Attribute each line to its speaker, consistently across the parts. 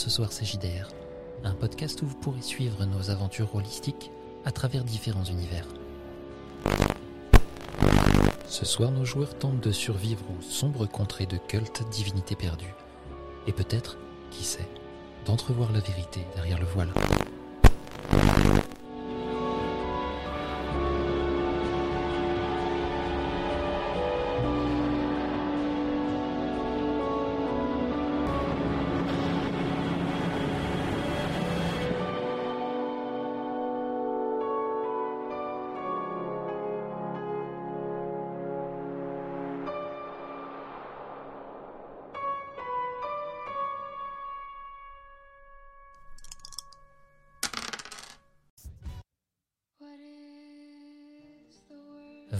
Speaker 1: Ce Soir CJDR, un podcast où vous pourrez suivre nos aventures holistiques à travers différents univers. Ce soir, nos joueurs tentent de survivre aux sombres contrées de cultes divinités perdues. Et peut-être, qui sait, d'entrevoir la vérité derrière le voile.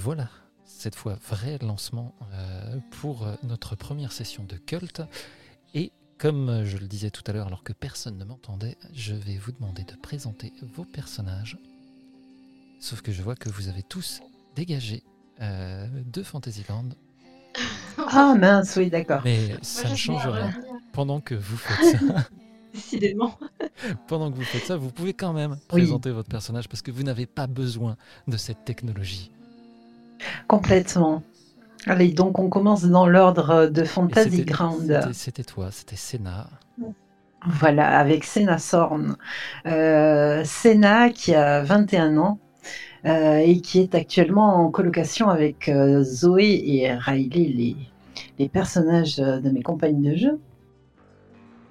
Speaker 1: Voilà, cette fois vrai lancement euh, pour euh, notre première session de culte. Et comme euh, je le disais tout à l'heure alors que personne ne m'entendait, je vais vous demander de présenter vos personnages. Sauf que je vois que vous avez tous dégagé euh, de Fantasyland.
Speaker 2: Ah mince, oui, d'accord.
Speaker 1: Mais ça ne change rien. Pendant que vous faites ça,
Speaker 3: Décidément.
Speaker 1: pendant que vous faites ça, vous pouvez quand même
Speaker 2: Oui.
Speaker 1: présenter votre personnage parce que vous n'avez pas besoin de cette technologie.
Speaker 2: Complètement. Allez, donc on commence dans l'ordre de Fantasy
Speaker 1: c'était-
Speaker 2: Ground.
Speaker 1: c'était- toi, c'était Senna.
Speaker 2: Voilà, avec Senna Sorn. Euh, Senna qui a 21 ans euh, et qui est actuellement en colocation avec euh, Zoé et Riley, les, les personnages de mes compagnes de jeu.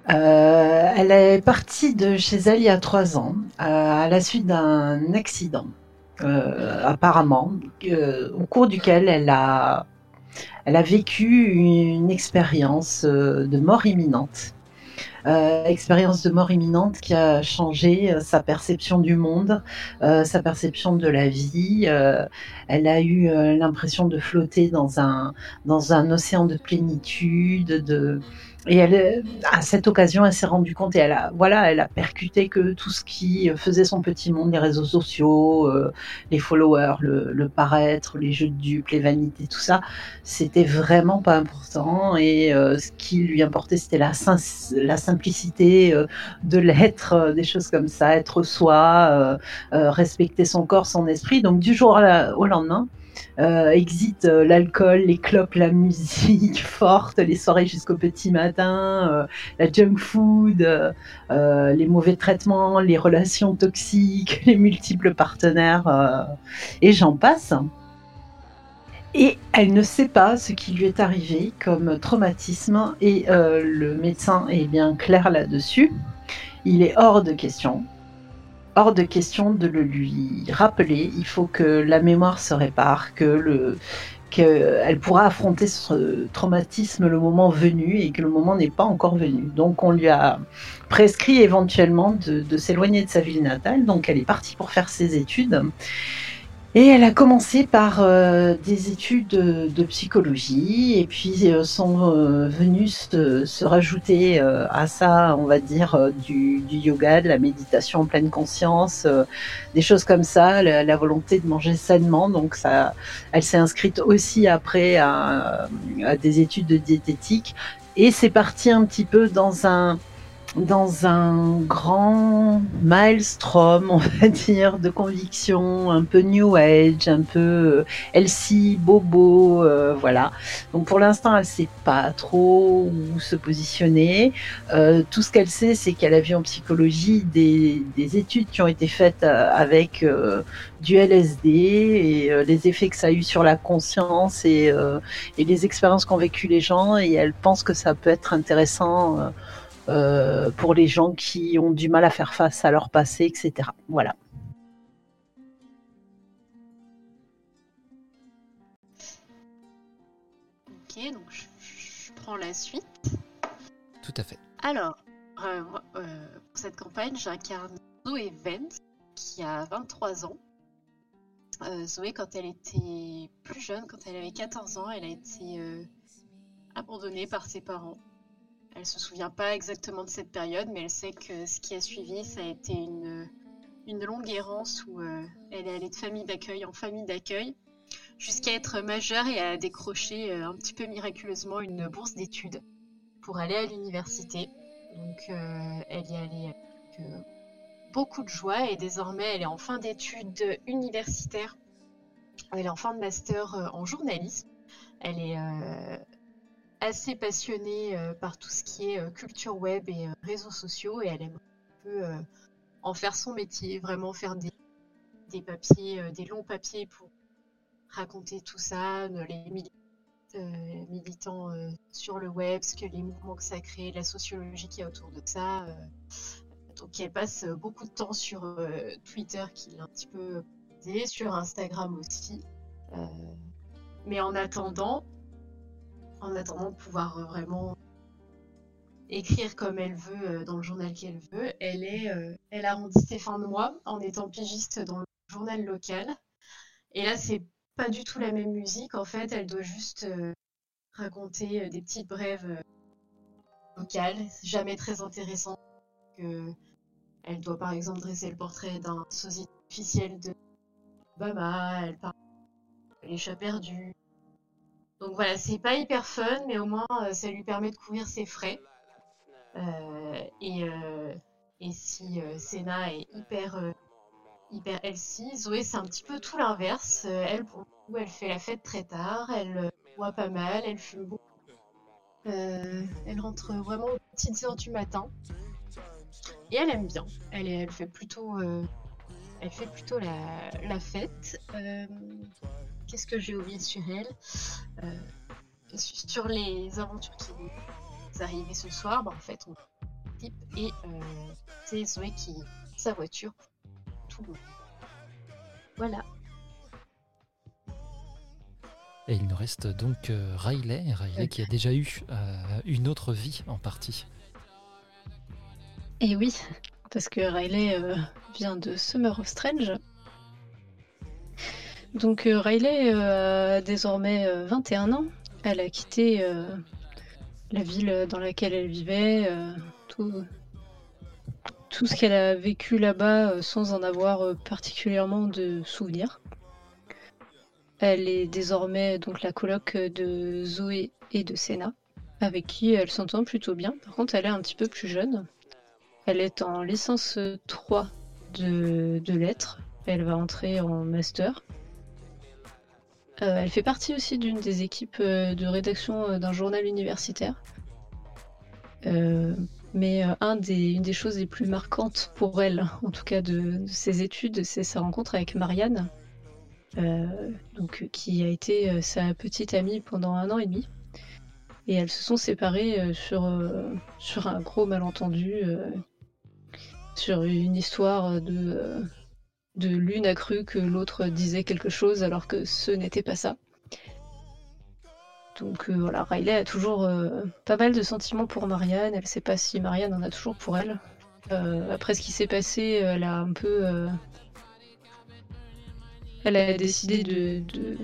Speaker 2: Euh, elle est partie de chez elle il y a trois ans euh, à la suite d'un accident, apparemment, euh, au cours duquel elle a, vécu une expérience euh, de mort imminente. Euh, expérience de mort imminente qui a changé sa perception du monde, sa perception de la vie. Elle a eu l'impression de flotter dans un dans un océan de plénitude, de et elle, à cette occasion, elle s'est rendue compte et elle a, voilà, elle a percuté que tout ce qui faisait son petit monde, les réseaux sociaux, euh, les followers, le, le paraître, les jeux de dupes, les vanités, tout ça, c'était vraiment pas important. Et euh, ce qui lui importait, c'était la, la simplicité euh, de l'être, euh, des choses comme ça, être soi, euh, respecter son corps, son esprit. Donc du jour au lendemain, euh, exit euh, l'alcool, les clopes, la musique forte, les soirées jusqu'au petit matin, euh, la junk food, les mauvais traitements, les relations toxiques, les multiples partenaires, et j'en passe. Et elle ne sait pas ce qui lui est arrivé comme traumatisme, et le médecin est bien clair là-dessus. Il est hors de question hors de question de le lui rappeler. Il faut que la mémoire se répare, que le qu'elle pourra affronter ce traumatisme le moment venu et que le moment n'est pas encore venu. Donc on lui a prescrit éventuellement de s'éloigner de sa ville natale. Donc elle est partie pour faire ses études. Et elle a commencé par euh, des études de, psychologie et puis euh, sont euh, venus se, se rajouter euh, à ça, on va dire, euh, du, du yoga, de la méditation en pleine conscience, euh, des choses comme ça, la, la volonté de manger sainement. Donc ça, elle s'est inscrite aussi après à, à des études de diététique et c'est parti un petit peu dans un dans un grand maelstrom, on va dire, de conviction, un peu New Age, un peu euh, Elsie, Bobo, euh, voilà. Donc pour l'instant, elle sait pas trop où se positionner. Euh, tout ce qu'elle sait, c'est qu'elle a vu en psychologie des, des études qui ont été faites euh, avec euh, du LSD et euh, les effets que ça a eu sur la conscience et, euh, et les expériences qu'ont vécu les gens. Et elle pense que ça peut être intéressant. Euh, pour les gens qui ont du mal à faire face à leur passé, etc. Voilà.
Speaker 3: Ok, donc je, je prends la suite.
Speaker 1: Tout à fait.
Speaker 3: Alors, euh, euh, pour cette campagne, j'incarne Zoé Vance, qui a 23 ans. Euh, Zoé, quand elle était plus jeune, quand elle avait 14 ans, elle a été euh, abandonnée par ses parents. Elle se souvient pas exactement de cette période, mais elle sait que ce qui a suivi, ça a été une, une longue errance où euh, elle est allée de famille d'accueil en famille d'accueil, jusqu'à être majeure et à décrocher euh, un petit peu miraculeusement une bourse d'études pour aller à l'université. Donc elle y allait avec beaucoup de joie et désormais elle est en fin d'études universitaires. Elle est en fin de master en journalisme. Elle est assez passionnée par tout ce qui est culture web et réseaux sociaux et elle aime un peu en faire son métier, vraiment faire des, des papiers, des longs papiers pour raconter tout ça, les euh, militants euh, sur le web, ce que les mouvements que ça crée, la sociologie qui est autour de ça. Euh. donc elle passe beaucoup de temps sur Twitter qui est un petit peu sur Instagram aussi. mais en attendant, en attendant de pouvoir vraiment écrire comme elle veut dans le journal qu'elle veut, elle est, elle arrondit ses fins de mois en étant pigiste dans le journal local. Et là, c'est pas du tout la même musique. En fait, elle doit juste euh, raconter euh, des petites brèves euh, locales, jamais très intéressantes. Elle doit par exemple dresser le portrait d'un sosie officiel de Obama. Elle parle de les chats perdus. Donc voilà, c'est pas hyper fun, mais au moins ça lui permet de couvrir ses frais. et, et si Senna est hyper hyper healthy. Zoé, c'est un petit peu tout l'inverse. Euh, elle, pour le coup, elle fait la fête très tard, elle euh, boit pas mal, elle fume beaucoup. Euh, elle rentre vraiment aux petites heures du matin. Et elle aime bien. Elle, elle fait plutôt, elle fait plutôt la, fête. Qu'est-ce que j'ai oublié sur elle Sur les aventures qui vont arriver ce soir, bah, en fait, on type et c'est Zoé qui sa voiture voilà.
Speaker 1: Et il nous reste donc euh, Riley, Riley qui a déjà eu euh, une autre vie en partie.
Speaker 4: Et oui, parce que Riley euh, vient de Summer of Strange. Donc Riley a désormais 21 ans. Elle a quitté la ville dans laquelle elle vivait, tout, ce qu'elle a vécu là-bas euh, sans en avoir euh, particulièrement de souvenirs. Elle est désormais donc la coloc de Zoé et de Senna, avec qui elle s'entend plutôt bien. Par contre, elle est un petit peu plus jeune. Elle est en licence 3 de, lettres. Elle va entrer en master. Euh, elle fait partie aussi d'une des équipes de rédaction d'un journal universitaire. Mais euh, une des choses les plus marquantes pour elle, en tout cas de, ses études, c'est sa rencontre avec Marianne, euh, qui a été euh, sa petite amie pendant un an et demi. Et elles se sont séparées sur un gros malentendu, sur une histoire de, de l'une a cru que l'autre disait quelque chose alors que ce n'était pas ça. Donc euh, voilà, Riley a toujours euh, pas mal de sentiments pour Marianne. Elle sait pas si Marianne en a toujours pour elle. Euh, après ce qui s'est passé, elle a un peu. Elle a décidé de.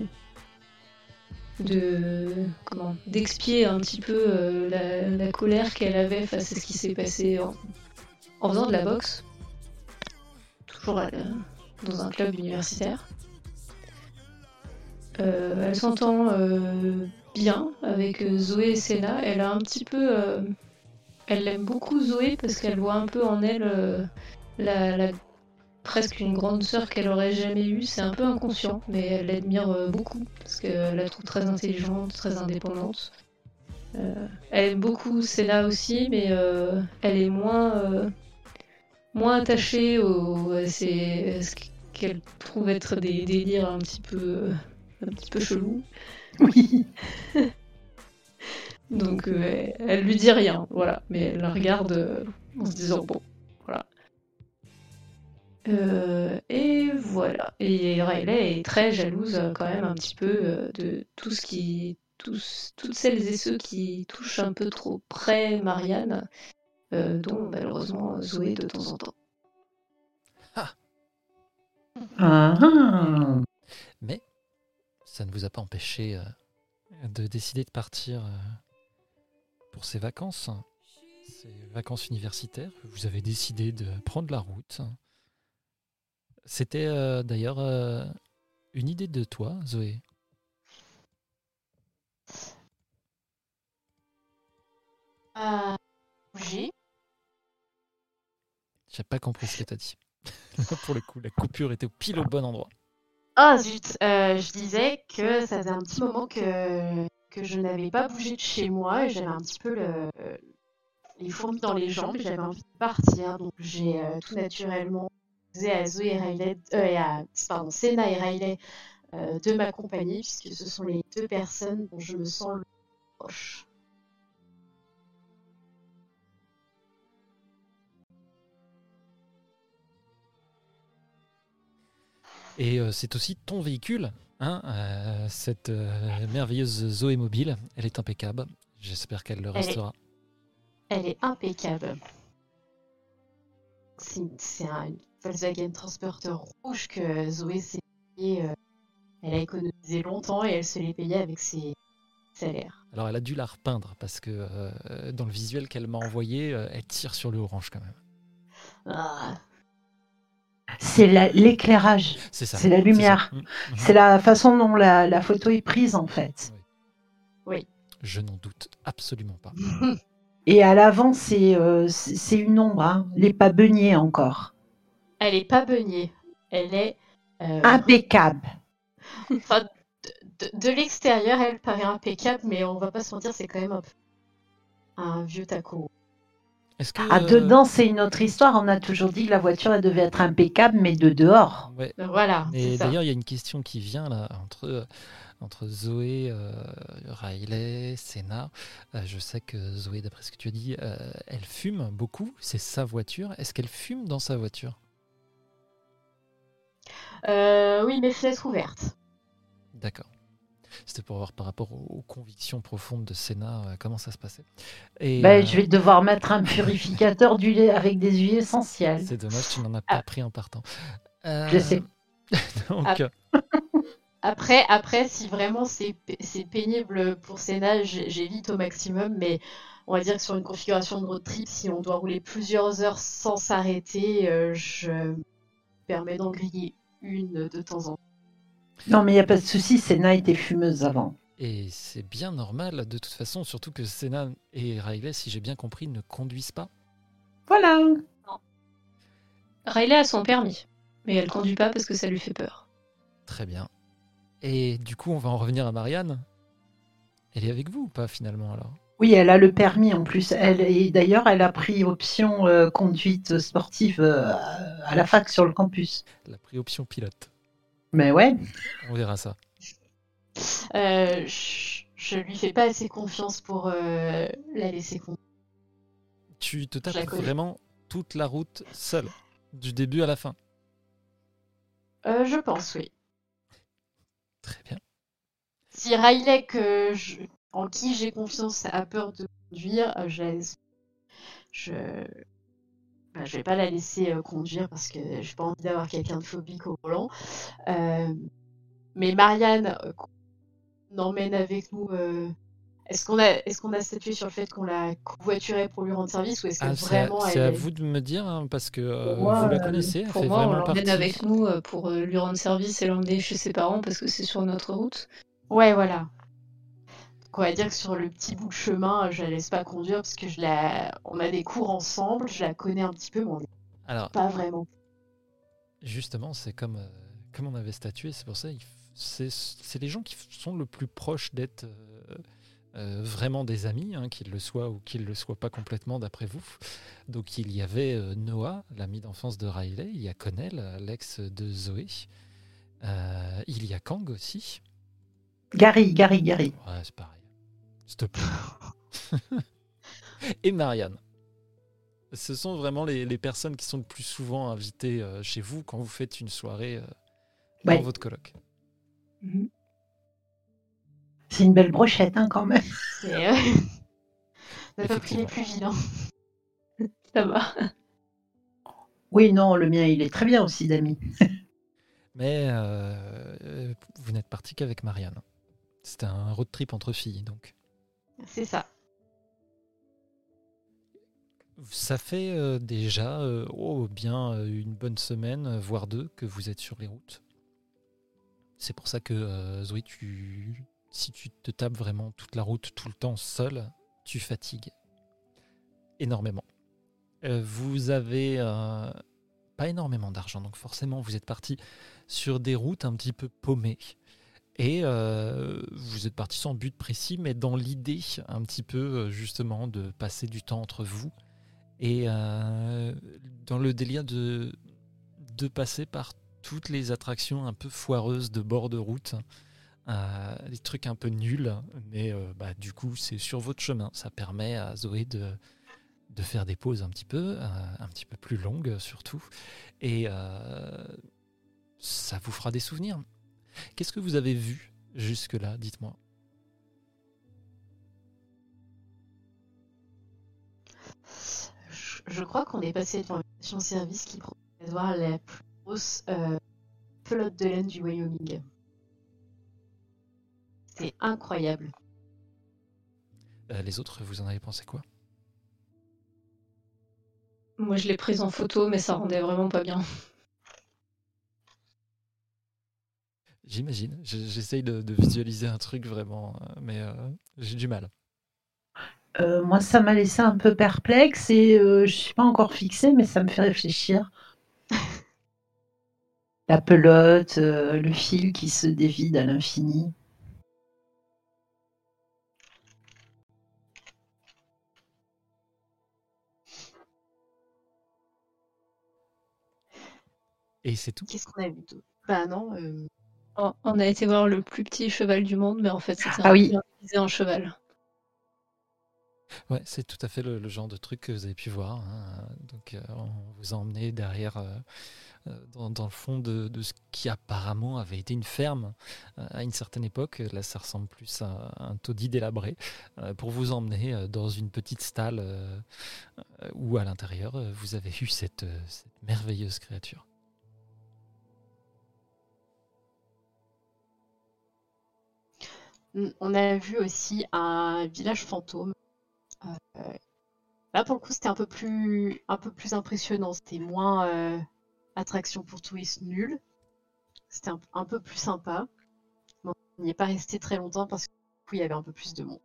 Speaker 4: de, comment d'expier un petit peu la, colère qu'elle avait face à ce qui s'est passé en, en, faisant de la boxe. Toujours dans un club universitaire. elle s'entend bien avec euh, Zoé et Senna. Elle a un petit peu. Euh, elle aime beaucoup Zoé parce qu'elle voit un peu en elle euh, la, presque une grande sœur qu'elle aurait jamais eue. C'est un peu inconscient, mais elle l'admire beaucoup parce qu'elle la trouve très intelligente, très indépendante. elle aime beaucoup Senna aussi, mais elle est moins, moins attachée au, à, ce qu'elle trouve être des délires un petit peu, un petit peu chelous.
Speaker 2: Oui.
Speaker 4: Donc euh, elle lui dit rien, voilà, mais elle la regarde euh, en se disant bon, voilà. Euh, et voilà. Et Riley est très jalouse quand même un petit peu de tout ce qui, tous, toutes celles et ceux qui touchent un peu trop près Marianne, dont malheureusement Zoé de temps en temps.
Speaker 1: Ah.
Speaker 2: Ah.
Speaker 1: Mais ça ne vous a pas empêché euh, de décider de partir euh, pour ces vacances, ces vacances universitaires. Vous avez décidé de prendre la route. C'était euh, d'ailleurs une idée de toi, Zoé.
Speaker 3: Euh,
Speaker 1: J'ai pas compris ce que t'as dit. Pour le coup, la coupure était pile au bon endroit.
Speaker 3: Ah zut, euh, je disais que ça faisait un petit moment que, que je n'avais pas bougé de chez moi et j'avais un petit peu le, les fourmis dans les jambes et j'avais envie de partir. Donc j'ai euh, tout naturellement posé à Zoé et Riley, euh, et à, pardon, Senna et Riley euh, de m'accompagner puisque ce sont les deux personnes dont je me sens le plus proche.
Speaker 1: Et euh, c'est aussi ton véhicule, hein, euh, cette euh, merveilleuse Zoé mobile. Elle est impeccable. J'espère qu'elle le
Speaker 3: Elle est-
Speaker 1: restera.
Speaker 3: Elle est impeccable. C'est c'est un Volkswagen Transporter rouge que Zoé s'est payé. euh, elle a économisé longtemps et elle se l'est payée avec ses salaires.
Speaker 1: Alors, elle a dû la repeindre parce que euh, dans le visuel qu'elle m'a envoyé, euh, elle tire sur le orange quand même.
Speaker 3: Ah,
Speaker 2: C'est la- l'éclairage,
Speaker 1: C'est.
Speaker 2: C'est la lumière.
Speaker 1: ça. Mm, mhm.
Speaker 2: c'est la façon dont la, la photo est prise en fait.
Speaker 1: Je n'en doute absolument pas.
Speaker 2: Et à l'avant, c'est euh, c'est c'est une ombre, hein. elle n'est pas baignée encore.
Speaker 3: Elle est pas baignée. Elle est. euh,
Speaker 2: Impeccable.
Speaker 3: enfin, de, de- de l'extérieur, elle paraît impeccable, mais on va pas se mentir, c'est quand même un vieux taco.
Speaker 1: Est-ce que.
Speaker 2: Ah,
Speaker 1: euh,
Speaker 2: dedans, c'est une autre histoire. On a toujours dit que la voiture, elle devait être impeccable, mais de dehors.
Speaker 1: ouais.
Speaker 3: Voilà,
Speaker 1: Et d'ailleurs, il y a une question qui vient là entre, euh, entre Zoé, euh, Riley, Senna. Euh, je sais que Zoé, d'après ce que tu as dit, euh, elle fume beaucoup. C'est sa voiture. Est-ce qu'elle fume dans sa voiture?
Speaker 3: Euh, oui, mais fenêtre ouverte.
Speaker 1: D'accord. C'était pour voir par rapport aux, convictions profondes de Senna euh, comment ça se passait. Et,
Speaker 2: Ben,
Speaker 1: euh,
Speaker 2: Je vais devoir mettre un purificateur d'huile avec des huiles essentielles.
Speaker 1: C'est dommage, tu n'en as pas
Speaker 3: Ah.
Speaker 1: pris en partant. Euh,
Speaker 2: Je sais.
Speaker 1: donc,
Speaker 3: Ah.
Speaker 1: euh,
Speaker 3: Après, après, si vraiment c'est pénible pour Senna, j- j'évite au maximum, mais on va dire que sur une configuration de road trip, si on doit rouler plusieurs heures sans s'arrêter, euh, je me permets d'en griller une de temps en temps.
Speaker 2: Non, mais il n'y a pas de souci, Senna était fumeuse avant.
Speaker 1: et c'est bien normal de toute façon, surtout que Senna et Riley, si j'ai bien compris, ne conduisent pas.
Speaker 2: Voilà.
Speaker 4: Riley a son permis, mais elle conduit pas parce que ça lui fait peur.
Speaker 1: Très bien. Et du coup, on va en revenir à Marianne. Elle est avec vous ou pas finalement alors?
Speaker 2: Oui, elle a le permis en plus. Elle, et d'ailleurs, elle a pris option euh, conduite sportive euh, à la fac sur le campus.
Speaker 1: Elle a pris option pilote.
Speaker 2: Mais ouais,
Speaker 1: On verra ça.
Speaker 3: Euh, je, je lui fais pas assez confiance pour euh, la laisser conduire.
Speaker 1: Tu te tapes vraiment toute la route seule, du début à la fin.
Speaker 3: Euh, je pense, oui.
Speaker 1: Très bien.
Speaker 3: Si Riley, que je- en qui j'ai confiance, a peur de conduire, euh, je. Je. Bah, je vais pas la laisser euh, conduire parce que j'ai pas envie d'avoir quelqu'un de phobique au volant. Euh, Mais Marianne, euh, qu'on emmène avec nous. euh, Est-ce qu'on a, est-ce qu'on a statué sur le fait qu'on la covoiturait pour lui rendre service ou est-ce que
Speaker 1: Ah, c'est à,
Speaker 3: vraiment
Speaker 1: c'est
Speaker 3: elle
Speaker 1: à
Speaker 3: est-
Speaker 1: vous de me dire, hein, parce que euh,
Speaker 2: Moi,
Speaker 1: vous la connaissez, elle
Speaker 4: Pour
Speaker 1: fait
Speaker 4: moi, on l'emmène avec nous pour lui rendre service et l'emmener chez ses parents parce que c'est sur notre route.
Speaker 3: Ouais, voilà. Donc, on va dire que sur le petit bout de chemin, je la laisse pas conduire parce que je la... on a des cours ensemble, je la connais un petit peu, mais on
Speaker 1: Alors,
Speaker 3: pas vraiment.
Speaker 1: justement, c'est comme, euh, comme on avait statué, c'est pour ça, c'est c'est les gens qui sont le plus proches d'être euh, euh, vraiment des amis, hein, qu'ils le soient ou qu'ils le soient pas complètement d'après vous. Donc il y avait euh, Noah, l'ami d'enfance de Riley, il y a Connell, l'ex de Zoé, Euh, il y a Kang aussi.
Speaker 2: Gary, Gary, Gary.
Speaker 1: Ouais, c'est pareil. S'il te plaît. Et Marianne. Ce sont vraiment les, les personnes qui sont le plus souvent invitées euh, chez vous quand vous faites une soirée euh, dans
Speaker 2: Ouais.
Speaker 1: votre coloc.
Speaker 2: C'est une belle brochette hein, quand même.
Speaker 3: Euh, On n'a pas pris les plus vilains.
Speaker 4: Ça va.
Speaker 2: Oui, non, le mien, il est très bien aussi, d'amis.
Speaker 1: Mais euh, euh, vous n'êtes parti qu'avec Marianne. C'était un road trip entre filles, donc.
Speaker 3: C'est ça.
Speaker 1: Ça fait euh, déjà euh, oh, bien euh, une bonne semaine, voire deux, que vous êtes sur les routes. C'est pour ça que Zoé, tu, si tu te tapes vraiment toute la route tout le temps seul, tu fatigues énormément. Vous avez pas énormément d'argent, donc forcément vous êtes parti sur des routes un petit peu paumées. Et euh, vous êtes parti sans but précis, mais dans l'idée un petit peu justement de passer du temps entre vous et dans le délire de, de passer par toutes les attractions un peu foireuses de bord de route. des trucs un peu nuls, mais bah, du coup c'est sur votre chemin. Ça permet à Zoé de, de faire des pauses un petit peu, euh, un petit peu plus longues surtout, et euh, ça vous fera des souvenirs. Qu'est-ce que vous avez vu jusque-là, dites-moi
Speaker 3: je, crois qu'on est passé devant une station-service qui propose voir la plus grosse euh, pelote de laine du Wyoming. C'est incroyable.
Speaker 1: les autres, vous en avez pensé quoi
Speaker 4: moi, je l'ai prise en photo, mais ça rendait vraiment pas bien.
Speaker 1: J'imagine. J'essaye de, visualiser un truc vraiment, euh, mais euh, j'ai du mal.
Speaker 2: Euh, moi, ça m'a laissé un peu perplexe et je suis pas encore fixée, mais ça me fait réfléchir. La pelote, le fil qui se dévide à l'infini.
Speaker 1: Et c'est tout?
Speaker 3: Qu'est-ce qu'on a vu tout Bah non. Euh,
Speaker 4: on a été voir le plus petit cheval du monde, mais en fait c'était
Speaker 2: ah un oui.
Speaker 4: en cheval.
Speaker 1: Ouais, c'est tout à fait le, genre de truc que vous avez pu voir. Hein. Donc, euh, on vous a emmené derrière, euh, dans, le fond de, ce qui apparemment avait été une ferme à une certaine époque. Là, ça ressemble plus à un taudis délabré, pour vous emmener dans une petite stalle où, à l'intérieur, vous avez eu cette merveilleuse créature.
Speaker 3: On a vu aussi un village fantôme. Euh, là, pour le coup, c'était un peu plus, un peu plus impressionnant. C'était moins euh, attraction pour touristes nul. C'était un, peu plus sympa. on n'y est pas resté très longtemps parce qu'il y avait un peu plus de monde.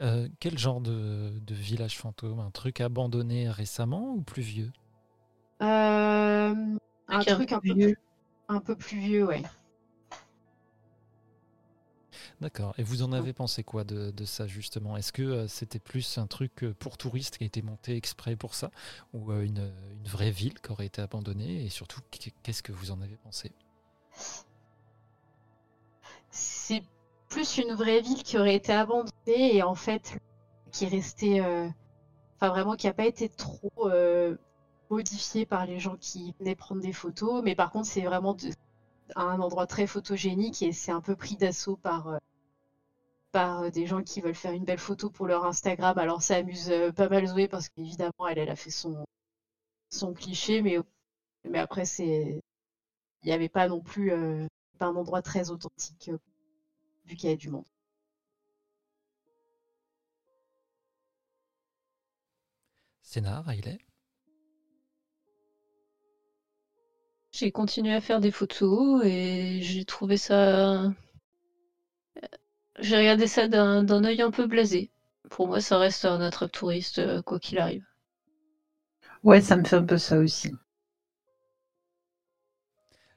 Speaker 1: Euh, quel genre de, village fantôme? Un truc abandonné récemment ou plus vieux?
Speaker 3: Un truc un peu, plus, un peu plus vieux, ouais.
Speaker 1: D'accord. Et vous en avez pensé quoi de, ça justement? Est-ce que euh, c'était plus un truc euh, pour touristes qui a été monté exprès pour ça? Ou euh, une, vraie ville qui aurait été abandonnée? Et surtout, qu'est-ce que vous en avez pensé?
Speaker 3: C'est plus une vraie ville qui aurait été abandonnée et en fait qui restait, enfin vraiment qui n'a pas été trop modifiée par les gens qui venaient prendre des photos. Mais par contre, c'est vraiment un endroit très photogénique et c'est un peu pris d'assaut par, par euh, des gens qui veulent faire une belle photo pour leur Instagram. Alors ça amuse euh, pas mal Zoé parce qu'évidemment elle, a fait son, cliché, mais, après c'est il n'y avait pas non plus euh, un endroit très authentique vu qu'il y avait du monde.
Speaker 1: Il
Speaker 4: J'ai continué à faire des photos et j'ai trouvé ça j'ai regardé ça d'un œil un peu blasé. Pour moi, ça reste un attrape touriste, euh, quoi qu'il arrive.
Speaker 2: Ouais, ça me fait un peu ça aussi.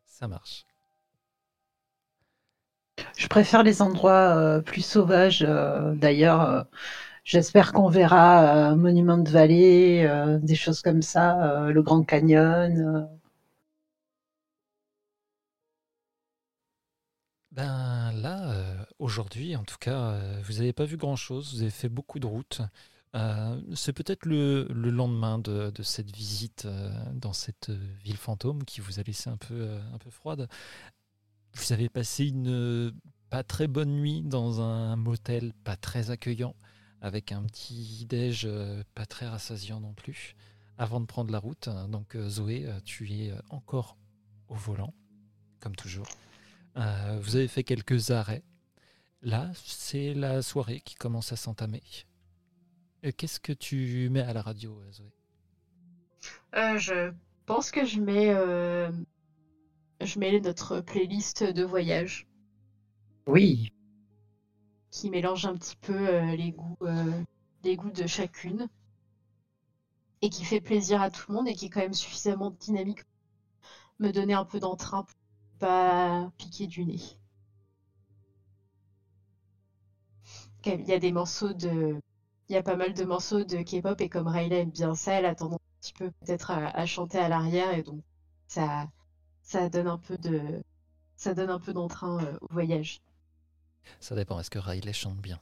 Speaker 1: Ça marche.
Speaker 2: Je préfère les endroits euh, plus sauvages. Euh, d'ailleurs, j'espère qu'on verra un monument de vallée, des choses comme ça, le Grand Canyon.
Speaker 1: Ben là, euh, aujourd'hui, en tout cas, euh, vous n'avez pas vu grand-chose, vous avez fait beaucoup de routes. Euh, c'est peut-être le, lendemain de, cette visite dans cette ville fantôme qui vous a laissé un peu, un peu froide. Vous avez passé une pas très bonne nuit dans un motel pas très accueillant, avec un petit déj pas très rassasiant non plus, avant de prendre la route. Donc Zoé, tu es encore au volant, comme toujours. Euh, vous avez fait quelques arrêts. Là, c'est la soirée qui commence à s'entamer. Euh, qu'est-ce que tu mets à la radio, euh, Zoé?
Speaker 3: Je pense que je mets, je mets notre playlist de voyage.
Speaker 2: Oui.
Speaker 3: Qui mélange un petit peu les goûts, les goûts de chacune. et qui fait plaisir à tout le monde et qui est quand même suffisamment dynamique pour me donner un peu d'entrain pour pas piquer du nez. Il y a des morceaux de. Il y a pas mal de morceaux de K-pop et comme Riley aime bien ça, elle a tendance un petit peu peut-être à, chanter à l'arrière et donc ça, ça donne un peu de. Ça donne un peu d'entrain euh, au voyage.
Speaker 1: Ça dépend. Est-ce que Riley chante bien?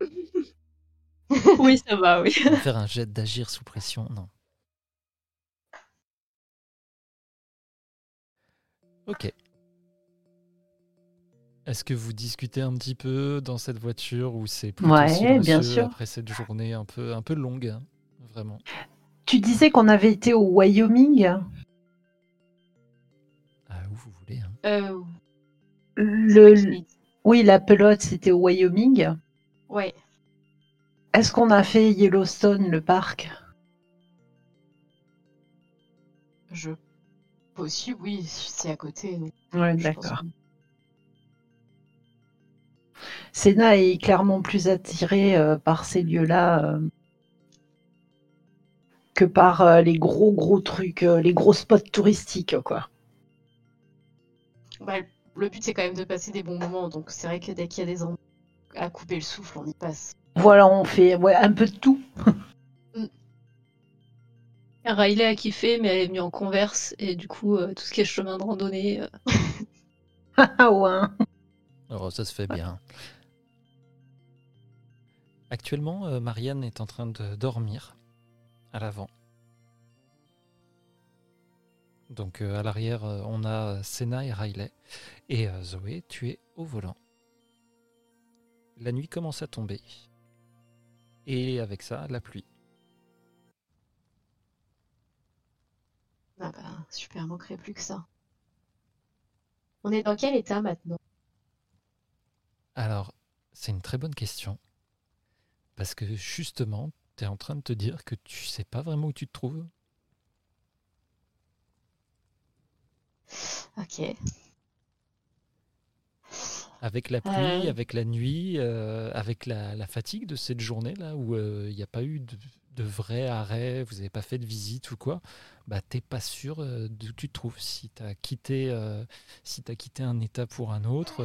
Speaker 4: Oui, ça va, oui.
Speaker 1: Faire un jet d'agir sous pression, non. Ok. Est-ce que vous discutez un petit peu dans cette voiture ou c'est plutôt
Speaker 2: ouais, bien sûr.
Speaker 1: après cette journée un peu, un peu longue, hein, vraiment?
Speaker 2: Tu disais qu'on avait été au Wyoming?
Speaker 1: Ah, où vous voulez. Hein.
Speaker 3: Euh,
Speaker 2: le, oui, la pelote, c'était au Wyoming.
Speaker 3: Ouais.
Speaker 2: Est-ce qu'on a fait Yellowstone, le parc?
Speaker 3: Je. Possible, oui, c'est à côté.
Speaker 2: Ouais, d'accord. Senna est clairement plus attiré euh, par ces lieux-là euh, que par euh, les gros gros trucs, les gros spots touristiques, quoi.
Speaker 3: Bah, le but c'est quand même de passer des bons moments, donc c'est vrai que dès qu'il y a des endroits à couper le souffle, on y passe.
Speaker 2: Voilà, on fait ouais, un peu de tout.
Speaker 4: Riley a kiffé, mais elle est venue en converse, et du coup, tout ce qui est chemin de randonnée.
Speaker 2: Ah ouais.
Speaker 1: Alors ça se fait bien. Actuellement, euh, Marianne est en train de dormir à l'avant. Donc euh, à l'arrière, euh, on a Senna et Riley. Et Zoé, tu es au volant. La nuit commence à tomber. Et avec ça, la pluie.
Speaker 3: Ah bah, super, manquerait plus que ça. On est dans quel état maintenant?
Speaker 1: Alors, c'est une très bonne question. Parce que justement, tu es en train de te dire que tu sais pas vraiment où tu te trouves.
Speaker 3: Ok.
Speaker 1: Avec la pluie, euh. avec la nuit, euh, avec la, fatigue de cette journée-là, où euh, il n'y a pas eu de, vrai arrêt, vous n'avez pas fait de visite ou quoi, bah t'es pas sûr d'où tu te trouves. Si tu as, quitté, si as quitté un état pour un autre,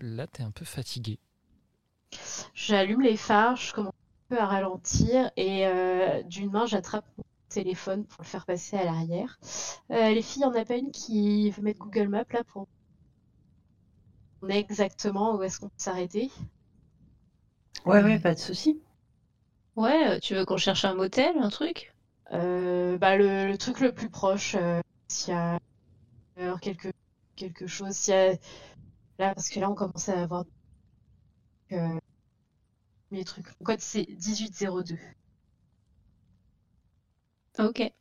Speaker 1: là tu es un peu fatigué.
Speaker 3: J'allume les phares, je commence un peu à ralentir et euh, d'une main j'attrape mon téléphone pour le faire passer à l'arrière. Euh, les filles, il n'y en a pas une qui veut mettre Google Maps là pour on est exactement où est-ce qu'on peut s'arrêter?
Speaker 2: Ouais, ouais, pas de souci.
Speaker 4: Ouais, euh, tu veux qu'on cherche un motel, un truc?
Speaker 3: Bah, le, truc le plus proche, s'il y a quelque, quelque chose, s'il y a... Là, parce que là, on commence à avoir euh, les trucs. Le code c'est 1802.
Speaker 4: Ok.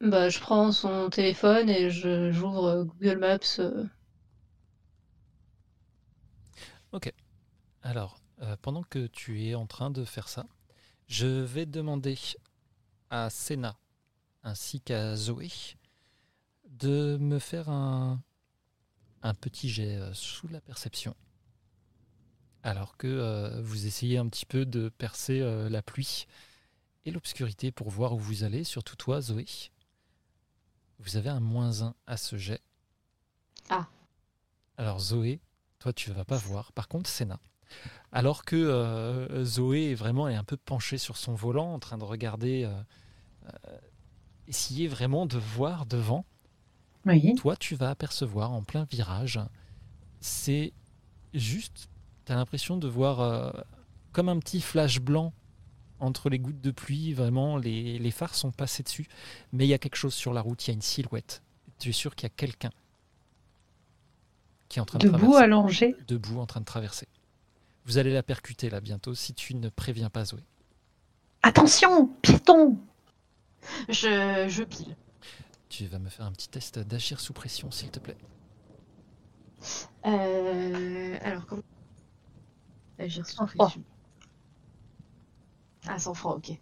Speaker 4: Bah, je prends son téléphone et je j'ouvre euh, Google Maps. Euh.
Speaker 1: Ok. Alors, pendant que tu es en train de faire ça, je vais demander à Senna ainsi qu'à Zoé de me faire un, un petit jet euh, sous la perception. Alors que euh, vous essayez un petit peu de percer euh, la pluie et l'obscurité pour voir où vous allez, surtout toi, Zoé. Vous avez un moins 1 à ce jet.
Speaker 3: Ah.
Speaker 1: Alors Zoé, toi tu ne vas pas voir. Par contre, Senna. Alors que Zoé est vraiment est un peu penchée sur son volant, en train de regarder, essayer vraiment de voir devant. Toi, tu vas apercevoir en plein virage, c'est juste, tu as l'impression de voir euh, comme un petit flash blanc entre les gouttes de pluie, vraiment, les, les phares sont passés dessus, mais il y a quelque chose sur la route, il y a une silhouette. Tu es sûr qu'il y a quelqu'un qui est en train de
Speaker 2: Debout, allongé
Speaker 1: Debout, en train de traverser. Vous allez la percuter là bientôt si tu ne préviens pas Zoé.
Speaker 2: Attention, piéton
Speaker 3: Je, je pile.
Speaker 1: Tu vas me faire un petit test d'agir sous pression, s'il te plaît.
Speaker 3: Euh, alors, comment Agir sous pression? Ah, sans froid, ok.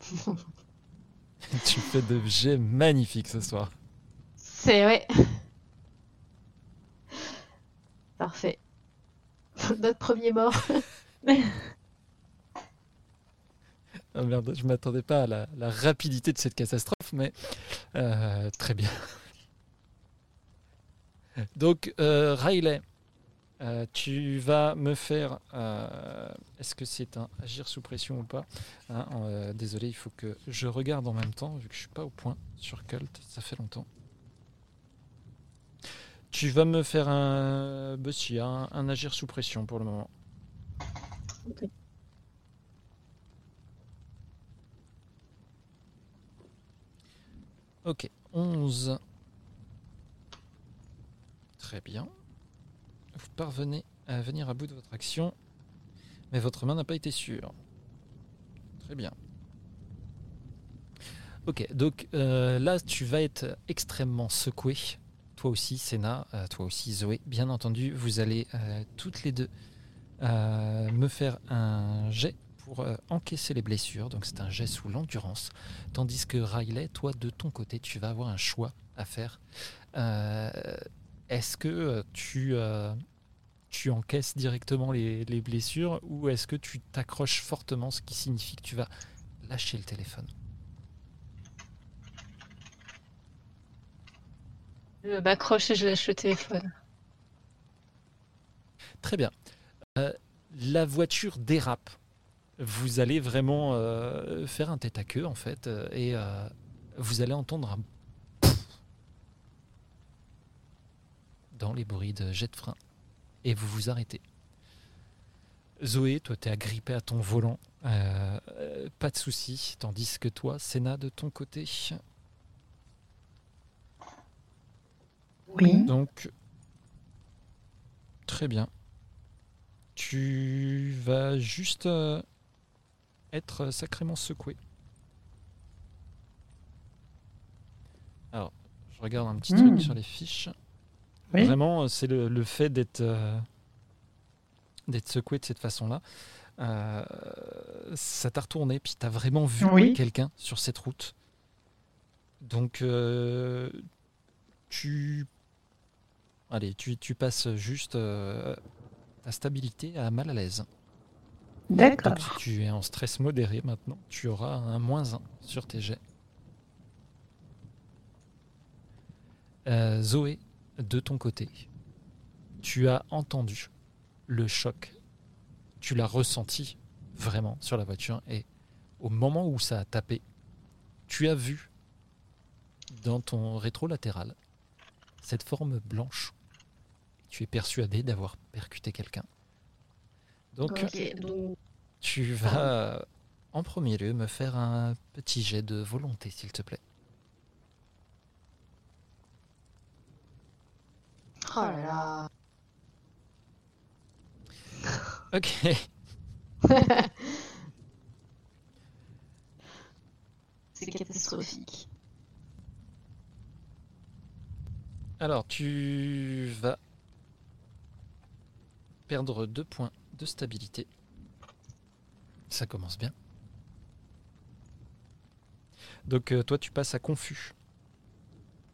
Speaker 1: tu fais de jets magnifiques ce soir.
Speaker 3: C'est ouais. Parfait. notre premier mort.
Speaker 1: Ah merde, je m'attendais pas à la, rapidité de cette catastrophe, mais euh, très bien. Donc, euh, Riley, euh, tu vas me faire. Est-ce que c'est un agir sous pression ou pas? Hein, Désolé, il faut que je regarde en même temps, vu que je suis pas au point sur Cult, ça fait longtemps. Tu vas me faire un. Bah si, un, un agir sous pression pour le moment.
Speaker 4: Ok.
Speaker 1: Ok, 11. Très bien. Vous parvenez à venir à bout de votre action, mais votre main n'a pas été sûre. Très bien. Ok, donc euh, là, tu vas être extrêmement secoué. Toi aussi, Sénat, euh, toi aussi, Zoé. Bien entendu, vous allez euh, toutes les deux euh, me faire un jet pour encaisser les blessures. Donc c'est un jet sous l'endurance. Tandis que Riley, toi, de ton côté, tu vas avoir un choix à faire. Est-ce que tu, encaisses directement les blessures ou est-ce que tu t'accroches fortement, ce qui signifie que tu vas lâcher le téléphone?
Speaker 4: Je m'accroche et je lâche le téléphone.
Speaker 1: Très bien. Euh, la voiture dérape. Vous allez vraiment euh, faire un tête à queue en fait, euh, et vous allez entendre un dans les bruits de jet de frein, et vous vous arrêtez. Zoé, toi t'es agrippée à ton volant, pas de souci, tandis que toi, Sénat, de ton côté,
Speaker 2: Oui.
Speaker 1: Donc, très bien. Tu vas juste euh, être sacrément secoué. Alors, je regarde un petit
Speaker 2: Hmm.
Speaker 1: truc sur les fiches.
Speaker 2: Oui.
Speaker 1: Vraiment, euh, c'est le, le fait d'être euh, d'être secoué de cette façon-là. Euh, ça t'a retourné, puis t'as vraiment vu
Speaker 2: Oui.
Speaker 1: quelqu'un sur cette route. Donc, euh, tu Allez, tu, tu passes juste euh, ta stabilité à mal à l'aise.
Speaker 2: D'accord.
Speaker 1: Donc si tu es en stress modéré maintenant, tu auras un moins 1 sur tes jets. Euh, Zoé, de ton côté, tu as entendu le choc. Tu l'as ressenti vraiment sur la voiture et au moment où ça a tapé, tu as vu dans ton rétro latéral cette forme blanche. Tu es persuadé d'avoir percuté quelqu'un. Donc,
Speaker 3: donc
Speaker 1: tu vas en premier lieu me faire un petit jet de volonté, s'il te plaît.
Speaker 3: Oh là là.
Speaker 1: Ok.
Speaker 3: C'est catastrophique.
Speaker 1: Alors, tu vas perdre deux points de stabilité. Ça commence bien. Donc, euh, toi, tu passes à confus.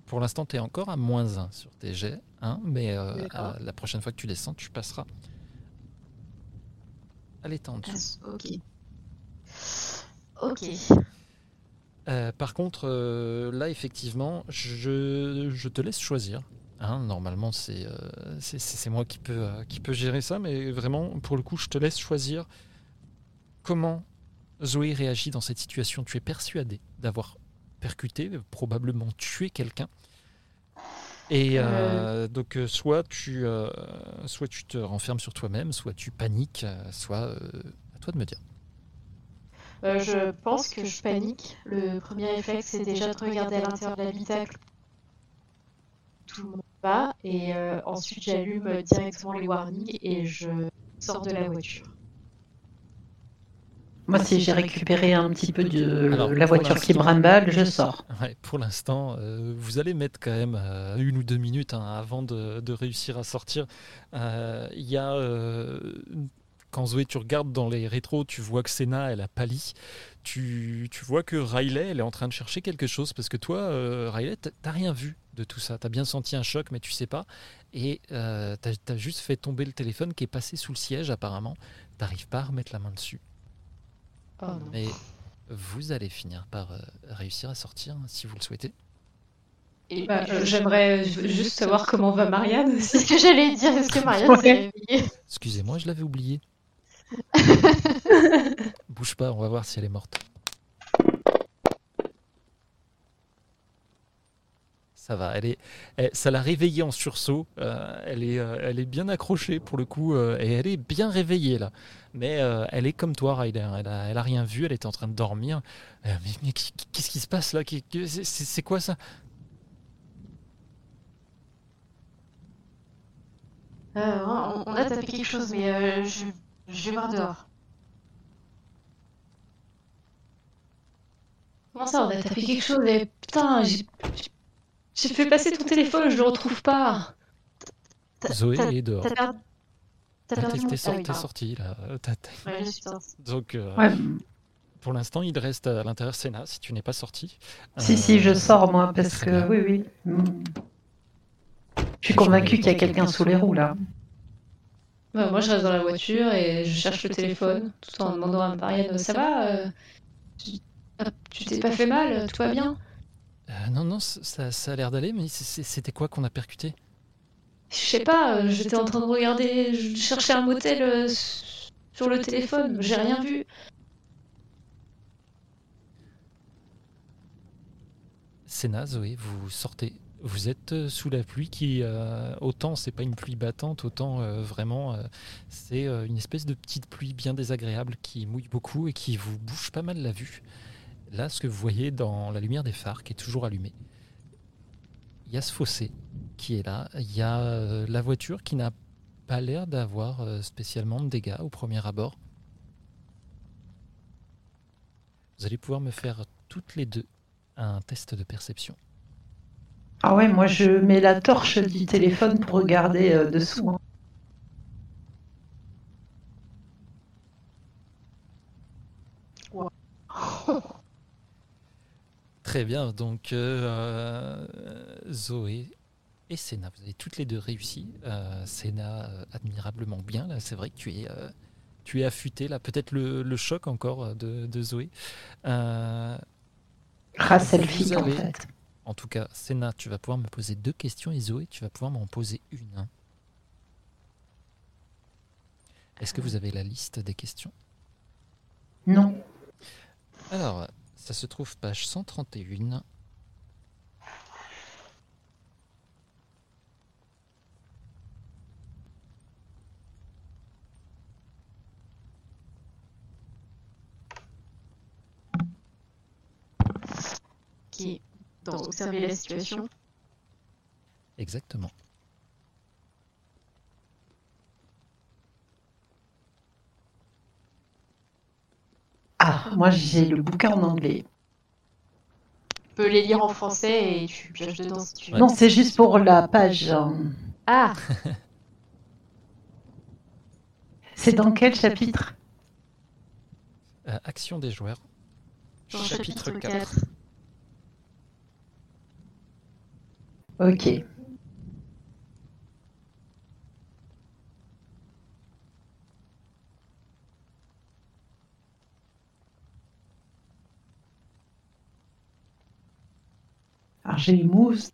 Speaker 1: Pour l'instant, tu es encore à moins 1 sur tes jets, hein, mais euh, à la prochaine fois que tu descends, tu passeras à l'état en dessous.
Speaker 3: Ah, ok. Ok.
Speaker 1: Euh, par contre, euh, là, effectivement, je, je te laisse choisir. Hein, normalement, c'est euh, c'est- moi qui peux, euh, qui gérer ça, mais vraiment, pour le coup, je te laisse choisir comment Zoé réagit dans cette situation. Tu es persuadé d'avoir percuté, probablement tué quelqu'un. Et euh, donc, soit, tu, soit tu te renfermes sur toi-même, soit tu paniques, soit à toi de me dire.
Speaker 3: Je pense que je panique. Le premier réflexe, c'est déjà de regarder à l'intérieur de l'habitacle. Tout le monde va. Et euh, ensuite, j'allume directement les warnings et je sors de la voiture.
Speaker 2: Moi, si j'ai récupéré un petit peu de
Speaker 1: Alors,
Speaker 2: la voiture qui brimballe, je sors.
Speaker 1: Ouais, pour l'instant, euh, vous allez mettre quand même euh, une ou deux minutes hein, avant de, de réussir à sortir. Euh, Il y a euh, quand Zoé, tu regardes dans les rétros, tu vois que Senna, elle a pâli. Tu, tu vois que Riley, elle est en train de chercher quelque chose parce que toi, euh, Riley, t'as rien vu de tout ça. T'as bien senti un choc, mais tu sais pas. Et euh, t'as as juste fait tomber le téléphone qui est passé sous le siège, apparemment. T'arrives pas à remettre la main dessus.
Speaker 4: Oh non.
Speaker 1: Mais vous allez finir par euh, réussir à sortir hein, si vous le souhaitez.
Speaker 3: Et
Speaker 4: Bah, euh, J'aimerais juste savoir comment va Marianne
Speaker 3: C'est ce que j'allais dire. Est-ce que Marianne s'est
Speaker 2: Ouais.
Speaker 3: réveillée?
Speaker 1: Excusez-moi, je l'avais oublié. Bouge pas, on va voir si elle est morte. Ça va, elle est, ça l'a réveillée en sursaut. euh, elle, est, euh, elle est bien accrochée pour le coup euh, et elle est bien réveillée là. Mais elle est comme toi, Ryder. Elle a, elle a rien vu, elle était en train de dormir. Mais qu'est-ce qui se passe là? C'est- quoi ça?
Speaker 3: On, on a tapé quelque chose, mais je, je vais voir dehors.
Speaker 4: Comment ça, on a tapé quelque chose et putain, j'ai j'ai fait passer ton téléphone, je le retrouve pas.
Speaker 1: Zoé est dehors. T'es
Speaker 3: Ah
Speaker 1: sorti, là. Euh,
Speaker 3: Ouais.
Speaker 1: Donc, euh,
Speaker 2: Ouais.
Speaker 1: pour l'instant, il reste à l'intérieur Sénat si tu n'es pas sorti.
Speaker 2: Si,
Speaker 1: Euh,
Speaker 2: si, je sors moi, parce que
Speaker 1: bien.
Speaker 2: oui, oui. Je suis convaincue qu'il y a quelqu'un sous les roues là.
Speaker 4: Bah, moi, je reste dans la voiture et je cherche le téléphone tout en demandant à Marianne Ça va euh, tu- t'es pas fait mal Tout va bien
Speaker 1: Euh, non, non, ça, ça a l'air d'aller, mais c'était quoi qu'on a percuté?
Speaker 4: Je sais pas, euh, j'étais en train de regarder, je cherchais un motel euh, sur le téléphone, j'ai rien vu.
Speaker 1: Sénat, Zoé, vous sortez. Vous êtes euh, sous la pluie qui, euh, autant c'est pas une pluie battante, autant euh, vraiment c'est une espèce de petite pluie bien désagréable qui mouille beaucoup et qui vous bouge pas mal la vue. Là, ce que vous voyez dans la lumière des phares qui est toujours allumée, il y a ce fossé qui est là. Il y a la voiture qui n'a pas l'air d'avoir spécialement de dégâts au premier abord. Vous allez pouvoir me faire toutes les deux un test de perception.
Speaker 2: Ah ouais, moi je mets la torche du téléphone pour regarder euh, dessous. hein.
Speaker 1: Très bien, donc euh, Zoé et Sénat, vous avez toutes les deux réussi. Euh, Sénat euh, admirablement bien, là, c'est vrai que tu es, euh, tu es affûté, là, peut-être le, le choc encore euh, de, de Zoé. Euh,
Speaker 2: Ah, en
Speaker 1: avez-
Speaker 2: fait.
Speaker 1: En tout cas, Sénat, tu vas pouvoir me poser deux questions et Zoé, tu vas pouvoir m'en poser une. hein. Est-ce que vous avez la liste des questions?
Speaker 2: Non.
Speaker 1: Alors, ça se trouve page 131.
Speaker 3: Qui est dans observer la situation.
Speaker 1: Exactement.
Speaker 2: Ah, moi j'ai le bouquin en anglais.
Speaker 3: Tu peux les lire en français et tu pioches dedans si tu veux.
Speaker 2: Non, c'est juste pour la page.
Speaker 3: Ah
Speaker 2: C'est dans quel chapitre?
Speaker 1: Euh, action des joueurs.
Speaker 3: Dans chapitre
Speaker 1: 4.
Speaker 3: 4.
Speaker 2: Ok. Alors j'ai moves.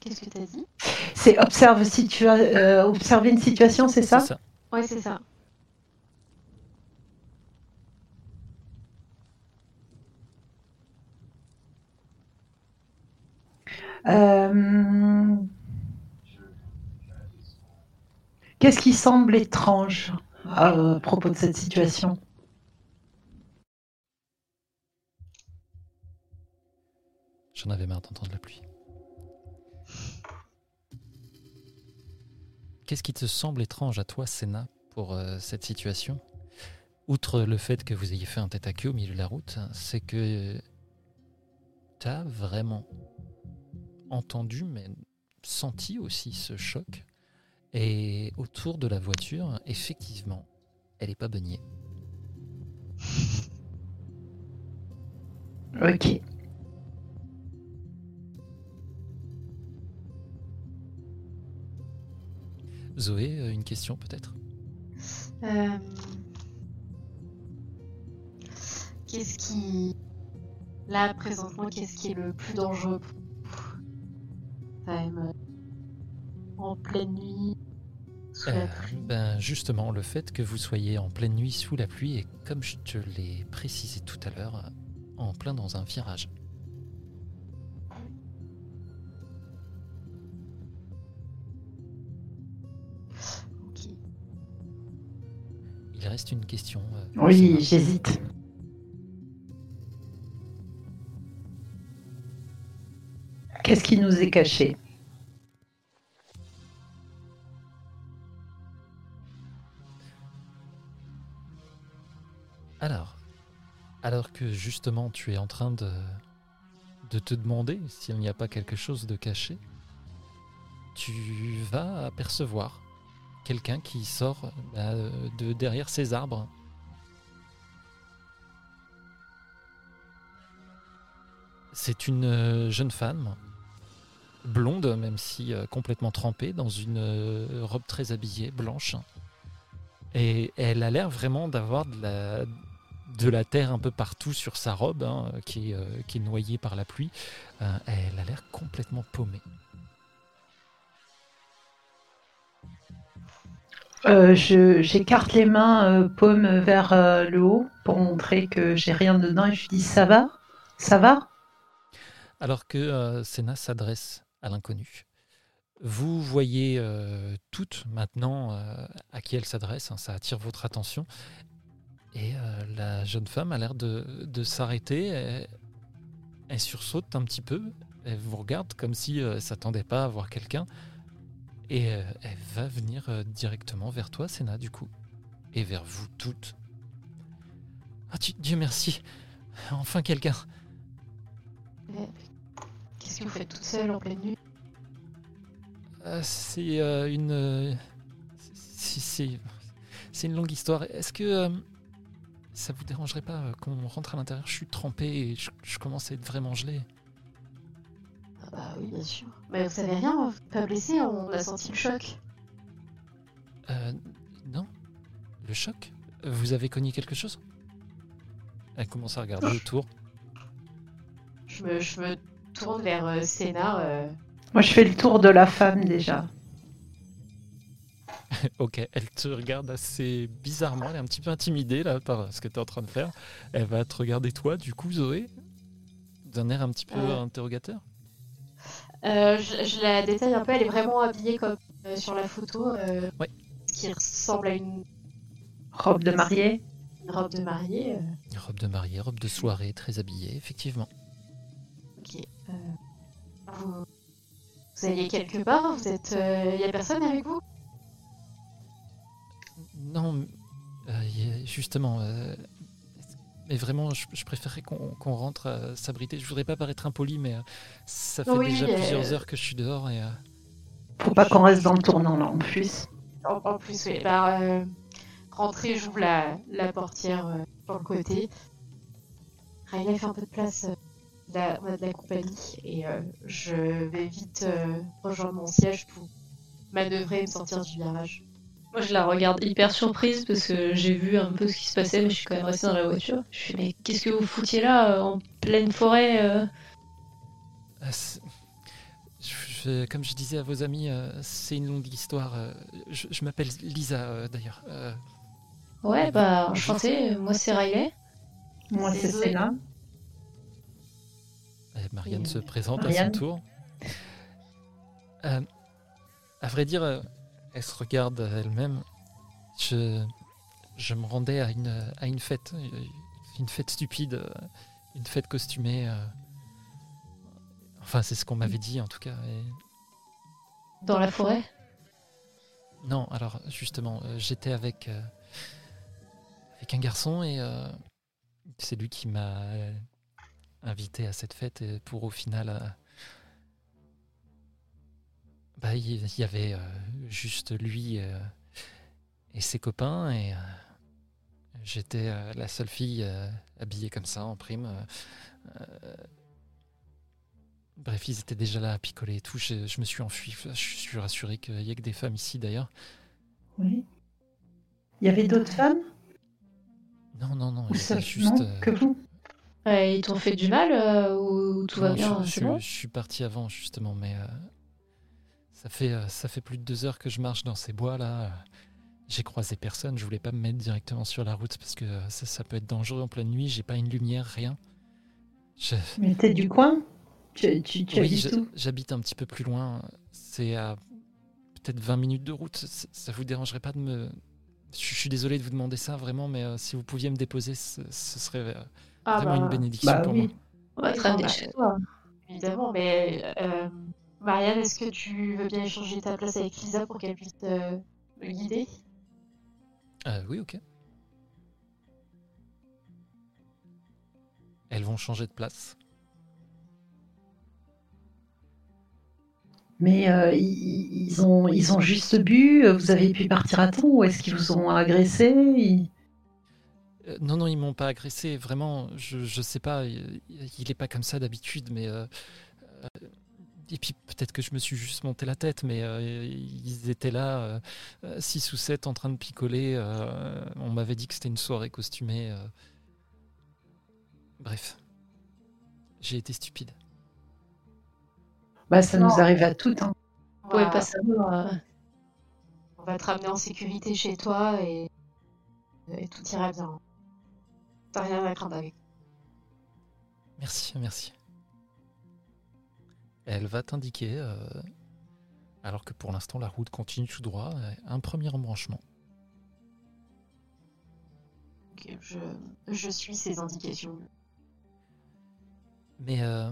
Speaker 3: Qu'est-ce que t'as dit?
Speaker 2: C'est observe situa euh, observer une situation, c'est ça,
Speaker 1: C'est ça.
Speaker 3: Ouais, c'est ça.
Speaker 2: Euh, Qu'est-ce qui semble étrange à propos de cette situation?
Speaker 1: J'en avais marre d'entendre la pluie. Qu'est-ce qui te semble étrange à toi, Sénat, pour euh, cette situation? Outre le fait que vous ayez fait un tête à queue au milieu de la route, c'est que tu as vraiment entendu, mais senti aussi ce choc. Et autour de la voiture, effectivement, elle n'est pas baignée.
Speaker 2: Ok.
Speaker 1: Zoé, euh, une question peut-être?
Speaker 3: Euh, Qu'est-ce qui. Là, présentement, qu'est-ce qui est le plus dangereux pour euh, En pleine nuit, sous la
Speaker 1: Euh,
Speaker 3: pluie.
Speaker 1: ben Justement, le fait que vous soyez en pleine nuit sous la pluie et comme je te l'ai précisé tout à l'heure, en plein dans un virage.
Speaker 3: Ok.
Speaker 1: Il reste une question. euh,
Speaker 2: Oui, j'hésite. Qu'est-ce qui nous est caché
Speaker 1: Alors, alors que justement tu es en train de, de te demander s'il n'y a pas quelque chose de caché, tu vas apercevoir quelqu'un qui sort bah, de derrière ces arbres. C'est une euh, jeune femme, blonde, même si euh, complètement trempée, dans une euh, robe très habillée, blanche. Et elle a l'air vraiment d'avoir de la, de la terre un peu partout sur sa robe, hein, qui, est, euh, qui est noyée par la pluie. Euh, elle a l'air complètement paumée.
Speaker 2: Euh, J'écarte les mains, paume vers le haut, pour montrer que j'ai rien dedans, et je dis ça va? Ça va?
Speaker 1: Alors que Senna s'adresse à l'inconnu. Vous voyez euh, toutes maintenant euh, à qui elle s'adresse, hein, ça attire votre attention. Et euh, la jeune femme a l'air de, de s'arrêter. Elle, sursaute un petit peu. Elle vous regarde comme si euh, elle s'attendait pas à voir quelqu'un. Et elle va venir directement vers toi, Senna, du coup. Et vers vous toutes. Ah, tu- Dieu merci. Enfin quelqu'un.
Speaker 3: Que vous faites toute seule en pleine nuit
Speaker 1: Euh, c'est euh, une. euh, c'est- une longue histoire. Est-ce que ça vous dérangerait pas qu'on rentre à l'intérieur? Je suis trempé et je, je commence à être vraiment gelé.
Speaker 3: Ah bah oui, bien sûr. Mais vous savez rien, vous pas blessé, on a senti le choc.
Speaker 1: Euh, non Le choc? Vous avez cogné quelque chose? Elle commence à regarder autour.
Speaker 3: Je me, je me tourne vers euh, Sénat. euh,
Speaker 2: Moi, je fais le tour de la femme déjà.
Speaker 1: ok, elle te regarde assez bizarrement. Elle est un petit peu intimidée là par ce que tu es en train de faire. Elle va te regarder toi, du coup, Zoé, d'un air un petit peu
Speaker 3: Euh.
Speaker 1: interrogateur.
Speaker 3: Euh, je, je la détaille un peu, elle est vraiment habillée comme euh, sur la photo, euh,
Speaker 1: Ouais.
Speaker 3: qui ressemble à une,
Speaker 2: Robe de mariée
Speaker 3: une robe de mariée. euh,
Speaker 1: Robe de mariée, robe de soirée, très habillée, effectivement.
Speaker 3: Euh, vous, vous alliez quelque part Vous êtes, il y a personne avec vous?
Speaker 1: Non, euh, justement. euh, mais vraiment, je, je préférerais qu'on rentre euh, s'abriter. Je voudrais pas paraître impoli, mais euh, ça fait
Speaker 3: Oui,
Speaker 1: déjà
Speaker 3: euh,
Speaker 1: plusieurs heures que je suis dehors et. euh,
Speaker 2: Faut pas qu'on reste dans le tournant là en plus.
Speaker 3: en, en plus, oui. Bah, euh, rentrez, j'ouvre la, la portière euh, sur le côté. Riley fait un peu de place. De la- on a de la compagnie et euh, je vais vite euh, rejoindre mon siège pour manœuvrer et me sortir du virage.
Speaker 4: Moi, je la regarde hyper surprise parce que j'ai vu un peu ce qui se passait, mais je suis quand même restée dans la voiture. Je fais, mais qu'est-ce que vous foutiez là, euh, en pleine forêt euh
Speaker 1: euh, je- je- comme je disais à vos amis, c'est une longue histoire. je je m'appelle Lisa, d'ailleurs.
Speaker 4: Ouais, bah, enchanté, moi c'est Riley.
Speaker 2: Moi, c'est
Speaker 3: Désolée.
Speaker 1: Et Marianne
Speaker 3: Et,
Speaker 1: se présente
Speaker 2: Marianne.
Speaker 1: à son tour. Euh, à vrai dire, euh, elle se regarde elle-même. Je, je me rendais à une, à une fête, euh, une fête stupide, euh, une fête costumée. Enfin, c'est ce qu'on m'avait dit en tout cas. et-
Speaker 4: Dans la forêt?
Speaker 1: Non, alors justement, j'étais avec, euh, avec un garçon et euh, c'est lui qui m'a invité à cette fête et pour au final euh, Bah, il y, avait euh, juste lui euh, et ses copains et j'étais la seule fille habillée comme ça en prime. bref, ils étaient déjà là à picoler et tout. Je, je me suis enfui. Je suis rassuré qu'il y ait que des femmes ici d'ailleurs.
Speaker 2: Oui. Il y avait d'autres femmes?
Speaker 1: Non, non, non. Il y avait juste.
Speaker 2: Que vous?
Speaker 4: Ils t'ont fait du mal euh, ou tout va bien
Speaker 1: je,
Speaker 4: c'est
Speaker 1: je-
Speaker 4: bon
Speaker 1: je suis parti avant justement, mais euh, ça fait euh, ça fait plus de deux heures que je marche dans ces bois là. J'ai croisé personne. Je voulais pas me mettre directement sur la route parce que ça, ça peut être dangereux en pleine nuit. J'ai pas une lumière, rien. Je-
Speaker 2: Mais t'es du coin? Tu, tu, tu
Speaker 1: oui,
Speaker 2: habites
Speaker 1: je-
Speaker 2: où?
Speaker 1: j'habite un petit peu plus loin. C'est à peut-être 20 minutes de route. Ça, ça vous dérangerait pas de me. Je, je suis désolé de vous demander ça vraiment, mais euh, si vous pouviez me déposer, ce, ce serait euh,
Speaker 5: Ah
Speaker 1: vraiment
Speaker 5: bah,
Speaker 1: une bénédiction
Speaker 2: Bah
Speaker 1: pour
Speaker 2: oui.
Speaker 1: moi.
Speaker 5: Bah,
Speaker 4: chez toi.
Speaker 5: Évidemment, mais euh, Marianne, est-ce que tu veux bien échanger ta place avec Lisa pour qu'elle puisse te me guider?
Speaker 1: Euh, oui, ok. Elles vont changer de place.
Speaker 2: Mais euh, ils, ils ont, ils ont juste bu, vous avez pu partir à temps ou est-ce qu'ils vous ont agressé? Ils-
Speaker 1: Euh, non, non, ils m'ont pas agressé. Vraiment, je, je sais pas. Il, est pas comme ça d'habitude, mais. euh, euh, et puis peut-être que je me suis juste monté la tête, mais euh, ils étaient là, 6 ou 7 en train de picoler. euh, on m'avait dit que c'était une soirée costumée. euh. Bref. J'ai été stupide.
Speaker 2: Bah, ça
Speaker 5: Non.
Speaker 2: nous arrive à toutes. hein.
Speaker 5: on
Speaker 4: Vous pouvez
Speaker 5: va,
Speaker 4: pas savoir. euh,
Speaker 5: on va te ramener en sécurité chez toi et, et tout ira bien. T'as rien à craindre avec.
Speaker 1: Merci, merci. Elle va t'indiquer, euh, alors que pour l'instant la route continue tout droit, euh, un premier embranchement.
Speaker 5: Ok, je, je suis ces indications.
Speaker 1: Mais euh,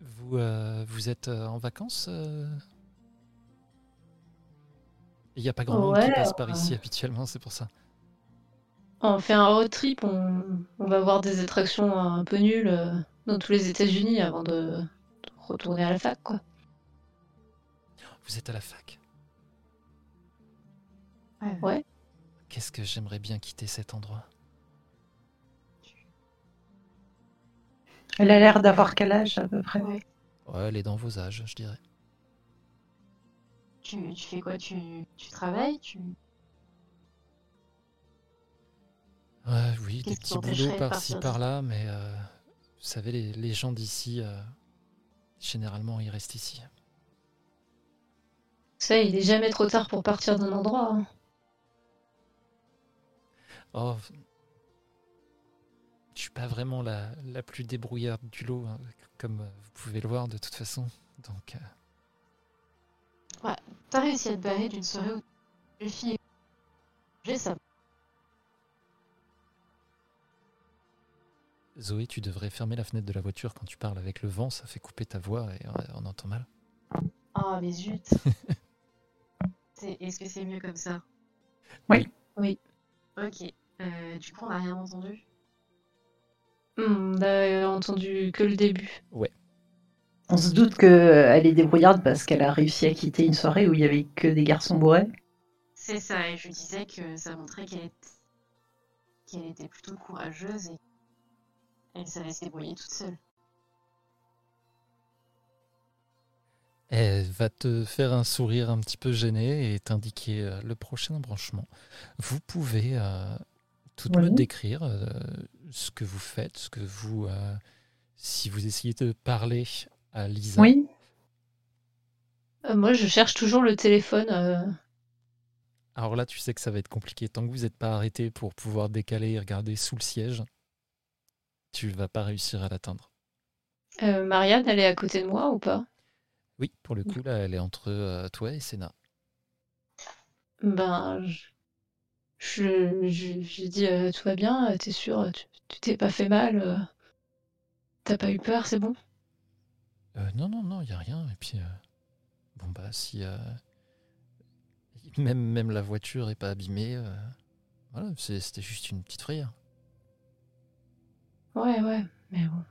Speaker 1: vous, euh, vous êtes en vacances Il n'y a pas grand monde qui passe par
Speaker 4: euh,
Speaker 1: ici habituellement, c'est pour ça.
Speaker 4: On fait un road trip, on, on va voir des attractions un peu nulles euh, dans tous les États-Unis avant de, de retourner à la fac, quoi.
Speaker 1: Vous êtes à la fac.
Speaker 4: Ouais.
Speaker 1: Qu'est-ce que j'aimerais bien quitter cet endroit?
Speaker 2: Elle a l'air d'avoir quel âge à peu près?
Speaker 5: Ouais.
Speaker 1: Ouais, elle est dans vos âges, je dirais.
Speaker 5: Tu, tu fais quoi? Tu, tu travailles? Tu...
Speaker 1: Ouais, oui, des petits boulots par-ci par-là, mais euh, vous savez, les, les gens d'ici, euh, généralement, ils restent ici.
Speaker 4: Ça, il est jamais trop tard pour partir d'un endroit. hein.
Speaker 1: Oh, je suis pas vraiment la, la plus débrouillarde du lot, hein, comme vous pouvez le voir de toute façon. Donc, euh,
Speaker 5: T'as réussi à te barrer d'une soirée où les filles j'ai ça.
Speaker 1: Zoé, tu devrais fermer la fenêtre de la voiture quand tu parles avec le vent, ça fait couper ta voix et euh, on entend mal.
Speaker 5: Ah mais zut. Est-ce que c'est mieux comme ça?
Speaker 2: Oui.
Speaker 4: Oui.
Speaker 5: Ok. Euh, du coup on n'a rien entendu?
Speaker 4: Hmm, on a entendu que le début.
Speaker 2: On se doute qu'elle est débrouillarde parce qu'elle a réussi à quitter une soirée où il y avait que des garçons bourrés.
Speaker 5: C'est ça, et je disais que ça montrait qu'elle était... qu'elle était plutôt courageuse et elle savait se débrouiller toute seule.
Speaker 1: Elle va te faire un sourire un petit peu gêné et t'indiquer euh, le prochain embranchement. Vous pouvez euh, tout me
Speaker 2: Oui.
Speaker 1: décrire euh, ce que vous faites, ce que vous, euh, si vous essayez de parler à Lisa.
Speaker 2: Oui.
Speaker 4: Euh, moi, je cherche toujours le téléphone. euh,
Speaker 1: Alors là, tu sais que ça va être compliqué. Tant que vous n'êtes pas arrêté pour pouvoir décaler et regarder sous le siège, tu vas pas réussir à l'atteindre.
Speaker 4: euh, Marianne, elle est à côté de moi ou pas?
Speaker 1: Oui, pour le coup, là, elle est entre euh, toi et Sénat.
Speaker 4: Ben, je, je, je, je dis euh, tout va bien, t'es sûr, tu t'es pas fait mal, t'as pas eu peur, c'est bon?
Speaker 1: Euh, non, non, non, il n'y a rien. Et puis, bon, bah, si. même, même la voiture est pas abîmée, voilà, c'était juste une petite frayeur.
Speaker 4: Ouais, ouais, mais bon.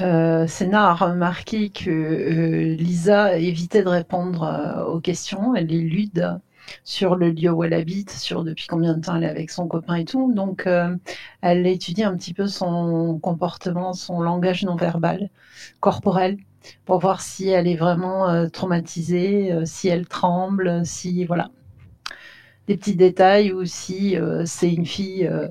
Speaker 2: euh, a remarqué que euh, Lisa évitait de répondre euh, aux questions. Elle élude sur le lieu où elle habite, sur depuis combien de temps elle est avec son copain et tout. Donc, elle étudie un petit peu son comportement, son langage non verbal, corporel, pour voir si elle est vraiment traumatisée, si elle tremble, si voilà. Des petits détails ou si euh, c'est une fille euh,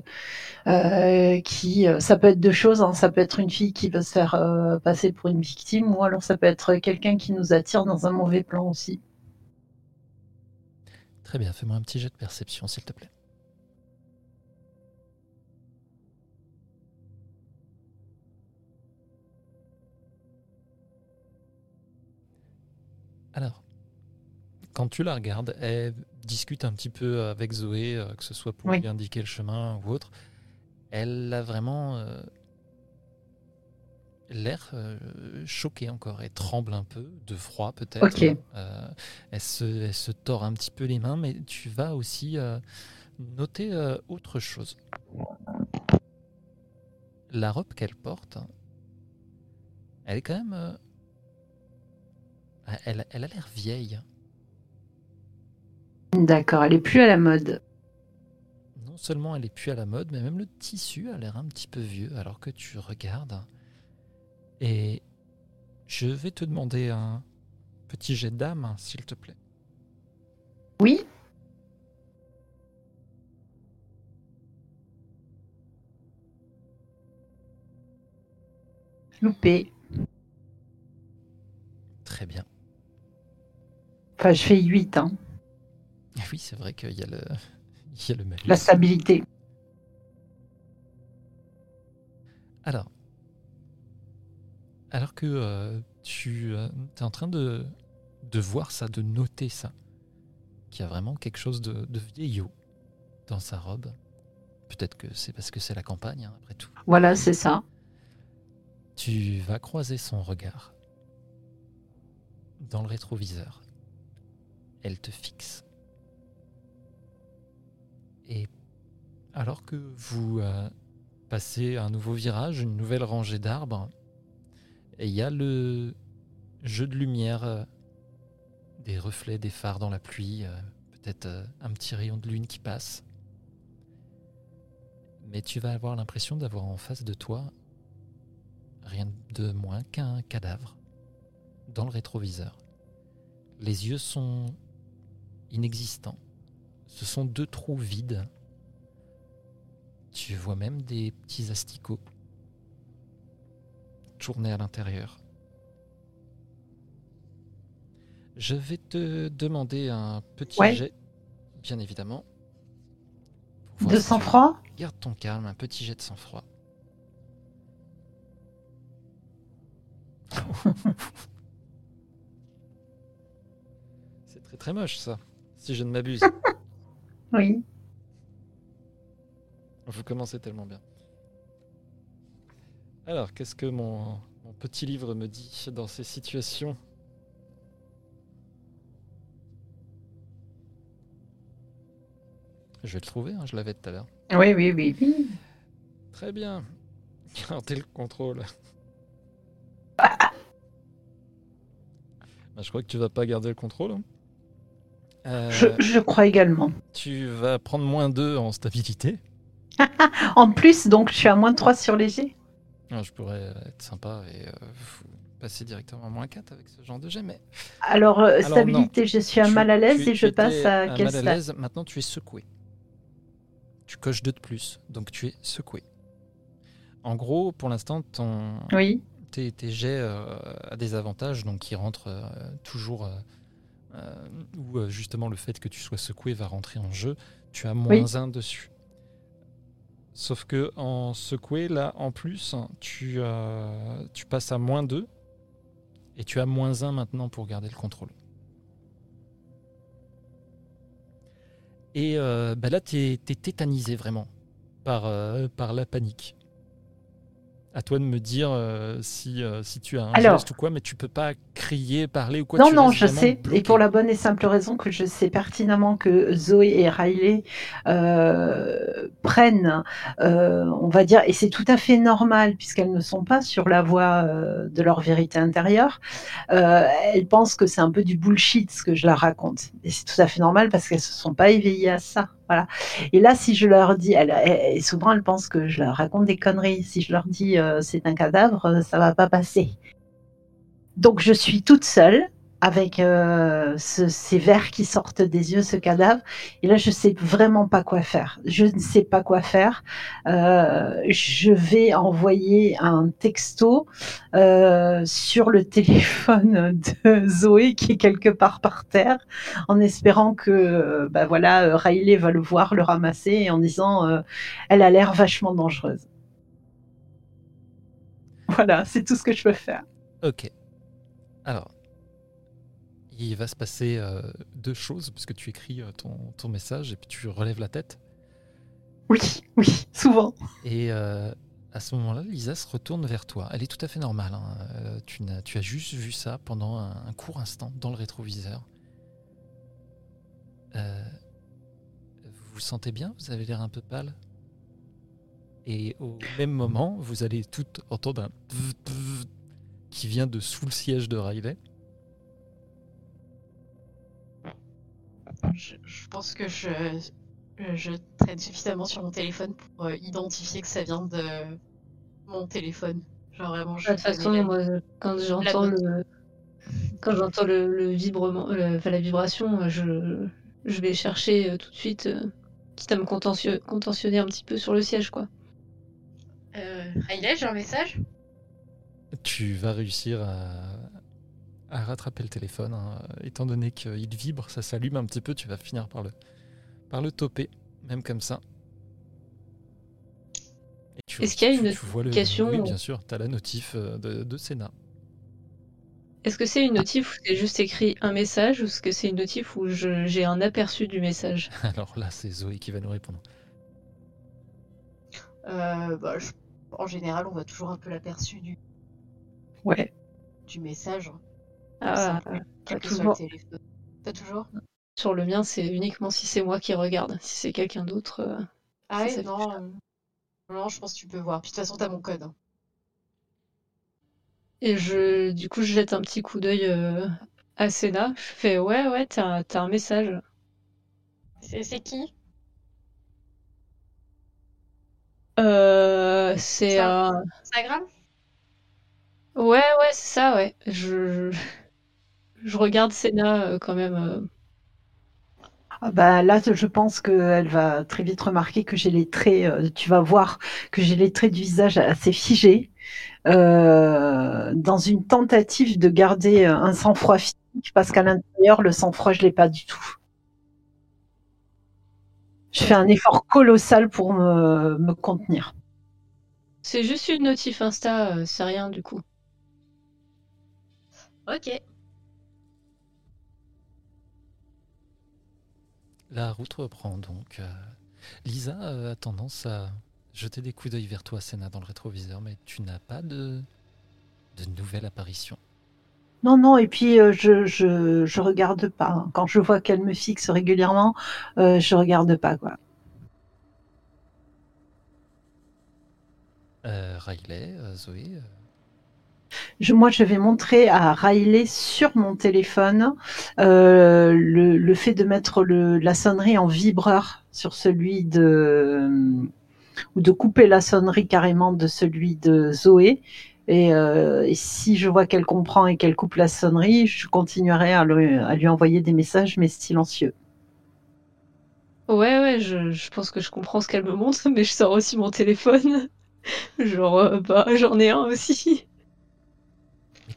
Speaker 2: euh, qui, ça peut être deux choses, hein. ça peut être une fille qui veut se faire passer pour une victime, ou alors ça peut être quelqu'un qui nous attire dans un mauvais plan aussi.
Speaker 1: Très bien, fais-moi un petit jet de perception, s'il te plaît. Alors, quand tu la regardes, elle discute un petit peu avec Zoé, euh, que ce soit pour
Speaker 2: Oui.
Speaker 1: lui indiquer le chemin ou autre. Elle a vraiment euh, l'air euh, choquée encore. Elle tremble un peu, de froid peut-être. Euh, elle, se, elle se tord un petit peu les mains, mais tu vas aussi noter autre chose. La robe qu'elle porte, elle est quand même... elle, elle a l'air vieille.
Speaker 2: D'accord, elle est plus à la mode.
Speaker 1: Non seulement elle est plus à la mode, mais même le tissu a l'air un petit peu vieux alors que tu regardes. Et je vais te demander un petit jet d'âme, s'il te plaît.
Speaker 2: Oui Loupé.
Speaker 1: Très bien.
Speaker 2: Enfin, je fais 8, hein.
Speaker 1: Ah Oui, c'est vrai qu'il y a le, il y a le malus.
Speaker 2: La stabilité.
Speaker 1: Alors, alors que euh, tu es en train de, de voir ça, de noter ça, qu'il y a vraiment quelque chose de, de vieillot dans sa robe. Peut-être que c'est parce que c'est la campagne, hein, après tout.
Speaker 2: Voilà, c'est ça.
Speaker 1: Tu vas croiser son regard dans le rétroviseur. Elle te fixe. Et alors que vous euh, passez un nouveau virage, une nouvelle rangée d'arbres, et il y a le jeu de lumière, euh, des reflets des phares dans la pluie, euh, peut-être un petit rayon de lune qui passe. Mais tu vas avoir l'impression d'avoir en face de toi rien de moins qu'un cadavre dans le rétroviseur. Les yeux sont inexistants. Ce sont deux trous vides. Tu vois même des petits asticots tournés à l'intérieur. Je vais te demander un petit
Speaker 2: Ouais.
Speaker 1: jet, bien évidemment.
Speaker 2: De sang-froid
Speaker 1: Garde ton calme, un petit jet de sang-froid. C'est très très moche ça, si je ne m'abuse.
Speaker 2: Oui.
Speaker 1: Vous commencez tellement bien. Alors, qu'est-ce que mon, mon petit livre me dit dans ces situations? Je vais le trouver, hein, je l'avais tout à l'heure.
Speaker 2: Oui, oui, oui, oui.
Speaker 1: Très bien. Gardez le contrôle. Bah, je crois que tu vas pas garder le contrôle. hein. Euh,
Speaker 2: Je, je crois également.
Speaker 1: Tu vas prendre moins 2 en stabilité.
Speaker 2: En plus, donc, je suis à moins 3 sur léger.
Speaker 1: Ah, je pourrais être sympa et euh, passer directement à moins 4 avec ce genre de jet, mais
Speaker 2: Alors, euh,
Speaker 1: Alors,
Speaker 2: stabilité, je suis à
Speaker 1: tu-
Speaker 2: mal à l'aise et je
Speaker 1: tu
Speaker 2: passe à quel
Speaker 1: mal à
Speaker 2: stade
Speaker 1: l'aise, maintenant tu es secoué. Tu coches 2 de plus, donc tu es secoué. En gros, pour l'instant, ton,
Speaker 2: Oui.
Speaker 1: tes, tes jets à des avantages, donc qui rentrent toujours, euh, ou euh, justement le fait que tu sois secoué va rentrer en jeu, tu as moins 1 dessus. Sauf que en secoué, là, en plus, tu, euh, tu passes à moins 2, et tu as moins 1 maintenant pour garder le contrôle. Et euh, bah là, tu es, tétanisé vraiment par, euh, par la panique. À toi de me dire euh, si, euh, si tu as un
Speaker 2: Alors-
Speaker 1: geste ou quoi, mais tu peux pas crier, parler ou quoi.
Speaker 2: Non,
Speaker 1: tu
Speaker 2: non, je sais. Et pour la bonne et simple raison que je sais pertinemment que Zoé et Riley euh, prennent, on va dire, et c'est tout à fait normal puisqu'elles ne sont pas sur la voie de leur vérité intérieure, elles pensent que c'est un peu du bullshit ce que je leur raconte. Et c'est tout à fait normal parce qu'elles se sont pas éveillées à ça. Voilà. Et là, si je leur dis, elles- souvent elles pensent que je leur raconte des conneries. Si je leur dis euh, c'est un cadavre, euh, ça va pas passer. Donc je suis toute seule avec euh, ce- ces vers qui sortent des yeux, ce cadavre. Et là, je sais vraiment pas quoi faire. Je ne sais pas quoi faire. Euh, je vais envoyer un texto euh, sur le téléphone de Zoé qui est quelque part par terre, en espérant que, bah voilà, Riley va le voir, le ramasser, et en disant, elle a l'air vachement dangereuse. Voilà, c'est tout ce que je peux faire.
Speaker 1: Ok. Alors, il va se passer euh, deux choses, puisque tu écris euh, ton, ton message et puis tu relèves la tête.
Speaker 2: Oui, oui, souvent.
Speaker 1: Et euh, à ce moment-là, Lisa se retourne vers toi. Elle est tout à fait normale. hein. Tu, n'as- tu as juste vu ça pendant un, un court instant dans le rétroviseur. Vous vous sentez bien? Vous avez l'air un peu pâle? Et au même moment, vous allez tout entendre un qui vient de sous le siège de Riley.
Speaker 5: Je, je pense que je, je traîne suffisamment sur mon téléphone pour euh, identifier que ça vient de mon téléphone. Genre vraiment, je
Speaker 4: De toute façon,
Speaker 5: la-
Speaker 4: moi, quand j'entends le, quand j'entends le, le vibrement, le- enfin, la vibration, je, je vais chercher euh, tout de suite, euh, quitte à me contentio- contentionner un petit peu sur le siège, quoi.
Speaker 5: Euh, Riley, j'ai un message?
Speaker 1: Tu vas réussir à, à rattraper le téléphone. hein. Étant donné qu'il vibre, ça s'allume un petit peu, tu vas finir par le, par le toper, même comme ça. Et tu-
Speaker 4: Est-ce qu'il y a
Speaker 1: tu-
Speaker 4: une
Speaker 1: le-
Speaker 4: notification
Speaker 1: Oui, bien sûr, tu as la notif euh, de, de Sénat.
Speaker 4: Est-ce que c'est une notif où c'est juste écrit un message ou est-ce que c'est une notif où j'ai un aperçu du message?
Speaker 1: Alors là, c'est Zoé qui va nous répondre.
Speaker 5: Euh, bah, je- En général, on voit toujours un peu l'aperçu du,
Speaker 2: Ouais.
Speaker 5: du message.
Speaker 4: Ah,
Speaker 5: peu- quel que
Speaker 4: toujours.
Speaker 5: soit le téléphone. Toujours
Speaker 4: sur le mien, c'est uniquement si c'est moi qui regarde. Si c'est quelqu'un d'autre, euh,
Speaker 5: Ah ouais, non. euh, Non, je pense que tu peux voir. Puis de toute façon, t'as mon code. hein.
Speaker 4: Et je, du coup, je jette un petit coup d'œil euh, à Senna. Je fais ouais, ouais, t'as, t'as un message.
Speaker 5: C'est c'est qui?
Speaker 4: Euh, c'est un.
Speaker 5: Instagram?
Speaker 4: Ouais, ouais, c'est ça, ouais. Je, je regarde Senna euh, quand même. euh.
Speaker 2: Ah bah là, je pense qu'elle va très vite remarquer que j'ai les traits, euh, tu vas voir que j'ai les traits du visage assez figés, euh, dans une tentative de garder un sang-froid physique, parce qu'à l'intérieur, le sang-froid, je l'ai pas du tout. Je fais un effort colossal pour me, me contenir.
Speaker 4: C'est juste une notif Insta, c'est rien du coup.
Speaker 5: Ok.
Speaker 1: La route reprend donc. euh, Lisa a tendance à jeter des coups d'œil vers toi, Sénat, dans le rétroviseur, mais tu n'as pas de, de nouvelle apparition.
Speaker 2: Non, non, et puis euh, je, je, je regarde pas. hein. Quand je vois qu'elle me fixe régulièrement, euh, je regarde pas, quoi.
Speaker 1: Euh, Riley, Zoé,
Speaker 2: Je, moi, je vais montrer à Riley sur mon téléphone euh, le, fait de mettre la sonnerie en vibreur sur celui de ou de couper la sonnerie carrément de celui de Zoé. Et, euh, si je vois qu'elle comprend et qu'elle coupe la sonnerie, je continuerai à, lui- envoyer des messages, mais silencieux.
Speaker 4: Ouais, ouais, je, je pense que je comprends ce qu'elle me montre, mais je sors aussi mon téléphone. Genre, euh, bah, j'en ai un aussi.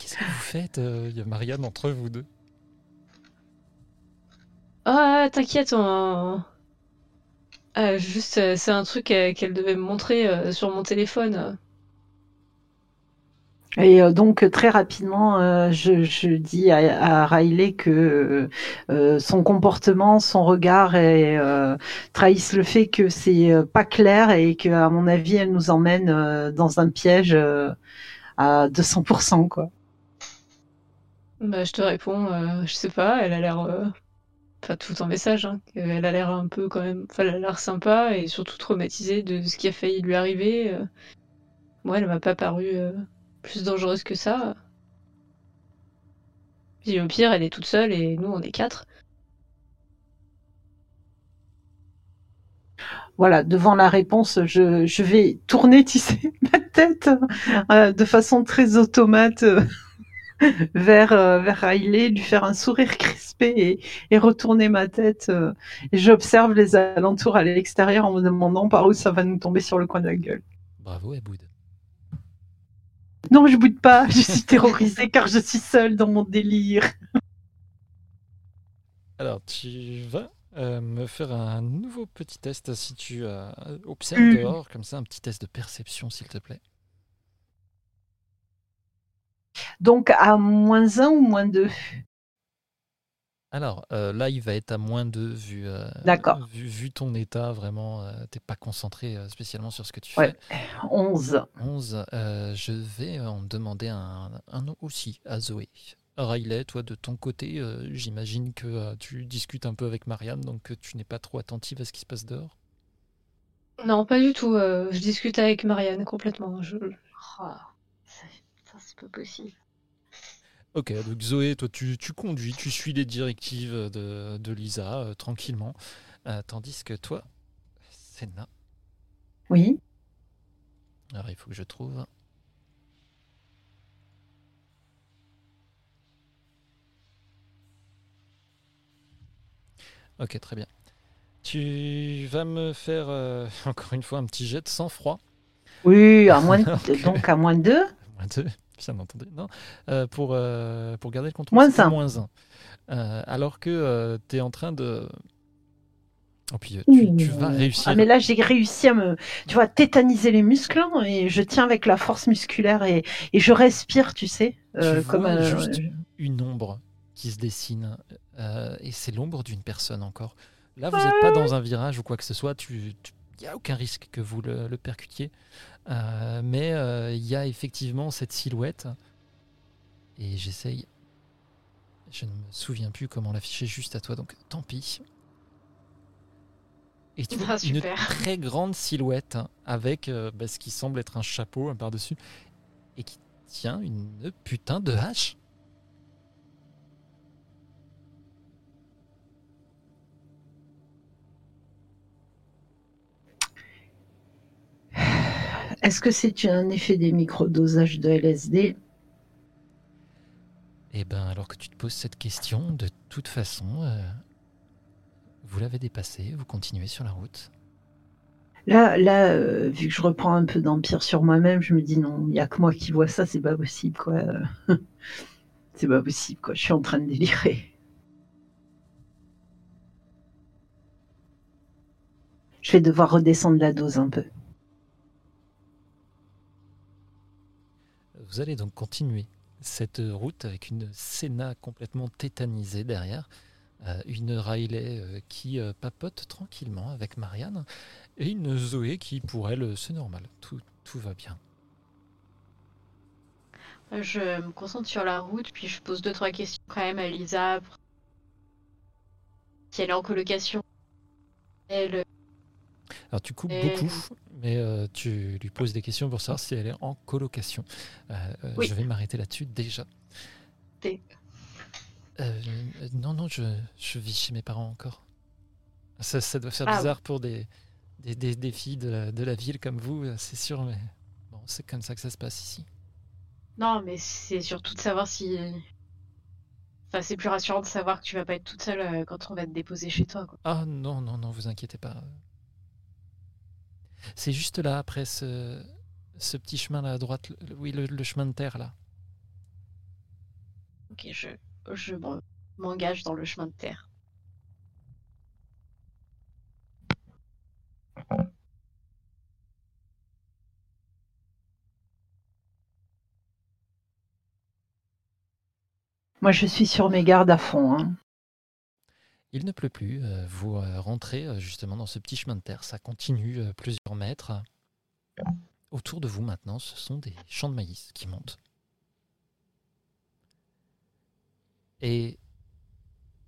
Speaker 1: Qu'est-ce que vous faites euh, Il y a Marianne entre vous deux?
Speaker 4: Ah, t'inquiète, on... Ah, juste, euh, c'est un truc euh, qu'elle devait me montrer euh, sur mon téléphone.
Speaker 2: Et euh, donc très rapidement, euh, je, je dis à, à Riley que euh, son comportement, son regard euh, trahissent le fait que c'est euh, pas clair et que à mon avis, elle nous emmène euh, dans un piège euh, à 200%. Quoi.
Speaker 4: Bah, je te réponds, euh, je sais pas, elle a l'air. euh, Enfin, tout en message, hein, elle a l'air un peu quand même. Enfin, elle a l'air sympa et surtout traumatisée de ce qui a failli lui arriver. euh. Moi, elle m'a pas paru euh, plus dangereuse que ça. Puis au pire, elle est toute seule et nous, on est quatre.
Speaker 2: Voilà, devant la réponse, je, je vais tourner, sais, ma tête euh, de façon très automate vers, euh, vers Riley, lui faire un sourire crispé et, et retourner ma tête. euh, et j'observe les alentours à l'extérieur en me demandant par où ça va nous tomber sur le coin de la gueule.
Speaker 1: Bravo, Eboud.
Speaker 2: Non, je boude pas, je suis terrorisée car je suis seule dans mon délire.
Speaker 1: Alors, tu vas euh, me faire un nouveau petit test si tu observes
Speaker 2: Mm.
Speaker 1: dehors, comme ça, un petit test de perception, s'il te plaît.
Speaker 2: Donc à moins un ou moins deux?
Speaker 1: Alors, euh, là, il va être à moins 2 vu, euh,
Speaker 2: D'accord.
Speaker 1: vu, vu ton état, vraiment, euh, t'es pas concentré euh, spécialement sur ce que tu
Speaker 2: Ouais.
Speaker 1: fais.
Speaker 2: 11.
Speaker 1: 11, euh, je vais en demander un, aussi à Zoé. Riley, toi de ton côté, euh, j'imagine que euh, tu discutes un peu avec Marianne, donc tu n'es pas trop attentive à ce qui se passe dehors?
Speaker 4: Non, pas du tout. euh, je discute avec Marianne complètement. Je...
Speaker 5: Oh, ça, pas possible.
Speaker 1: Ok, donc Zoé, toi tu, tu conduis, tu suis les directives de, de Lisa euh, tranquillement, Euh, tandis que toi, Senna,
Speaker 2: Oui.
Speaker 1: alors il faut que je trouve. Ok, très bien. Tu vas me faire euh, encore une fois un petit jet de sang-froid.
Speaker 2: Oui, à moins de- donc à moins de deux.
Speaker 1: Moins deux, bien entendu. Non, euh, pour, euh, pour garder le contrôle.
Speaker 2: Moins
Speaker 1: c'est
Speaker 2: un.
Speaker 1: Moins un. Euh, alors que tu es en train de. Oh, puis euh, tu, tu vas réussir.
Speaker 2: Ah, mais là, j'ai réussi à me, tu vois, tétaniser les muscles hein, et je tiens avec la force musculaire et, et je respire, tu sais, euh,
Speaker 1: Tu
Speaker 2: comme
Speaker 1: vois juste une ombre qui se dessine. euh, et c'est l'ombre d'une personne encore. Là, vous n'êtes pas dans un virage ou quoi que ce soit. Il n'y a aucun risque que vous le, le percutiez. Euh, mais euh, il y a effectivement cette silhouette. Et j'essaye. Je ne me souviens plus comment l'afficher juste à toi, donc tant pis. Et tu vois
Speaker 5: Ah,
Speaker 1: une
Speaker 5: super.
Speaker 1: très grande silhouette hein, avec euh, bah, ce qui semble être un chapeau hein, par-dessus et qui tient une putain de hache.
Speaker 2: Est-ce que c'est un effet des microdosages de LSD
Speaker 1: Eh ben, alors que tu te poses cette question, de toute façon, euh, vous l'avez dépassé, vous continuez sur la route.
Speaker 2: Là, là, euh, vu que je reprends un peu d'empire sur moi-même, je me dis non, il y a que moi qui vois ça, c'est pas possible, quoi. c'est pas possible, quoi. Je suis en train de délirer. Je vais devoir redescendre la dose un peu.
Speaker 1: Vous allez donc continuer cette route avec une Senna complètement tétanisée derrière, euh, une Riley euh, qui euh, papote tranquillement avec Marianne, et une Zoé qui, pour elle, c'est normal, tout, tout va bien.
Speaker 5: Je me concentre sur la route, puis je pose deux trois questions quand même à Lisa. Si elle est en colocation. Elle,
Speaker 1: Alors tu coupes
Speaker 5: Et-
Speaker 1: beaucoup, mais euh, tu lui poses des questions pour savoir si elle est en colocation. Euh, euh,
Speaker 5: Oui.
Speaker 1: Je vais m'arrêter là-dessus déjà. Euh, non, non, je, je vis chez mes parents encore. Ça, ça doit faire
Speaker 5: Ah,
Speaker 1: bizarre pour des, des, des- des filles de la, de la ville comme vous, c'est sûr, mais bon, c'est comme ça que ça se passe ici.
Speaker 5: Non, mais c'est surtout de savoir si. Enfin, c'est plus rassurant de savoir que tu vas pas être toute seule quand on va te déposer chez toi. Quoi.
Speaker 1: Ah non, non, non, vous inquiétez pas. C'est juste là, après ce, petit chemin là à droite, oui, le, chemin de terre là.
Speaker 5: Ok, je, je m'engage dans le chemin de terre.
Speaker 2: Moi, je suis sur mes gardes à fond. Hein.
Speaker 1: Il ne pleut plus. euh, Vous euh, rentrez euh, justement dans ce petit chemin de terre. Ça continue plusieurs mètres. Autour de vous maintenant, ce sont des champs de maïs qui montent. Et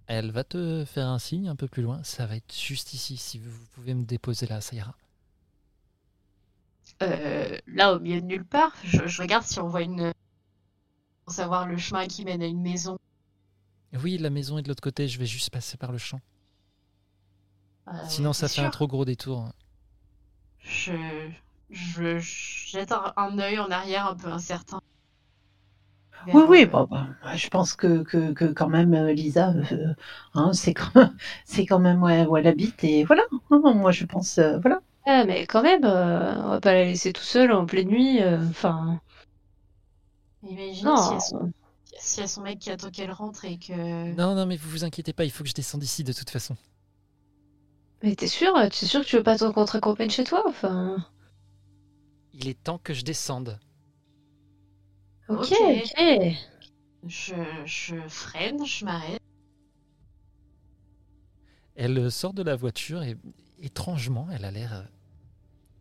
Speaker 1: elle va te faire un signe un peu plus loin. Ça va être juste ici. Si vous pouvez me déposer là, ça ira.
Speaker 3: Là, au milieu de nulle part, je regarde si on voit une. Pour savoir le chemin qui mène à une maison.
Speaker 1: Oui, la maison est de l'autre côté. Je vais juste passer par le champ.
Speaker 3: Euh,
Speaker 1: Sinon, ça fait un trop gros détour.
Speaker 3: Je, je, je jette un, un œil en arrière un peu incertain.
Speaker 2: Oui,
Speaker 3: Vers,
Speaker 2: oui, bon, bah, je pense que, que, que quand même, euh, Lisa, euh, hein, c'est quand, c'est quand même ouais, où elle habite. Et voilà, hein, moi, je pense, euh, voilà.
Speaker 4: Ah, mais quand même, euh, on va pas la laisser tout seule en pleine nuit. euh, Enfin,
Speaker 3: Imagine si
Speaker 4: non.
Speaker 3: elle, son, si elle son mec qui attend qu'elle rentre et que.
Speaker 1: Non, non, mais vous vous inquiétez pas. Il faut que je descende ici de toute façon.
Speaker 4: Mais t'es sûr? T'es sûr que tu veux pas ton contre campagne chez toi? Enfin,
Speaker 1: Il est temps que je descende.
Speaker 4: ok,
Speaker 3: Ok.
Speaker 4: ok.
Speaker 3: Je, je freine, je m'arrête.
Speaker 1: Elle sort de la voiture et étrangement, elle a l'air euh,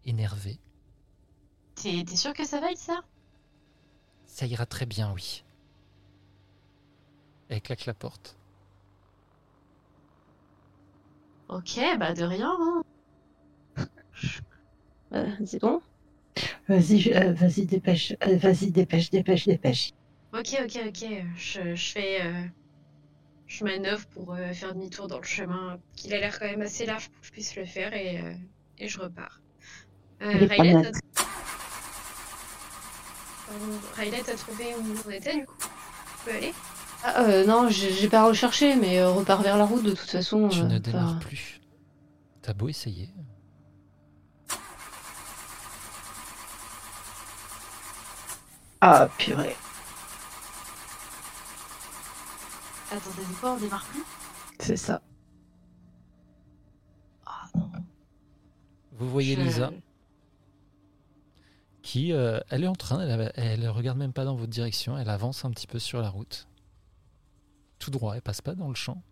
Speaker 1: énervée.
Speaker 3: T'es t'es sûr que ça va, ça
Speaker 1: Ça ira très bien, oui. Elle claque la porte.
Speaker 3: Ok, bah de rien. Hein.
Speaker 4: Euh, dis donc.
Speaker 2: Vas-y, je- euh, vas-y, dépêche, euh, vas-y, dépêche, dépêche, dépêche.
Speaker 3: Ok, ok, ok. Je, je fais. euh, je manœuvre pour euh, faire demi-tour dans le chemin, qu'il a l'air quand même assez large pour que je puisse le faire, et, euh, et je repars. Euh, Riley, t'as trouvé où on était du coup? Tu peux aller?
Speaker 4: Ah, euh, non, j'ai pas recherché, mais euh, repars vers la route de toute façon.
Speaker 1: Tu
Speaker 4: euh,
Speaker 1: ne démarres plus. T'as beau essayer.
Speaker 2: Ah, purée.
Speaker 3: Dit quoi On démarre plus?
Speaker 2: C'est ça.
Speaker 3: Ah non.
Speaker 1: Vous voyez
Speaker 3: Je-
Speaker 1: Lisa qui, euh, elle est en train, elle, elle regarde même pas dans votre direction, elle avance un petit peu sur la route. Tout droit, elle passe pas dans le champ.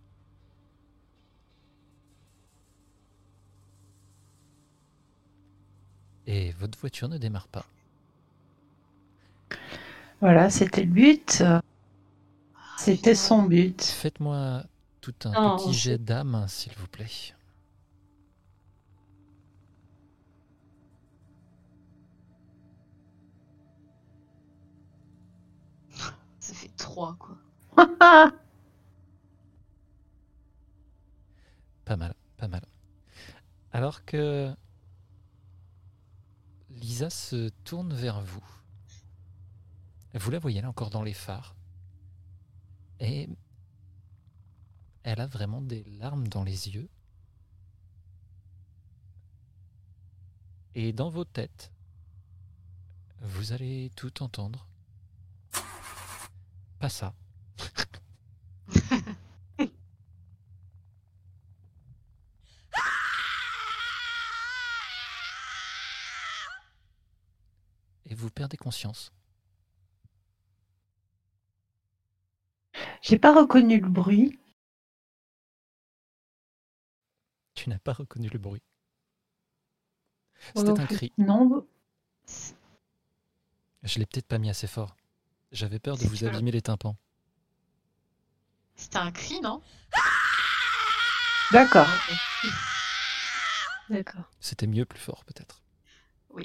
Speaker 1: Et votre voiture ne démarre pas.
Speaker 2: Voilà, c'était le but. C'était son but.
Speaker 1: Faites-moi tout un
Speaker 4: Non,
Speaker 1: petit jet d'âme, s'il vous plaît.
Speaker 3: Ça fait 3 quoi.
Speaker 1: Pas mal, pas mal. Alors que Lisa se tourne vers vous. Vous la voyez, est encore dans les phares. Et elle a vraiment des larmes dans les yeux. Et dans vos têtes, vous allez tout entendre. Pas ça. Perdez conscience.
Speaker 2: J'ai pas reconnu le bruit.
Speaker 1: Tu n'as pas reconnu le bruit. C'était un cri.
Speaker 2: Non,
Speaker 1: Je l'ai peut-être pas mis assez fort. J'avais peur de vous
Speaker 3: que-
Speaker 1: abîmer les tympans.
Speaker 3: C'était un cri, non?
Speaker 2: D'accord.
Speaker 4: D'accord.
Speaker 1: C'était mieux plus fort peut-être.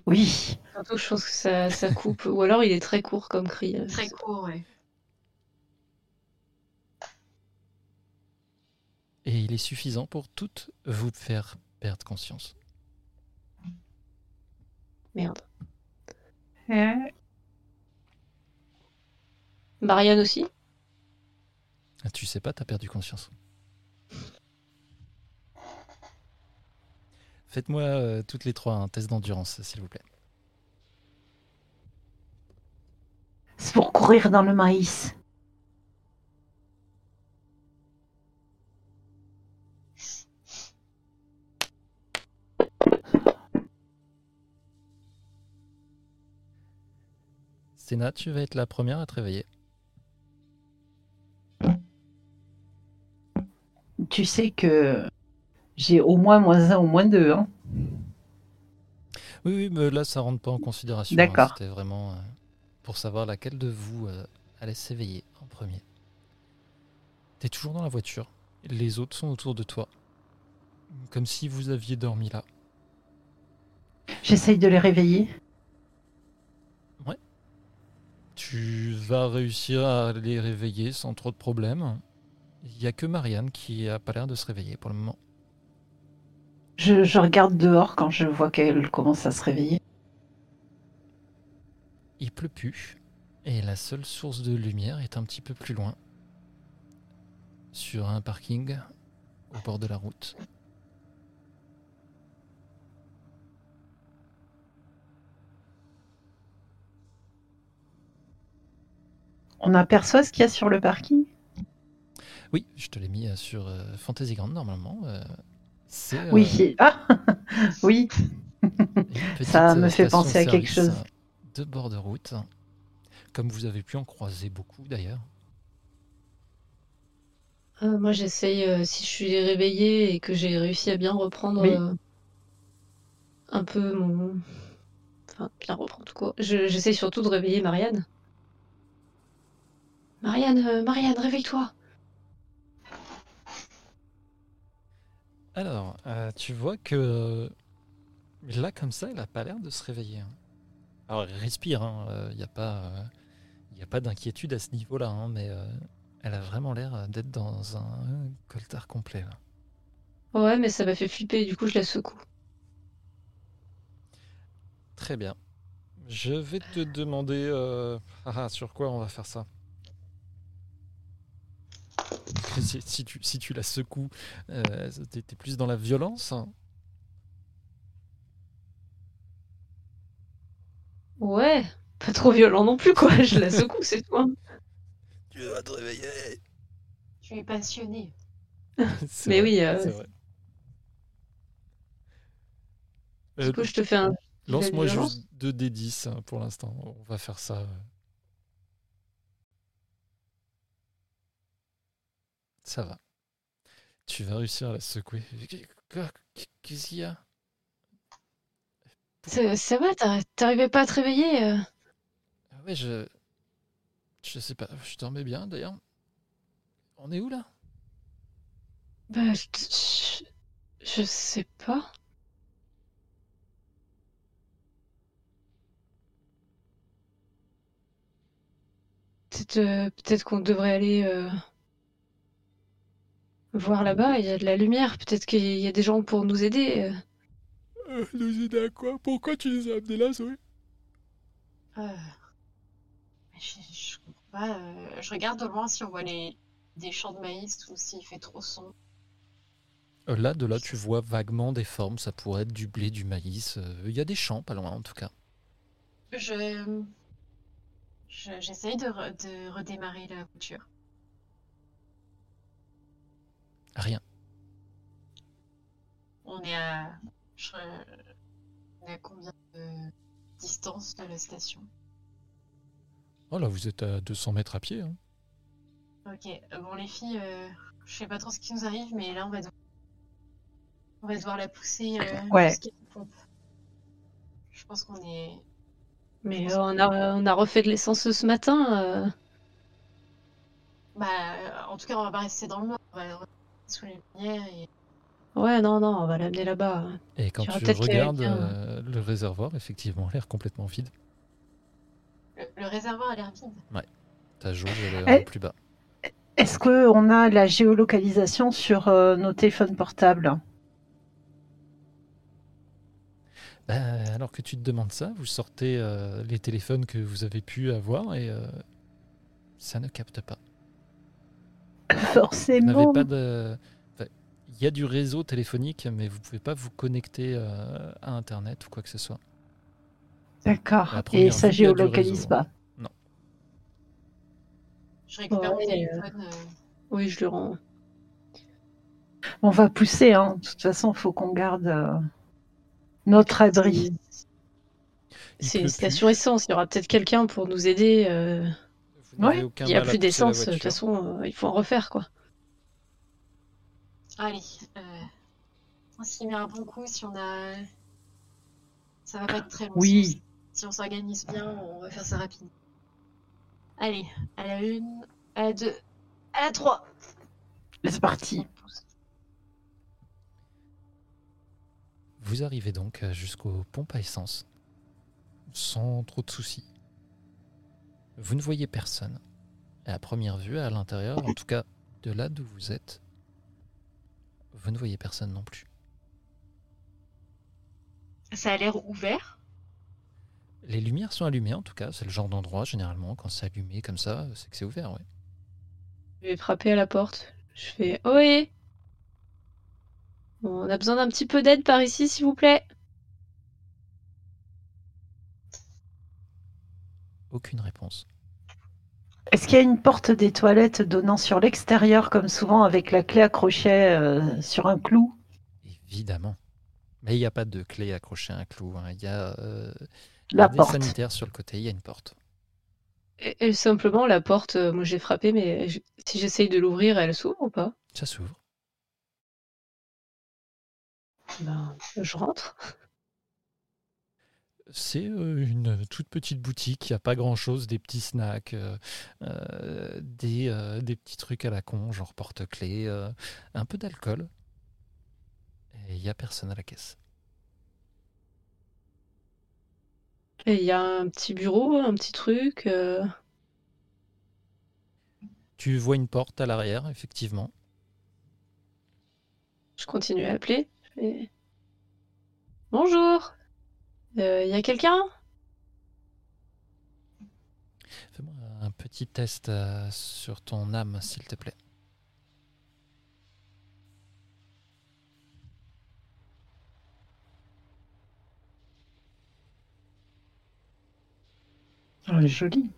Speaker 2: Oui.
Speaker 4: Surtout, je pense que ça, ça coupe. Ou alors, il est très court comme cri.
Speaker 3: Très court, ouais.
Speaker 1: Et il est suffisant pour toutes vous faire perdre conscience.
Speaker 4: Merde.
Speaker 2: Euh,
Speaker 4: Marianne aussi?
Speaker 1: Ah, tu sais pas, t'as perdu conscience. Faites-moi euh, toutes les trois un test d'endurance, s'il vous plaît.
Speaker 2: C'est pour courir dans le maïs.
Speaker 1: Sénat, tu vas être la première à te réveiller.
Speaker 2: tu sais que j'ai au moins moins un ou moins deux. Hein.
Speaker 1: Oui, oui, mais là, ça rentre pas en considération. hein.
Speaker 2: D'accord.
Speaker 1: C'était vraiment euh, pour savoir laquelle de vous euh, allait s'éveiller en premier. T'es toujours dans la voiture. Les autres sont autour de toi. Comme si vous aviez dormi là.
Speaker 2: J'essaye de les réveiller.
Speaker 1: Tu vas réussir à les réveiller sans trop de problèmes. Il n'y a que Marianne qui a pas l'air de se réveiller pour le moment.
Speaker 2: Je, je regarde dehors quand je vois qu'elle commence à se réveiller.
Speaker 1: Il pleut plus. Et la seule source de lumière est un petit peu plus loin. Sur un parking au bord de la route.
Speaker 2: On aperçoit ce qu'il y a sur le parking?
Speaker 1: Oui, je te l'ai mis euh, sur euh, Fantasy Ground normalement. Euh,
Speaker 2: Oui. Ah Oui. Ça me
Speaker 1: euh,
Speaker 2: fait penser à quelque chose.
Speaker 1: euh, De bord de route. Comme vous avez pu en croiser beaucoup d'ailleurs.
Speaker 4: Euh, moi, j'essaye, euh, si je suis réveillée et que j'ai réussi à bien reprendre
Speaker 2: Oui.
Speaker 4: euh, un peu mon... Enfin, bien reprendre quoi. Je- J'essaye surtout de réveiller Marianne. Marianne, euh, Marianne, réveille-toi.
Speaker 1: Alors, euh, tu vois que euh, là, comme ça, elle a pas l'air de se réveiller. hein. Alors, elle respire, il n'y a pas, y a pas d'inquiétude à ce niveau-là, hein, mais euh, elle a vraiment l'air euh, d'être dans un coltard complet. là.
Speaker 4: Ouais, mais ça m'a fait flipper, du coup, je la secoue.
Speaker 1: Très bien. Je vais te demander euh, sur quoi on va faire ça? Si, si tu, si tu la secoues, euh, t'es plus dans la violence?
Speaker 4: Ouais, pas trop violent non plus, quoi. Je la secoue, c'est tout. hein.
Speaker 1: Tu vas te réveiller.
Speaker 3: Tu es passionné.
Speaker 4: Mais
Speaker 1: vrai,
Speaker 4: oui, euh,
Speaker 1: c'est vrai.
Speaker 4: Du
Speaker 1: Euh,
Speaker 4: coup, je te fais un...
Speaker 1: Lance-moi juste 2 d 10 hein, pour l'instant. On va faire ça. Ça va. Tu vas réussir à la secouer. Qu'est-ce qu'il y a?
Speaker 4: Ça, ça va, t'arri- t'arrivais pas à te réveiller euh
Speaker 1: Ah Ouais, je. Je sais pas. Je dormais bien d'ailleurs. On est où là?
Speaker 4: Bah, je, je, je sais pas. Peut-être euh, peut-être qu'on devrait aller euh, voir là-bas, il y a de la lumière, peut-être qu'il y a des gens pour nous aider. euh.
Speaker 1: Nous aider à quoi? Pourquoi tu les as amenés là, Zoé?
Speaker 3: Euh, Je, je comprends pas. euh, je regarde de loin si on voit les des champs de maïs ou s'il fait trop sombre.
Speaker 1: Euh, Là, de là, tu vois vaguement des formes. Ça pourrait être du blé, du maïs. euh, Il y a des champs pas loin en tout cas.
Speaker 3: Je je- j'essaye de, re- de redémarrer la voiture.
Speaker 1: Rien.
Speaker 3: On est à je, on est à combien de distance de la station?
Speaker 1: Oh là, vous êtes à 200 mètres à pied. hein.
Speaker 3: Ok, euh, bon les filles, euh, je sais pas trop ce qui nous arrive, mais là on va devoir, on va devoir la pousser euh,
Speaker 2: Ouais.
Speaker 3: jusqu'à la pompe. Je pense qu'on est.
Speaker 4: Mais euh, on a, on a refait de l'essence ce matin. euh.
Speaker 3: Bah, en tout cas, on va pas rester dans le noir, on va rester sous les lumières et.
Speaker 4: Ouais, non, non, on va l'amener là-bas.
Speaker 1: Et quand tu regardes euh, le réservoir, effectivement, a l'air complètement vide.
Speaker 3: Le, le réservoir a l'air vide.
Speaker 1: Ta jauge elle est
Speaker 2: Eh.
Speaker 1: plus bas.
Speaker 2: Est-ce qu'on a la géolocalisation sur euh, nos téléphones portables?
Speaker 1: Bah, alors que tu te demandes ça, vous sortez euh, les téléphones que vous avez pu avoir et euh, ça ne capte pas. Vous n'avez
Speaker 2: Forcément.
Speaker 1: pas de. enfin, Il y a du réseau téléphonique, mais vous pouvez pas vous connecter euh, à Internet ou quoi que ce soit.
Speaker 2: D'accord. Et ça
Speaker 1: du
Speaker 2: géolocalise
Speaker 1: réseau.
Speaker 2: pas.
Speaker 3: Je récupère
Speaker 4: Ouais,
Speaker 3: mon
Speaker 4: euh,
Speaker 3: téléphone. euh,
Speaker 4: Oui, je le rends.
Speaker 2: On va pousser. Hein. De toute façon, il faut qu'on garde euh, notre abri.
Speaker 4: C'est une station essence, il y aura peut-être quelqu'un pour nous aider.
Speaker 2: Ouais,
Speaker 4: Il n'y a plus d'essence, de toute façon, euh, il faut en refaire, quoi.
Speaker 3: Allez. Euh... On s'y met un bon coup si on a. Ça va pas être très long.
Speaker 2: Oui.
Speaker 3: Si on, si on s'organise bien, on va faire ça rapide. Allez, à la une, à la deux, à la trois.
Speaker 2: C'est parti.
Speaker 1: Vous arrivez donc euh, jusqu'aux pompes à essence, sans trop de soucis. Vous ne voyez personne. À première vue, à l'intérieur, en tout cas de là d'où vous êtes, vous ne voyez personne non plus.
Speaker 5: Ça a l'air ouvert.
Speaker 1: Les lumières sont allumées en tout cas, c'est le genre d'endroit généralement, quand c'est allumé comme ça, c'est que c'est ouvert, ouais.
Speaker 4: Je vais frapper à la porte. Je fais Ohé On a besoin d'un petit peu d'aide par ici, s'il vous plaît.
Speaker 1: Aucune réponse.
Speaker 2: Est-ce qu'il y a une porte des toilettes donnant sur l'extérieur, comme souvent avec la clé accrochée euh, sur un clou?
Speaker 1: Évidemment. Mais il n'y a pas de clé accrochée à un clou. hein. Il y a, euh, il y
Speaker 2: La
Speaker 1: a des
Speaker 2: porte.
Speaker 1: sanitaires sur le côté, il y a une porte.
Speaker 4: Et, et simplement, la porte, euh, moi j'ai frappé, mais je- si j'essaye de l'ouvrir, elle s'ouvre ou pas?
Speaker 1: Ça s'ouvre.
Speaker 4: Ben, je rentre.
Speaker 1: C'est euh, une toute petite boutique, il n'y a pas grand-chose, des petits snacks, euh, euh, des, euh, des petits trucs à la con, genre porte-clés, euh, un peu d'alcool. Et il n'y a personne à la caisse.
Speaker 4: Et il y a un petit bureau, un petit truc.
Speaker 1: Tu vois une porte à l'arrière, effectivement.
Speaker 4: Je continue à appeler. Bonjour Il y a quelqu'un?
Speaker 1: Fais-moi un petit test euh, sur ton âme, s'il te plaît.
Speaker 2: Oh, joli.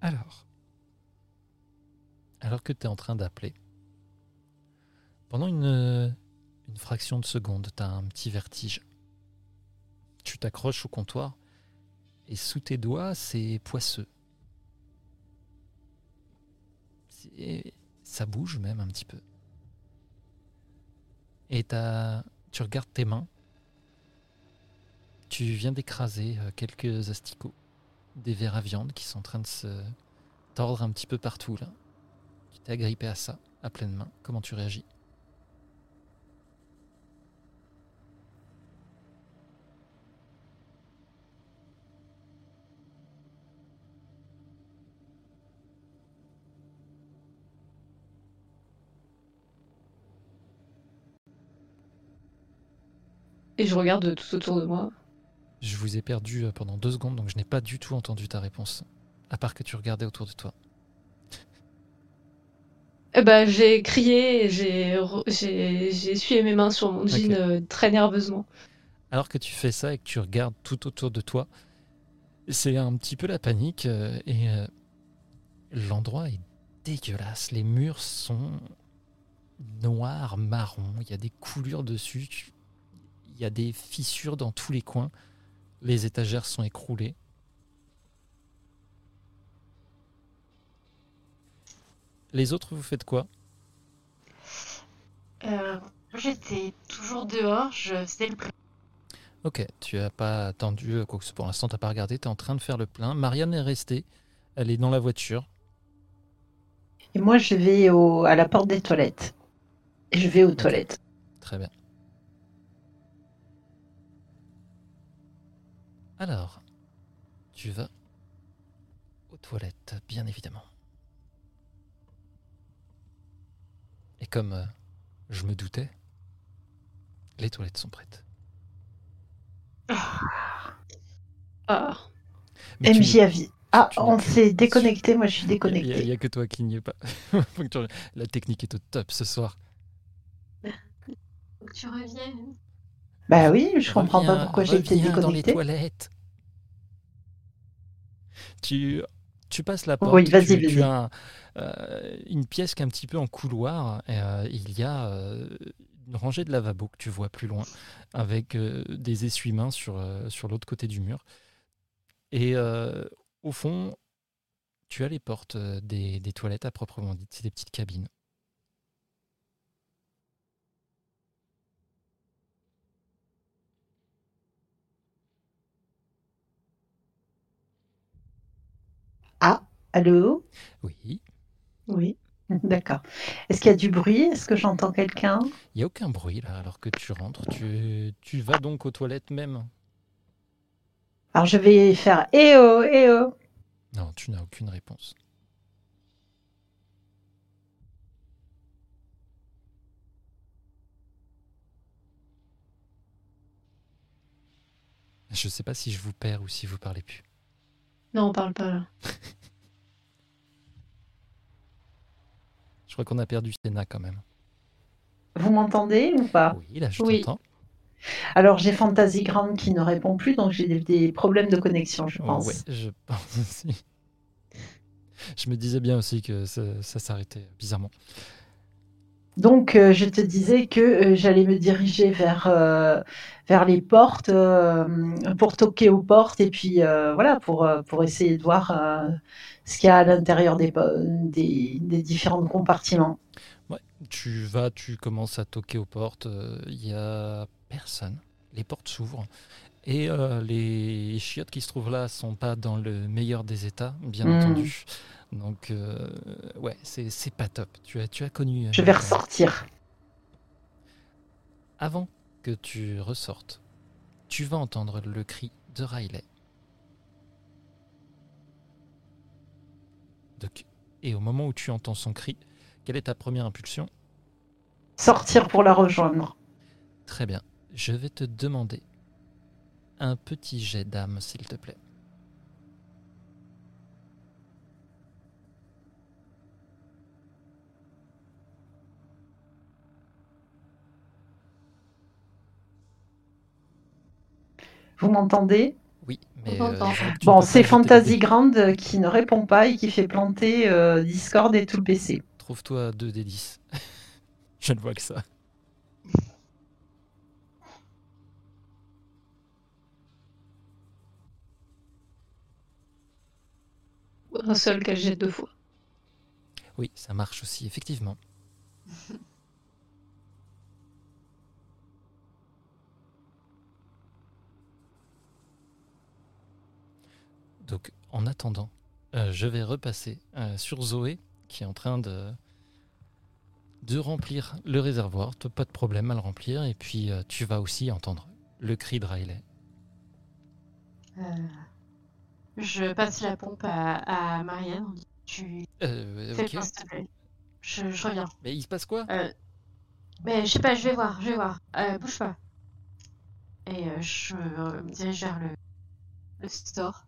Speaker 1: Alors, alors que tu es en train d'appeler, pendant une, euh, une fraction de seconde, tu as un petit vertige. Tu t'accroches au comptoir et sous tes doigts, c'est poisseux. C'est- Ça bouge même un petit peu. Et tu regardes tes mains. Tu viens d'écraser euh, quelques asticots des vers à viande qui sont en train de se tordre un petit peu partout là. Tu t'es agrippé à ça, à pleine main. Comment tu réagis?
Speaker 4: Et je regarde tout autour de moi.
Speaker 1: Je vous ai perdu euh, pendant deux secondes, donc je n'ai pas du tout entendu ta réponse. À part que tu regardais autour de toi.
Speaker 4: Eh ben, j'ai crié, j'ai j'ai essuyé mes mains sur mon jean euh, très nerveusement.
Speaker 1: Alors que tu fais ça et que tu regardes tout autour de toi, c'est un petit peu la panique euh, et euh, l'endroit est dégueulasse. Les murs sont noirs, marrons, il y a des coulures dessus, tu- il y a des fissures dans tous les coins, les étagères sont écroulées. Les autres, vous faites quoi?
Speaker 3: Euh, J'étais toujours dehors, je faisais le plein.
Speaker 1: Ok, tu as pas attendu euh, quoi que ce soit. Pour l'instant, t'as pas regardé, tu es en train de faire le plein. Marianne est restée, elle est dans la voiture.
Speaker 2: Et moi, je vais au, à la porte des toilettes. Et je vais aux toilettes.
Speaker 1: Très bien. Alors, tu vas aux toilettes, bien évidemment. Et comme euh, je me doutais, les toilettes sont prêtes.
Speaker 4: Ah,
Speaker 1: Mais tu-
Speaker 2: MJ a vie. Ah,
Speaker 1: tu n'es
Speaker 2: on s'est déconnecté. Moi, je suis
Speaker 1: Il n'y a,
Speaker 2: déconnecté.
Speaker 1: que toi qui n'y es pas. Faut que tu- La technique est au top ce soir.
Speaker 3: Faut que tu reviennes.
Speaker 2: Bah oui, je comprends pas pourquoi j'ai été
Speaker 1: dans les toilettes. Tu, tu passes la porte.
Speaker 2: Oui,
Speaker 1: tu, as euh, une pièce qui est un petit peu en couloir. Et, euh, il y a euh, une rangée de lavabo que tu vois plus loin, avec des essuie-mains sur, sur l'autre côté du mur. Et au fond, tu as les portes des, des toilettes à proprement dit. C'est des petites cabines.
Speaker 2: Ah, allô?
Speaker 1: Oui.
Speaker 2: Oui, d'accord. Est-ce qu'il y a du bruit? Est-ce que j'entends quelqu'un?
Speaker 1: Il n'y a aucun bruit là alors que tu rentres. Tu, tu vas donc aux toilettes même
Speaker 2: Alors je vais faire Eh oh, eh oh
Speaker 1: Non, tu n'as aucune réponse. Je sais pas si je vous perds ou si vous parlez plus.
Speaker 4: Non, on parle pas là.
Speaker 1: Je crois qu'on a perdu Sénat quand même.
Speaker 2: Vous m'entendez ou pas?
Speaker 1: Oui, là je
Speaker 4: Oui.
Speaker 1: t'entends.
Speaker 2: Alors j'ai Fantasy Ground qui ne répond plus, donc j'ai des, des problèmes de connexion, je
Speaker 1: Oh,
Speaker 2: pense.
Speaker 1: ouais, je pense aussi. Je me disais bien aussi que ça, ça s'arrêtait bizarrement.
Speaker 2: Donc euh, je te disais que euh, j'allais me diriger vers, euh, vers les portes pour toquer aux portes et puis voilà pour, pour essayer de voir ce qu'il y a à l'intérieur des, des, des différents compartiments.
Speaker 1: Tu vas, tu commences à toquer aux portes. Il y a personne. Les portes s'ouvrent. Et les chiottes qui se trouvent là sont pas dans le meilleur des états, bien
Speaker 2: Mm.
Speaker 1: entendu. Donc, euh, ouais, c'est c'est pas top. Tu as, tu as connu.
Speaker 2: Je
Speaker 1: euh,
Speaker 2: vais ressortir.
Speaker 1: Avant que tu ressortes, tu vas entendre le cri de Riley. Donc, et au moment où tu entends son cri, quelle est ta première impulsion?
Speaker 2: Sortir pour la rejoindre.
Speaker 1: Très bien. Je vais te demander un petit jet d'âme, s'il te plaît.
Speaker 2: Vous m'entendez?
Speaker 1: Oui, mais que tu
Speaker 2: Bon, c'est Fantasy. Ground euh, qui ne répond pas et qui fait planter euh, Discord et tout le PC.
Speaker 1: Trouve-toi 2 des 10. je ne vois que ça.
Speaker 4: Un seul qu'elle jette deux fois.
Speaker 1: Oui, ça marche aussi, effectivement. Donc, en attendant, euh, je vais repasser euh, sur Zoé, qui est en train de, de remplir le réservoir. T'as Pas de problème à le remplir. Et puis, euh, tu vas aussi entendre le cri de Riley.
Speaker 5: Je passe la pompe à, à Marianne. Tu fais
Speaker 1: ok.
Speaker 5: le point, s'il te plaît? Je, je reviens.
Speaker 1: Mais il se passe quoi?
Speaker 5: Mais je sais pas, je vais voir, je vais voir. Bouge pas. Et je me dirige vers le, le store.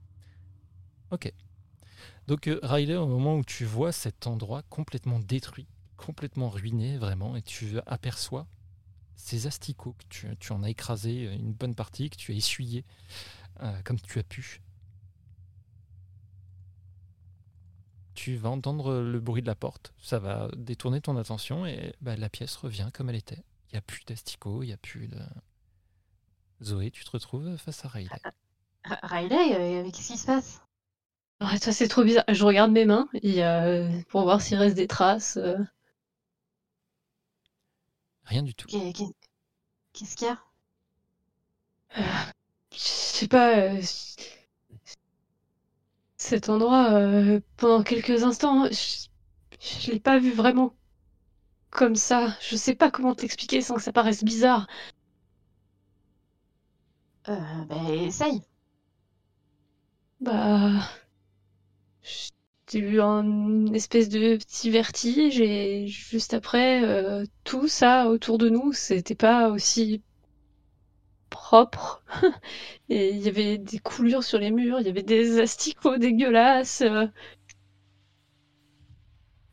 Speaker 1: Donc euh, Riley, au moment où tu vois cet endroit complètement détruit, complètement ruiné vraiment, et tu aperçois ces asticots que tu, en as écrasé euh, une bonne partie, que tu as essuyé euh, comme tu as pu. Tu vas entendre le bruit de la porte, ça va détourner ton attention et bah, la pièce revient comme elle était. Il n'y a plus d'asticots, il n'y a plus de... Zoé, tu te retrouves face à Riley.
Speaker 5: R- Riley, euh, qu'est-ce qui se passe?
Speaker 4: Ouais, ça c'est trop bizarre. Je regarde mes mains et, euh, pour voir s'il reste des traces. euh.
Speaker 1: Rien du tout.
Speaker 5: Qu'est- qu'est- Qu'est-ce qu'il y a?
Speaker 4: Je sais pas. euh, Cet endroit, euh, pendant quelques instants, je, je l'ai pas vu vraiment comme ça. Je sais pas comment t'expliquer sans que ça paraisse bizarre.
Speaker 5: euh, Ben, essaye.
Speaker 4: Bah. J'ai eu un espèce de petit vertige et juste après, euh, tout ça autour de nous, c'était pas aussi propre. Et il y avait des coulures sur les murs, il y avait des asticots dégueulasses. euh.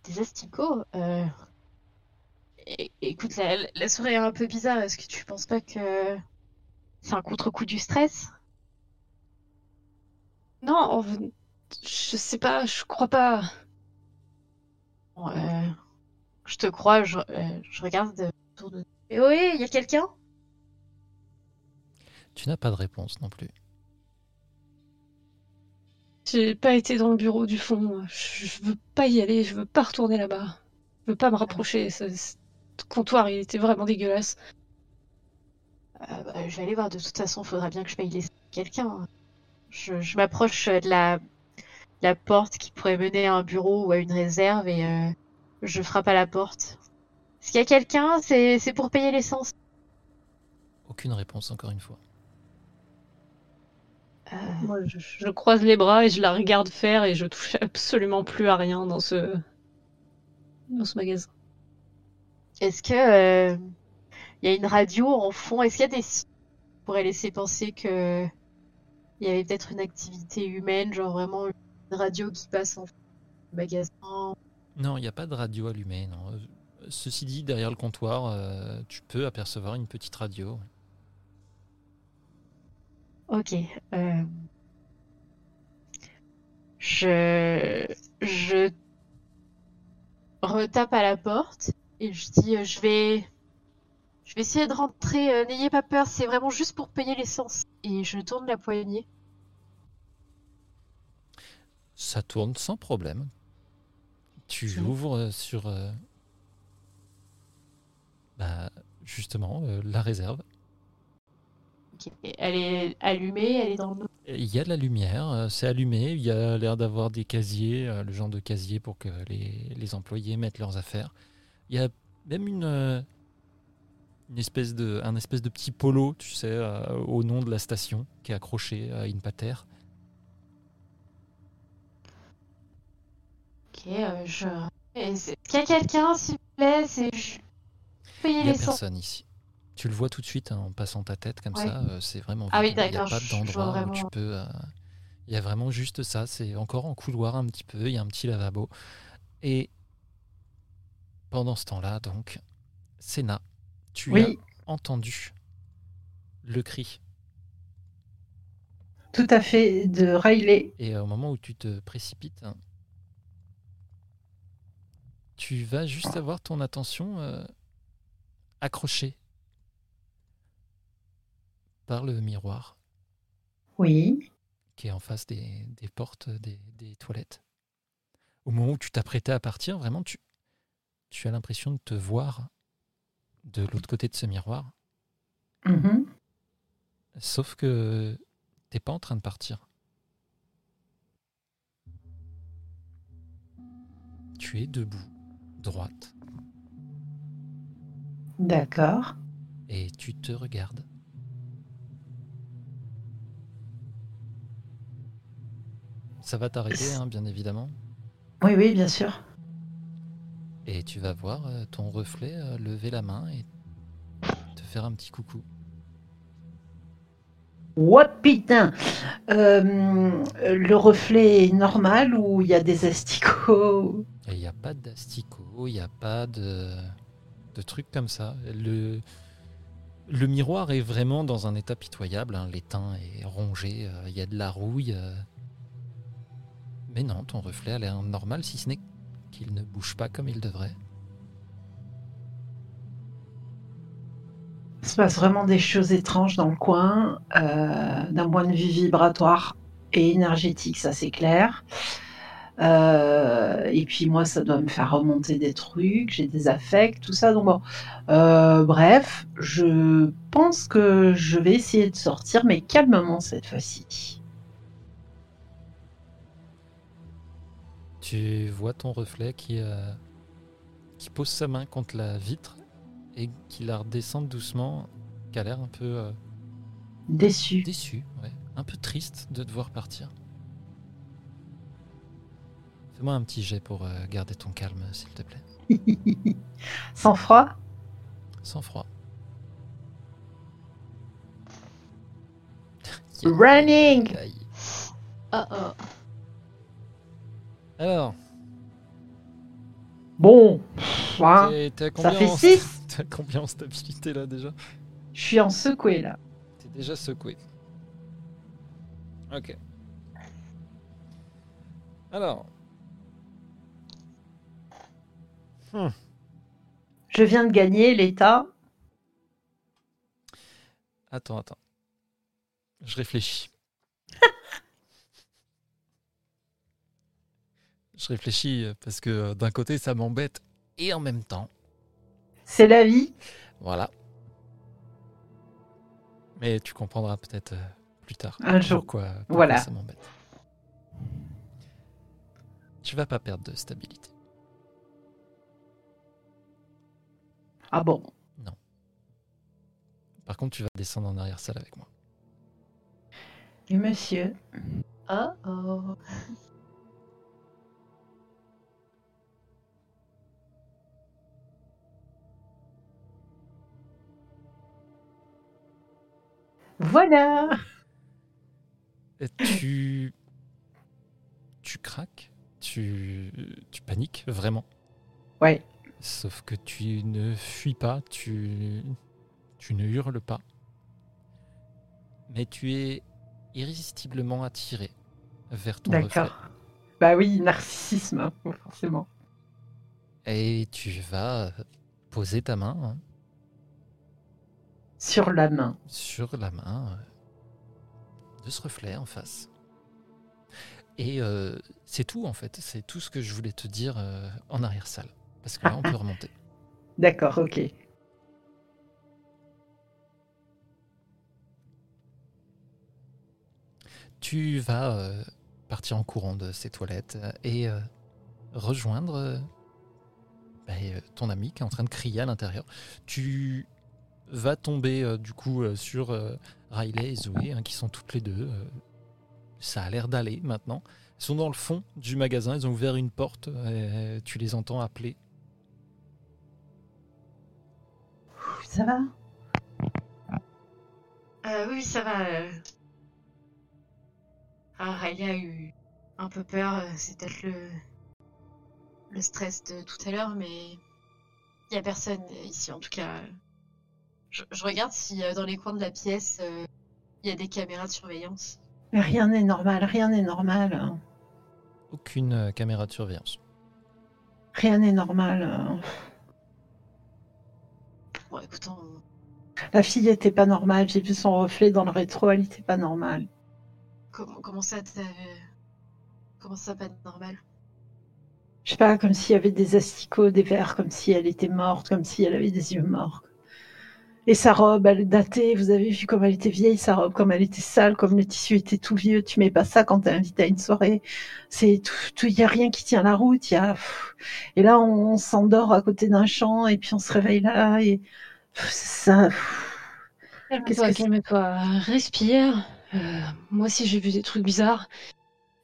Speaker 5: Des asticots euh... é- Écoute, la, la soirée est un peu bizarre. Est-ce que tu penses pas que c'est un contre-coup du stress?
Speaker 4: Non, en- je sais pas, je crois pas.
Speaker 5: Bon, euh, Je te crois, je, euh, je regarde autour de... Eh oui, il y a quelqu'un?
Speaker 1: Tu n'as pas de réponse non plus.
Speaker 4: J'ai pas été dans le bureau du fond. Je, je veux pas y aller. Je veux pas retourner là-bas. Je veux pas me rapprocher. Ce, ce comptoir, il était vraiment dégueulasse.
Speaker 3: Euh, bah, je vais aller voir. De toute façon, faudra bien que je paye les quelqu'un. Je, je m'approche de la, la porte qui pourrait mener à un bureau ou à une réserve et euh, je frappe à la porte. Est-ce qu'il y a quelqu'un C'est pour payer l'essence.
Speaker 1: Aucune réponse, encore une fois.
Speaker 3: Euh,
Speaker 4: Moi, je, je croise les bras et je la regarde faire et je touche absolument plus à rien dans ce dans ce magasin.
Speaker 3: Est-ce que euh, il y a une radio en fond? Est-ce qu'il y a des signes qui pourraient laisser penser que il y avait peut-être une activité humaine, genre vraiment une radio qui passe en magasin
Speaker 1: Non, il n'y a pas de radio allumée. Non. Ceci dit, derrière le comptoir, euh, tu peux apercevoir une petite radio.
Speaker 3: Ok. euh, Je je retape à la porte et je dis euh, je vais je vais essayer de rentrer. euh, N'ayez pas peur, c'est vraiment juste pour payer l'essence. Et je tourne la poignée.
Speaker 1: Ça tourne sans problème. Tu ouvres euh, sur euh, bah, justement euh, la réserve.
Speaker 3: Elle est allumée, elle est dans le
Speaker 1: Il y a de la lumière, c'est allumé, il y a l'air d'avoir des casiers, le genre de casier pour que les, les employés mettent leurs affaires. Il y a même une, une espèce de, un espèce de petit polo, tu sais, au nom de la station, qui est accroché à une patère.
Speaker 3: Ok, euh, je. Est-ce qu'il y a quelqu'un, s'il vous plaît C'est. je-
Speaker 1: Il n'y a personne ici. Tu le vois tout de suite hein, en passant ta tête comme
Speaker 3: Ouais.
Speaker 1: ça, euh, c'est vraiment
Speaker 3: Ah oui,
Speaker 1: vide. Il n'y a
Speaker 3: d'accord,
Speaker 1: pas d'endroit où tu peux. euh, Il y a vraiment juste ça, c'est encore en couloir un petit peu, il y a un petit lavabo. Et pendant ce temps-là, donc, Sénat, tu
Speaker 2: Oui,
Speaker 1: as entendu le cri.
Speaker 2: tout à fait, de Riley.
Speaker 1: Et au moment où tu te précipites, hein, tu vas juste avoir ton attention euh, accrochée par le miroir
Speaker 2: Oui,
Speaker 1: qui est en face des, des portes des, des toilettes. Au moment où tu t'apprêtais à partir, vraiment, tu, tu as l'impression de te voir de l'autre côté de ce miroir,
Speaker 2: mhm.
Speaker 1: sauf que t'es pas en train de partir. Tu es debout, droite,
Speaker 2: d'accord.
Speaker 1: et tu te regardes. Ça va t'arrêter, hein, bien évidemment.
Speaker 2: Oui, oui, bien sûr.
Speaker 1: Et tu vas voir euh, ton reflet euh, lever la main et te faire un petit coucou.
Speaker 2: What putain Euh, Le reflet est normal ou il y a des asticots
Speaker 1: il n'y a pas d'asticots, il n'y a pas de, de trucs comme ça. Le, le miroir est vraiment dans un état pitoyable. hein. L'étain est rongé, euh, il y a de la rouille. euh. Mais non, ton reflet a l'air normal, si ce n'est qu'il ne bouge pas comme il devrait.
Speaker 2: Il se passe vraiment des choses étranges dans le coin, euh, d'un point de vue vibratoire et énergétique, ça c'est clair. Euh, et puis moi, ça doit me faire remonter des trucs, j'ai des affects, tout ça. Donc bon, Euh, bref, je pense que je vais essayer de sortir, mais calmement cette fois-ci.
Speaker 1: Tu vois ton reflet qui, euh, qui pose sa main contre la vitre et qui la redescend doucement, qui a l'air un peu
Speaker 2: Déçu.
Speaker 1: déçu, ouais, un peu triste de te voir partir. Fais-moi un petit jet pour euh, garder ton calme, s'il te plaît.
Speaker 2: Sans froid?
Speaker 1: Sans froid.
Speaker 2: Running.
Speaker 3: Oh oh.
Speaker 1: Alors,
Speaker 2: Bon, hein,
Speaker 1: combien
Speaker 2: fait
Speaker 1: en-
Speaker 2: six?
Speaker 1: T'es à combien en stabilité là déjà?
Speaker 2: Je suis en secoué là.
Speaker 1: T'es déjà secoué. Ok. Alors. Hmm.
Speaker 2: Je viens de gagner l'état.
Speaker 1: Attends, attends. Je réfléchis. réfléchis euh, parce que euh, d'un côté ça m'embête et en même temps,
Speaker 2: C'est la vie.
Speaker 1: voilà. Mais tu comprendras peut-être euh, plus tard
Speaker 2: Un jour.
Speaker 1: pourquoi, pourquoi
Speaker 2: Voilà.
Speaker 1: ça m'embête. Tu vas pas perdre de stabilité.
Speaker 2: Ah bon?
Speaker 1: Par contre, tu vas descendre en arrière-salle avec moi.
Speaker 2: Et monsieur?
Speaker 3: Oh oh.
Speaker 2: Voilà
Speaker 1: Et tu. Tu craques, tu, tu paniques vraiment?
Speaker 2: Ouais.
Speaker 1: Sauf que tu ne fuis pas, tu, tu ne hurles pas. Mais tu es irrésistiblement attiré vers ton reflet.
Speaker 2: D'accord. Bah oui, narcissisme, hein, forcément.
Speaker 1: Et tu vas poser ta main hein,
Speaker 2: Sur la main.
Speaker 1: sur la main euh, de ce reflet en face. Et euh, c'est tout en fait, c'est tout ce que je voulais te dire euh, en arrière-salle. Parce que là, on peut remonter.
Speaker 2: D'accord, ok.
Speaker 1: Tu vas euh, partir en courant de ces toilettes euh, et euh, rejoindre euh, bah, ton ami qui est en train de crier à l'intérieur. Tu vas tomber du coup sur Riley et Zoé hein, qui sont toutes les deux. ça a l'air d'aller maintenant. Ils sont dans le fond du magasin, ils ont ouvert une porte, tu les entends appeler.
Speaker 2: Ça va?
Speaker 3: Euh, oui, ça va. euh. Ah, Riley a eu un peu peur. euh, C'est peut-être le... le stress de tout à l'heure, mais il y a personne ici en tout cas. Je, je regarde si euh, dans les coins de la pièce euh, il y a des caméras de surveillance.
Speaker 2: Mais Rien n'est normal, rien n'est normal.
Speaker 1: Aucune caméra de surveillance.
Speaker 2: Rien n'est normal.
Speaker 3: Bon, écoute, on-
Speaker 2: La fille était pas normale, j'ai vu son reflet dans le rétro, elle était pas normale.
Speaker 3: comment, comment ça Comment ça pas normal?
Speaker 2: Je sais pas, comme s'il y avait des asticots, des vers, comme si elle était morte, comme si elle avait des yeux morts. Et sa robe, elle est datée, vous avez vu comme elle était vieille, sa robe, comme elle était sale, comme le tissu était tout vieux. Tu mets pas ça quand t'es invité à une soirée. C'est tout, tout, y a rien qui tient la route, il y a, et là, on, on s'endort à côté d'un champ, et puis on se réveille là, et ça,
Speaker 4: Calme-toi, calme-toi, respire. Euh, moi aussi j'ai vu des trucs bizarres.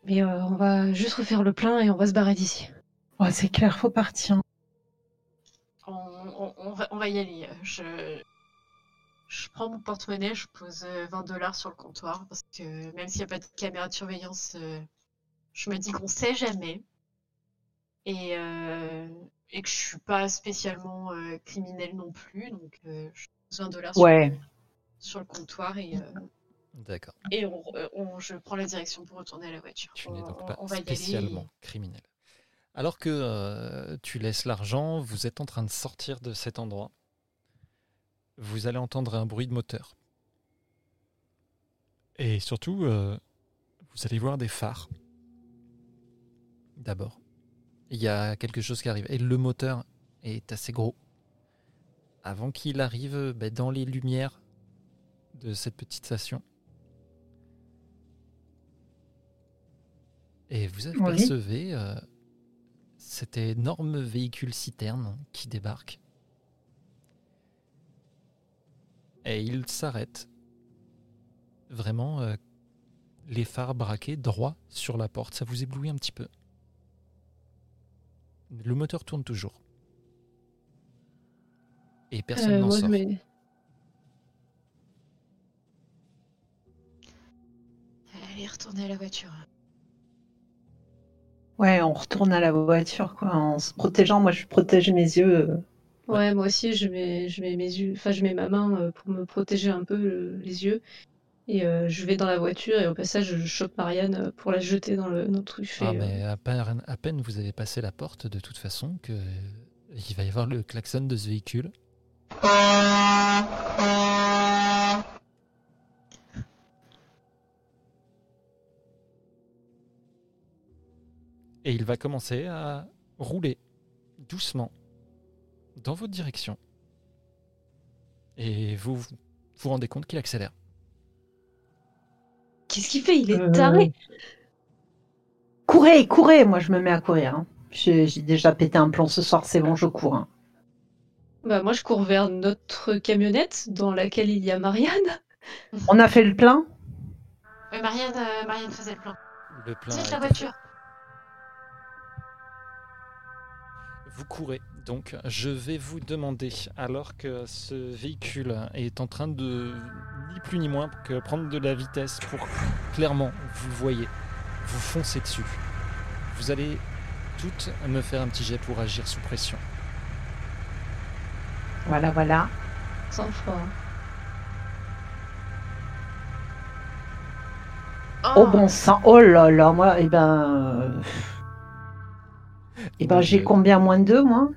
Speaker 4: Mais euh, on va juste refaire le plein et on va se barrer d'ici.
Speaker 2: Ouais, c'est clair, faut partir.
Speaker 3: on, on- on va, on va y aller. Je, je prends mon porte-monnaie, je pose euh, 20 dollars sur le comptoir parce que même s'il n'y a pas de caméra de surveillance, euh, je me dis qu'on sait jamais et, euh, et que je suis pas spécialement euh, criminelle non plus. Donc euh, je pose 20 dollars sur,
Speaker 2: Ouais.
Speaker 3: sur le comptoir et, euh,
Speaker 1: D'accord.
Speaker 3: et on, euh, on- je prends la direction pour retourner à la voiture.
Speaker 1: Tu n'es
Speaker 3: On-
Speaker 1: donc
Speaker 3: on-
Speaker 1: pas
Speaker 3: on va y aller.
Speaker 1: spécialement criminel. Alors que euh, tu laisses l'argent, vous êtes en train de sortir de cet endroit. Vous allez entendre un bruit de moteur. Et surtout, euh, vous allez voir des phares. D'abord. Il y a quelque chose qui arrive. Et le moteur est assez gros. Avant qu'il arrive ben, dans les lumières de cette petite station. Et vous
Speaker 2: Oui.
Speaker 1: apercevez euh, cet énorme véhicule citerne qui débarque. Et il s'arrête. Vraiment, euh, les phares braqués droit sur la porte. Ça vous éblouit un petit peu. Le moteur tourne toujours. Et personne
Speaker 4: Euh,
Speaker 1: n'en sort.
Speaker 3: Allez, retourner à la voiture.
Speaker 2: Ouais, on retourne à la voiture, quoi, en se protégeant. Moi, je protège mes yeux.
Speaker 4: Ouais, moi aussi, je mets, je mets mes yeux, enfin, je mets ma main euh, pour me protéger un peu les yeux. Et euh, je vais dans la voiture et au passage, je chope Marianne euh, pour la jeter dans le, dans le truc. Je
Speaker 1: Ah, mais à peine, à peine vous avez passé la porte, de toute façon, que il va y avoir le klaxon de ce véhicule. et il va commencer à rouler doucement dans votre direction. Et vous vous vous rendez compte qu'il accélère.
Speaker 4: Qu'est-ce qu'il fait? Il est
Speaker 2: Euh,
Speaker 4: taré.
Speaker 2: Courez, courez Moi, je me mets à courir. hein. J'ai déjà pété un plomb ce soir, c'est bon, je cours. hein.
Speaker 4: Bah, moi, je cours vers notre camionnette dans laquelle il y a Marianne.
Speaker 2: On a fait le plein?
Speaker 5: Ouais, Marianne, euh, Marianne faisait le plan.
Speaker 1: Le plein a
Speaker 5: la voiture.
Speaker 1: Vous courez, donc je vais vous demander, alors que ce véhicule est en train de ni plus ni moins que prendre de la vitesse pour clairement, vous le voyez, vous foncez dessus. Vous allez toutes me faire un petit jet pour agir sous pression.
Speaker 2: Voilà, voilà.
Speaker 4: Sans froid.
Speaker 2: Oh bon sang, oh là là, moi, eh ben... Eh ben, j'ai combien? Moins de deux, moi?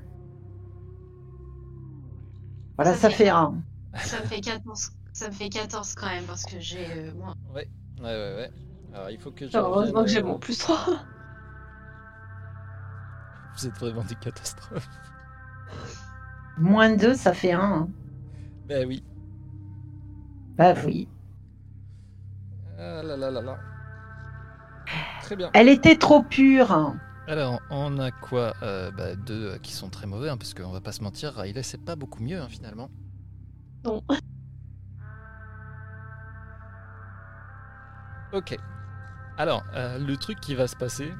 Speaker 2: Voilà,
Speaker 5: Ça
Speaker 2: ça
Speaker 5: fait
Speaker 2: fait un.
Speaker 5: Ça me fait 14, ça me fait 14 quand même parce que j'ai euh, moins.
Speaker 1: Ouais, ouais, ouais. ouais. Alors il faut que je.
Speaker 4: Heureusement que j'ai
Speaker 1: revienne,
Speaker 4: mon plus 3.
Speaker 1: euh, Vous êtes vraiment des catastrophes.
Speaker 2: Moins deux, ça fait un. hein.
Speaker 1: Ben oui.
Speaker 2: Bah oui.
Speaker 1: Ah là là là là. Très bien.
Speaker 2: Elle était trop pure.
Speaker 1: Alors, on a quoi Euh, bah, Deux euh, qui sont très mauvais, hein, parce qu'on va pas se mentir, Riley, c'est pas beaucoup mieux, hein, finalement.
Speaker 4: Non.
Speaker 1: Ok. Alors, euh, le truc qui va se passer,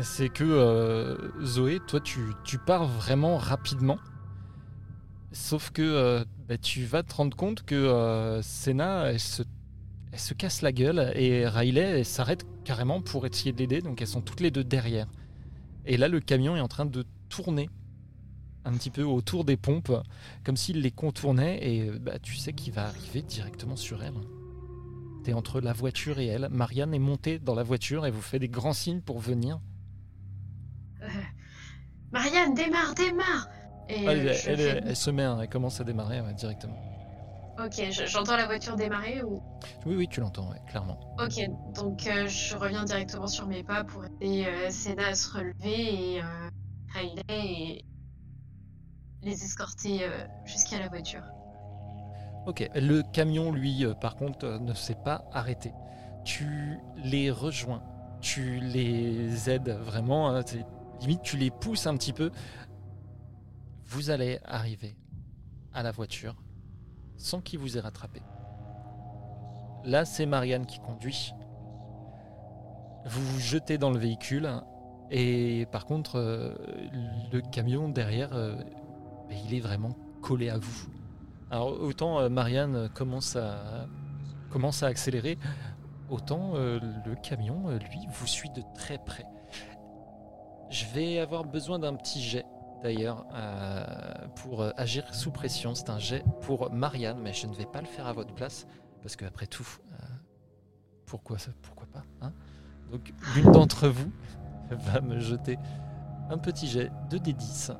Speaker 1: c'est que euh, Zoé, toi, tu, tu pars vraiment rapidement. Sauf que bah, tu vas te rendre compte que Senna, elle se, elle se casse la gueule et Riley, elle s'arrête carrément pour essayer de l'aider. Donc, elles sont toutes les deux derrière. Et là, le camion est en train de tourner un petit peu autour des pompes, comme s'il les contournait. Et euh, bah, tu sais qu'il va arriver directement sur elle. T'es entre la voiture et elle. Marianne est montée dans la voiture et vous fait des grands signes pour venir.
Speaker 5: Euh, Marianne, démarre, démarre Et
Speaker 1: Elle,
Speaker 5: euh,
Speaker 1: elle-
Speaker 5: je
Speaker 1: se met, hein, elle commence à démarrer ouais, directement.
Speaker 5: Ok, je- j'entends la voiture démarrer ou?
Speaker 1: Oui, oui, tu l'entends, ouais, clairement.
Speaker 5: Ok, donc euh, je reviens directement sur mes pas pour aider euh, Senna à se relever et euh, et les escorter euh, jusqu'à la voiture.
Speaker 1: Ok, le camion, lui, par contre, ne s'est pas arrêté. Tu les rejoins, tu les aides vraiment, hein, limite tu les pousses un petit peu. Vous allez arriver à la voiture sans qu'il vous ait rattrapé. Là, c'est Marianne qui conduit. Vous vous jetez dans le véhicule et par contre, euh, le camion derrière, euh, il est vraiment collé à vous. Alors autant euh, Marianne commence à, accélérer, autant le camion, lui, vous suit de très près. Je vais avoir besoin d'un petit jet d'ailleurs euh, pour euh, agir sous pression. C'est un jet pour Marianne, mais je ne vais pas le faire à votre place parce qu'après tout, euh, pourquoi, ça- pourquoi pas hein? Donc l'une d'entre vous va me jeter un petit jet de D10.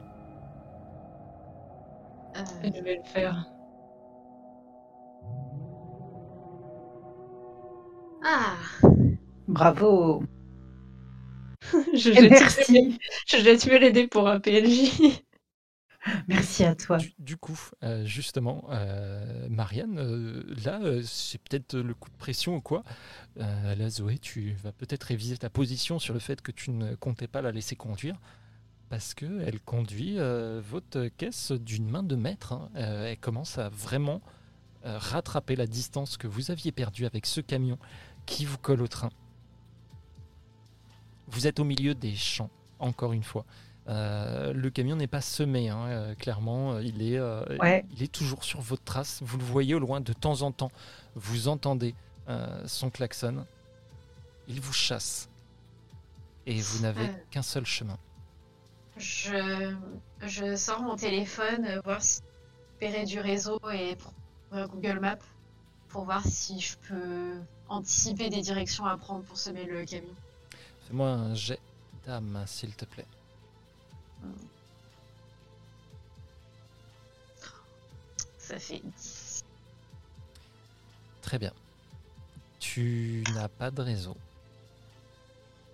Speaker 5: Euh,
Speaker 4: Je vais le faire.
Speaker 5: Ah,
Speaker 2: Bravo.
Speaker 4: je,
Speaker 2: Et
Speaker 4: jette,
Speaker 2: merci.
Speaker 4: je jette mieux les dés pour un PNJ.
Speaker 2: Merci à toi.
Speaker 1: Du, du coup, euh, justement, euh, Marianne, euh, là, euh, c'est peut-être le coup de pression ou quoi? Euh, là, Zoé, tu vas peut-être réviser ta position sur le fait que tu ne comptais pas la laisser conduire. Parce qu'elle conduit euh, votre caisse d'une main de maître. hein. Euh, elle commence à vraiment euh, rattraper la distance que vous aviez perdue avec ce camion qui vous colle au train. Vous êtes au milieu des champs, encore une fois. Euh, le camion n'est pas semé, hein, euh, clairement. Il est, euh,
Speaker 2: Ouais.
Speaker 1: il est toujours sur votre trace. Vous le voyez au loin de temps en temps. Vous entendez euh, son klaxon. Il vous chasse. Et vous n'avez
Speaker 5: Euh.
Speaker 1: qu'un seul chemin.
Speaker 5: je, je sors mon téléphone, voir si repérer du réseau et Google Maps pour voir si je peux anticiper des directions à prendre pour semer le camion.
Speaker 1: Fais-moi un jet d'âme, s'il te plaît.
Speaker 5: Ça fait 10.
Speaker 1: Très bien. Tu n'as pas de réseau.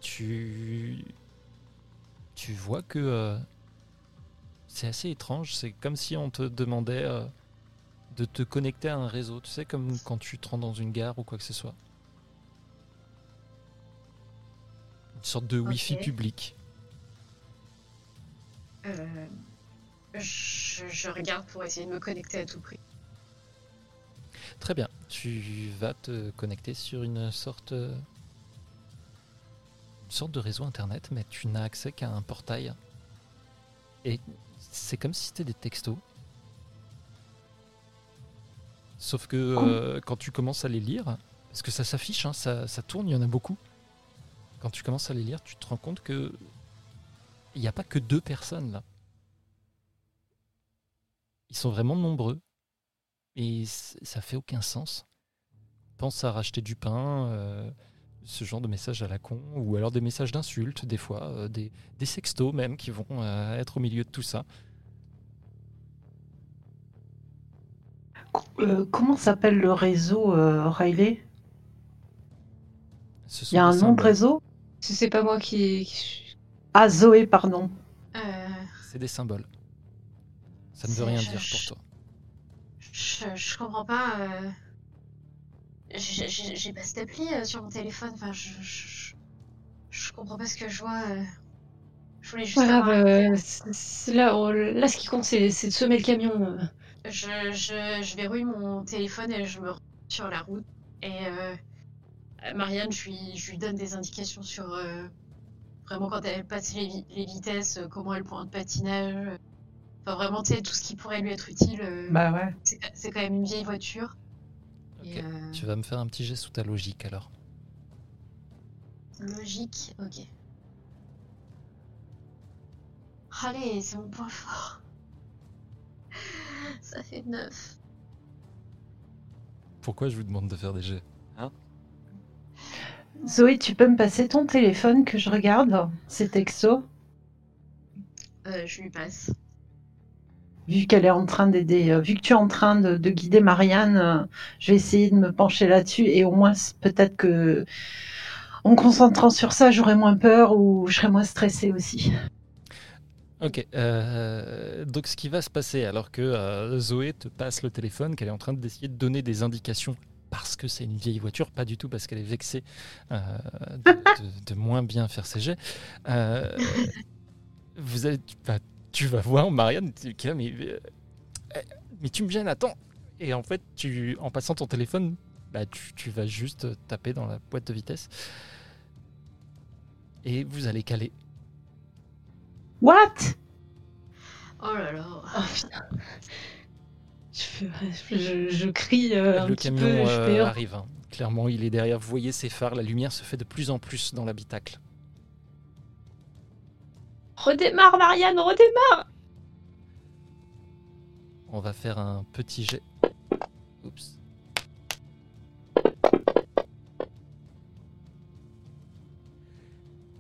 Speaker 1: Tu tu vois que euh, c'est assez étrange. C'est comme si on te demandait euh, de te connecter à un réseau. Tu sais, comme quand tu te rends dans une gare ou quoi que ce soit. Une sorte de Wi-Fi public.
Speaker 3: Euh, je, je regarde pour essayer de me connecter à tout prix.
Speaker 1: Très bien. Tu vas te connecter sur une sorte, une sorte de réseau internet, mais tu n'as accès qu'à un portail. Et c'est comme si c'était des textos. Sauf que euh, quand tu commences à les lire, parce que ça s'affiche, hein, ça, ça tourne, il y en a beaucoup. Quand tu commences à les lire, tu te rends compte que il n'y a pas que deux personnes là. Ils sont vraiment nombreux. Et ça fait aucun sens. Pense à racheter du pain, euh, ce genre de messages à la con, ou alors des messages d'insultes, des fois, euh, des, des sextos même qui vont euh, être au milieu de tout ça.
Speaker 2: Comment s'appelle le réseau Riley? Il y a un nom de réseau?
Speaker 4: C'est pas moi qui.
Speaker 2: Ah, Zoé, pardon.
Speaker 3: Euh,
Speaker 1: C'est des symboles. Ça ne veut rien
Speaker 3: je-
Speaker 1: dire
Speaker 3: je-
Speaker 1: pour toi.
Speaker 3: je, je comprends pas. euh, j'ai- pas cette appli euh, sur mon téléphone. Enfin, je, je, je comprends pas ce que je vois. euh. Je voulais juste.
Speaker 4: C'est- c'est là, on- là, ce qui compte, c'est c'est de semer le camion. euh.
Speaker 3: Je, je, je verrouille mon téléphone et je me rends sur la route. Et euh, Marianne, je lui, je lui donne des indications sur euh, vraiment quand elle passe les, vi- les vitesses, euh, comment elle prend le patinage. euh. Enfin, vraiment, tu sais, tout ce qui pourrait lui être utile. euh,
Speaker 2: Bah ouais.
Speaker 3: c'est quand même une vieille voiture. Et, euh,
Speaker 1: Tu vas me faire un petit jet sous ta logique alors.
Speaker 3: Logique, ok. Allez, c'est mon point fort. Ça fait 9.
Speaker 1: Pourquoi je vous demande de faire des jets?
Speaker 2: Zoé, tu peux me passer ton téléphone que je regarde? Ces textos
Speaker 3: Euh, je lui passe.
Speaker 2: Vu qu'elle est en train d'aider, euh, vu que tu es en train de, de guider Marianne, euh, je vais essayer de me pencher là-dessus et au moins peut-être que en me concentrant sur ça, j'aurai moins peur ou je serai moins stressée aussi.
Speaker 1: Ok, euh, donc ce qui va se passer alors que euh, Zoé te passe le téléphone, qu'elle est en train d'essayer de donner des indications parce que c'est une vieille voiture, pas du tout parce qu'elle est vexée euh, de, de- de moins bien faire ses jets. Euh, vous allez, bah, tu vas voir Marianne, tu- qui est là, mais, euh, mais tu me gênes, attends. Et en fait, tu, en passant ton téléphone, bah, tu, tu vas juste taper dans la boîte de vitesse et vous allez caler.
Speaker 2: What?
Speaker 3: Oh là là.
Speaker 4: Oh putain. Je, crie euh, un
Speaker 1: le
Speaker 4: petit
Speaker 1: camion
Speaker 4: peu. je
Speaker 1: euh, arrive. hein. Clairement, il est derrière. Vous voyez ses phares. La lumière se fait de plus en plus dans l'habitacle.
Speaker 4: Redémarre, Marianne, redémarre
Speaker 1: On va faire un petit jet. Oups.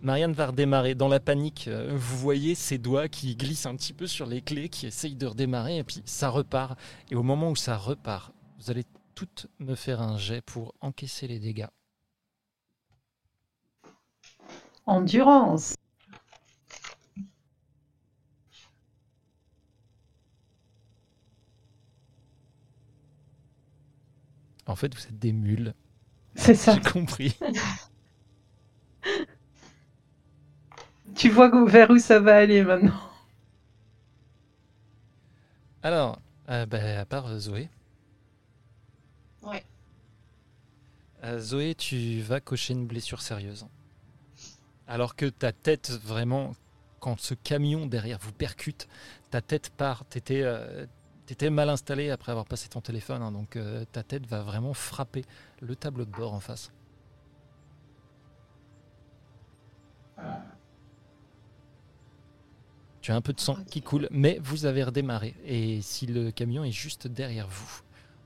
Speaker 1: Marianne va redémarrer. Dans la panique, euh, vous voyez ses doigts qui glissent un petit peu sur les clés, qui essayent de redémarrer, et puis ça repart. Et au moment où ça repart, vous allez toutes me faire un jet pour encaisser les dégâts.
Speaker 2: Endurance.
Speaker 1: En fait, vous êtes des mules.
Speaker 2: C'est ça.
Speaker 1: J'ai compris.
Speaker 2: Tu vois où- vers où ça va aller maintenant.
Speaker 1: Alors, euh, bah, à part euh, Zoé.
Speaker 3: Ouais.
Speaker 1: Euh, Zoé, tu vas cocher une blessure sérieuse. Alors que ta tête, vraiment, quand ce camion derrière vous percute, ta tête part. T'étais euh, mal installé après avoir passé ton téléphone, hein, donc euh, ta tête va vraiment frapper le tableau de bord en face. Tu as un peu de sang qui coule, mais vous avez redémarré. Et si le camion est juste derrière vous,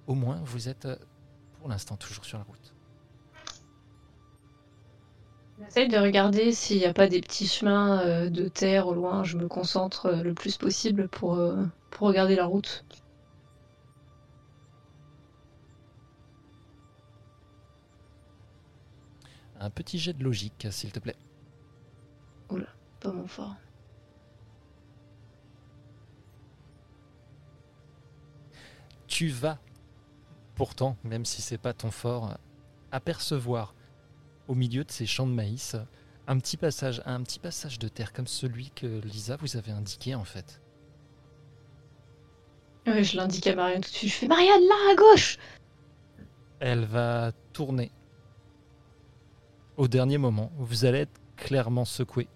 Speaker 1: au moins vous êtes euh, pour l'instant toujours sur la route.
Speaker 4: J'essaye de regarder s'il n'y a pas des petits chemins euh, de terre au loin. Je me concentre euh, le plus possible pour, pour regarder la route.
Speaker 1: Un petit jet de logique, s'il te plaît.
Speaker 4: Pas mon fort.
Speaker 1: Tu vas, pourtant, même si c'est pas ton fort, apercevoir au milieu de ces champs de maïs un petit passage, un petit passage de terre comme celui que Lisa vous avait indiqué en fait.
Speaker 4: Ouais, je l'indique à Marianne tout de suite. Je fais Marianne, là, à gauche
Speaker 1: Elle va tourner. Au dernier moment, vous allez être clairement secoué.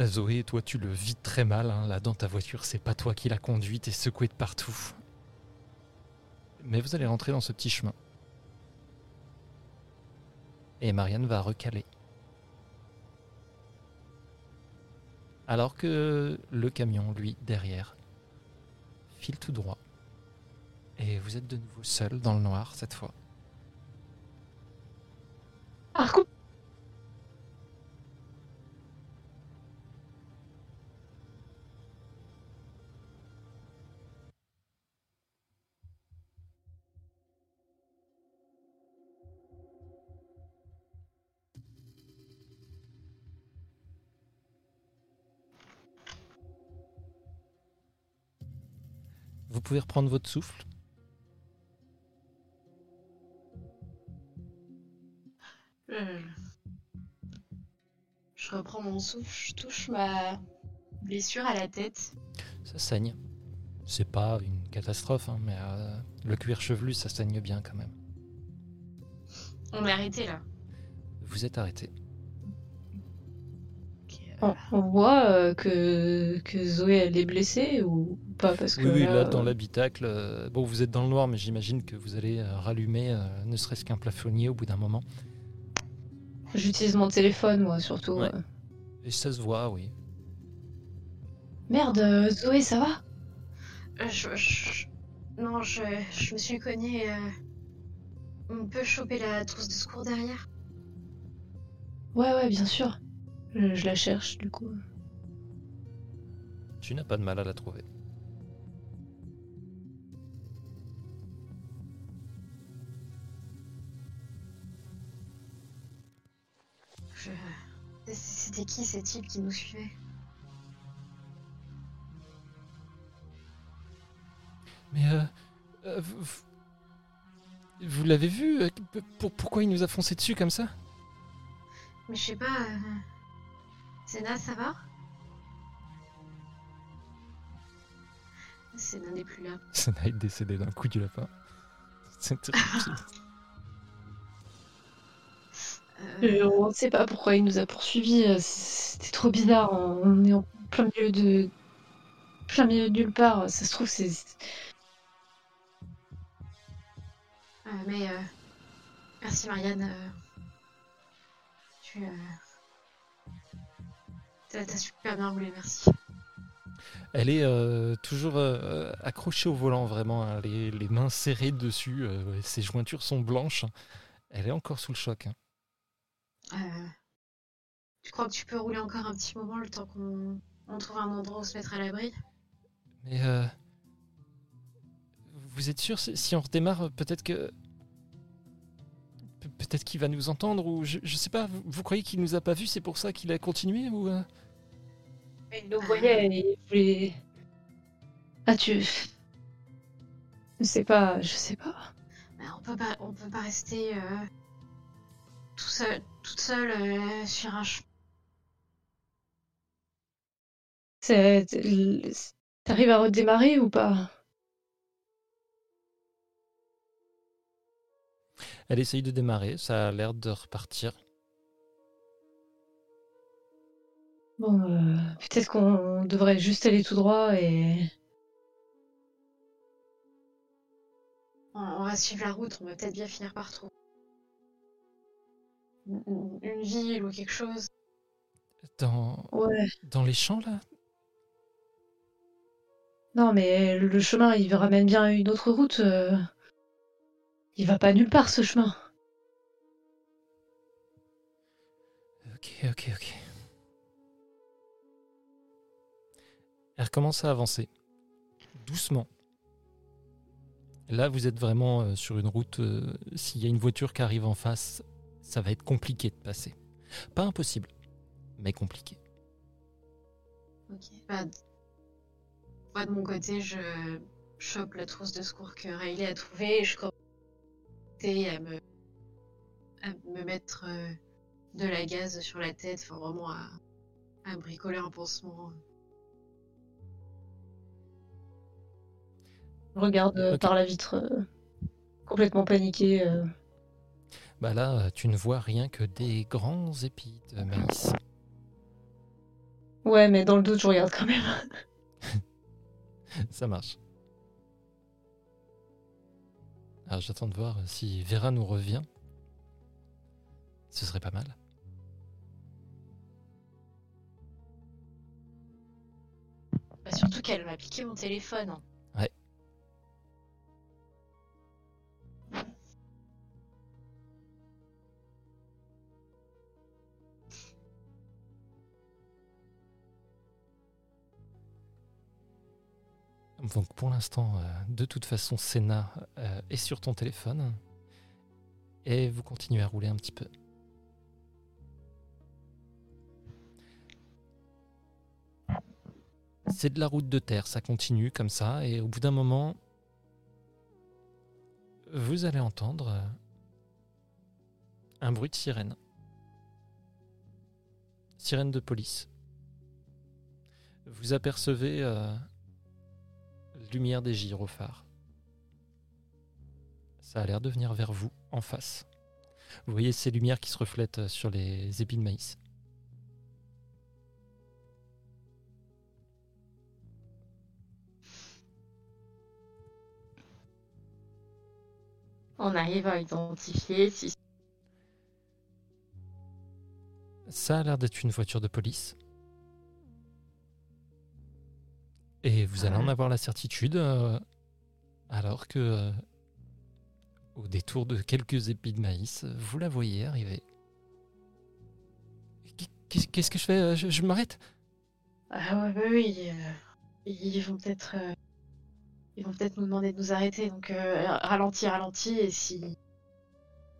Speaker 1: Zoé, toi tu le vis très mal hein, là dans ta voiture, c'est pas toi qui l'as conduite et secoué de partout. Mais vous allez rentrer dans ce petit chemin. Et Marianne va recaler. Alors que le camion, lui, derrière, file tout droit. Et vous êtes de nouveau seul dans le noir cette fois.
Speaker 4: Coupe
Speaker 1: pouvez reprendre votre souffle.
Speaker 3: Euh, Je reprends mon souffle, je touche ma blessure à la tête.
Speaker 1: Ça saigne. C'est pas une catastrophe, hein, mais euh, le cuir chevelu, ça saigne bien quand même.
Speaker 3: On est arrêté là.
Speaker 1: Vous êtes arrêté.
Speaker 3: Euh,
Speaker 4: on, on voit euh, que, que Zoé, elle est blessée ou pas parce que
Speaker 1: Oui, oui, là,
Speaker 4: là,
Speaker 1: dans
Speaker 4: euh,
Speaker 1: l'habitacle, euh, bon, vous êtes dans le noir, mais j'imagine que vous allez euh, rallumer euh, ne serait-ce qu'un plafonnier au bout d'un moment.
Speaker 4: J'utilise mon téléphone, moi, surtout.
Speaker 1: Ouais.
Speaker 4: euh.
Speaker 1: Et ça se voit, oui.
Speaker 4: Merde, euh, Zoé, ça va?
Speaker 3: Euh, je, je- Non, je, je me suis cogné. euh, On peut choper la trousse de secours derrière?
Speaker 4: Ouais, ouais, bien sûr. Je, je la cherche, du coup.
Speaker 1: Tu n'as pas de mal à la trouver.
Speaker 3: Je... C'était qui ces types qui nous suivaient?
Speaker 1: Mais euh, euh, vous, l'avez vu euh, Pourquoi il nous a foncé dessus comme ça?
Speaker 3: Mais je sais pas. euh, Sénat, ça va? Sénat n'est plus là.
Speaker 1: Senna est décédé d'un coup du lapin. C'est terrible.
Speaker 3: Euh,
Speaker 4: Euh, on ne sait pas pourquoi il nous a poursuivis. euh, C'était trop bizarre. On est en plein milieu de. plein milieu de nulle part. Ça se trouve, c'est.
Speaker 3: euh, mais euh, merci Marianne. euh, tu t'as t'as super bien roulé, merci.
Speaker 1: Elle est euh, toujours euh, accrochée au volant, vraiment, hein, les, les mains serrées dessus. euh, ses jointures sont blanches. Elle est encore sous le choc. hein.
Speaker 3: Tu crois que tu peux rouler encore un petit moment le temps qu'on on trouve un endroit où se mettre à l'abri?
Speaker 1: Mais vous êtes sûr si on redémarre, peut-être que Pe- peut-être qu'il va nous entendre ou je, je sais pas. Vous, vous croyez qu'il nous a pas vus, c'est pour ça qu'il a continué ou
Speaker 4: Il nous voyait et il voulait. Ah, tu. Je sais pas, je sais pas.
Speaker 3: Mais on peut pas, on peut pas rester euh, tout seul, toute seule euh, sur un chemin.
Speaker 4: T'arrives à redémarrer ou pas?
Speaker 1: Elle essaye de démarrer, ça a l'air de repartir.
Speaker 4: Bon, euh, peut-être qu'on devrait juste aller tout droit et.
Speaker 3: On, on va suivre la route, on va peut-être bien finir par trouver une, ville ou quelque chose.
Speaker 1: Dans,
Speaker 4: Ouais.
Speaker 1: dans les champs là?
Speaker 4: Non, mais le chemin, il ramène bien à une autre route. euh. Il va pas nulle part, ce chemin.
Speaker 1: Ok, ok, ok. Elle recommence à avancer. Doucement. Là, vous êtes vraiment euh, sur une route. euh, S'il y a une voiture qui arrive en face, ça va être compliqué de passer. Pas impossible, mais compliqué.
Speaker 3: Ok. Bah, moi de mon côté, je chope la trousse de secours que Riley a trouvée et je commence à me, mettre euh, de la gaz sur la tête, enfin vraiment à bricoler un pansement.
Speaker 4: Regarde euh, par la vitre, euh, complètement paniqué. euh.
Speaker 1: Bah là, tu ne vois rien que des grands épis de maïs.
Speaker 4: Ouais, mais dans le doute, je regarde quand même.
Speaker 1: Ça marche. Alors j'attends de voir si Vera nous revient. Ce serait pas mal.
Speaker 3: Bah, surtout qu'elle m'a piqué mon téléphone.
Speaker 1: Donc pour l'instant, euh, de toute façon, Senna euh, est sur ton téléphone. Et vous continuez à rouler un petit peu. C'est de la route de terre, ça continue comme ça, et au bout d'un moment, vous allez entendre euh, un bruit de sirène. Sirène de police. Vous apercevez lumière des gyrophares. Ça a l'air de venir vers vous, en face. Vous voyez ces lumières qui se reflètent euh, sur les épis de maïs.
Speaker 3: On arrive à identifier si
Speaker 1: Ça a l'air d'être une voiture de police. Et vous allez en avoir la certitude, euh, alors que, euh, au détour de quelques épis de maïs, vous la voyez arriver. Qu'est- Qu'est-ce que je fais Euh, Je, je m'arrête?
Speaker 3: Ah ouais, oui, ils vont peut-être ils vont peut-être nous demander de nous arrêter, donc euh, ralentis, ralentis, et si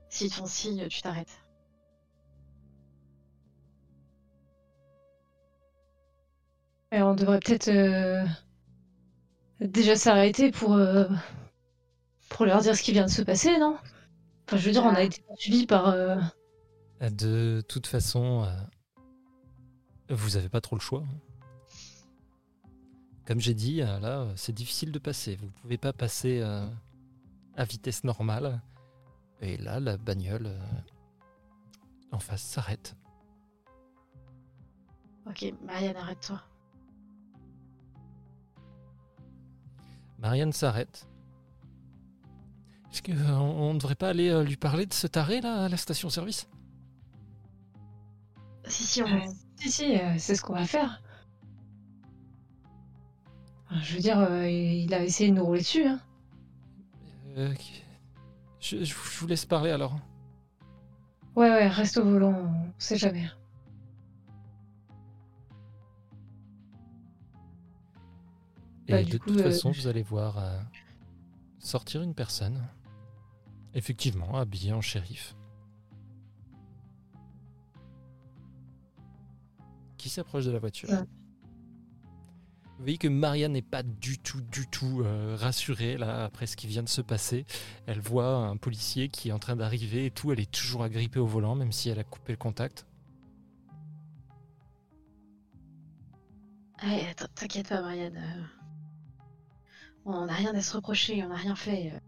Speaker 3: s'ils te font signe, tu t'arrêtes.
Speaker 4: Et on devrait peut-être euh, déjà s'arrêter pour, euh, pour leur dire ce qui vient de se passer, non? Enfin, je veux dire, on a été suivis par. euh,
Speaker 1: De toute façon, euh, vous n'avez pas trop le choix. Comme j'ai dit, là, c'est difficile de passer. Vous pouvez pas passer euh, à vitesse normale. Et là, la bagnole euh, en face s'arrête.
Speaker 3: Ok, Marianne, arrête-toi.
Speaker 1: Marianne s'arrête. Est-ce qu'on ne devrait pas aller euh, lui parler de ce taré là à la station-service?
Speaker 3: Si, si, on...
Speaker 4: Ouais. Si, si, euh, c'est ce qu'on va faire. Enfin, Je veux dire, euh, il a essayé de nous rouler dessus. Hein.
Speaker 1: Euh, je, je vous laisse parler alors.
Speaker 4: Ouais, ouais, reste au volant, on sait jamais. Bah,
Speaker 1: Et
Speaker 4: du
Speaker 1: de
Speaker 4: coup,
Speaker 1: toute
Speaker 4: euh,
Speaker 1: façon, vous allez voir euh, sortir une personne, effectivement habillée en shérif, qui s'approche de la voiture.
Speaker 4: Ouais.
Speaker 1: Vous voyez que Maria n'est pas du tout, du tout euh, rassurée là après ce qui vient de se passer. Elle voit un policier qui est en train d'arriver et tout. Elle est toujours agrippée au volant, même si elle a coupé le contact.
Speaker 3: Attends, t'inquiète pas, Marianne. On n'a rien à se reprocher, on n'a rien fait. euh.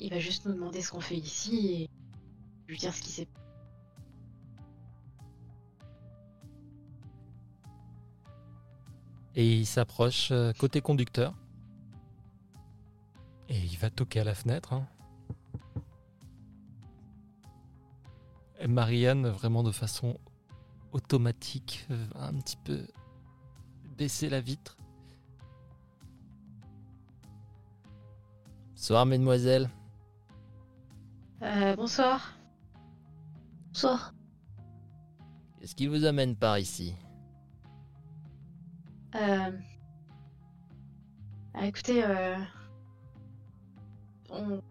Speaker 3: Il va juste nous demander ce qu'on fait ici et lui dire ce qui s'est
Speaker 1: Et il s'approche euh, côté conducteur. Et il va toquer à la fenêtre. hein. Marianne, vraiment de façon automatique, va un petit peu baisser la vitre. Bonsoir, mesdemoiselles.
Speaker 3: Euh, bonsoir.
Speaker 4: Bonsoir.
Speaker 1: Qu'est-ce qui vous amène par ici?
Speaker 3: Euh... ah, écoutez, euh... on-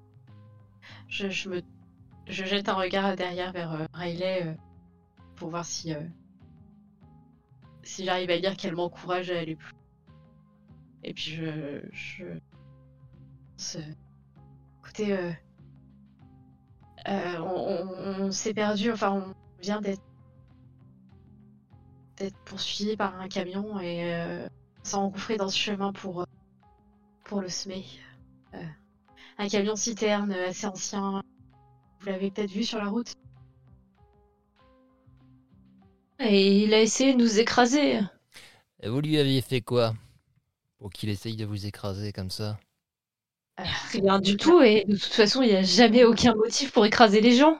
Speaker 3: je, je me... je jette un regard derrière vers euh, Riley. Euh. pour voir si euh, si j'arrive à lire qu'elle m'encourage à aller plus. Et puis je je se- écoutez euh, euh, on, s'est perdu enfin on vient d'être poursuivi par un camion et euh, s'est engouffré dans ce chemin pour euh, le semer. Euh, un camion citerne assez ancien. Vous l'avez peut-être vu sur la route?
Speaker 4: Et il a essayé de nous écraser.
Speaker 1: Et vous lui aviez fait quoi Pour qu'il essaye de vous écraser comme ça?
Speaker 4: Rien du tout, et de toute façon, il n'y a jamais aucun motif pour écraser les gens.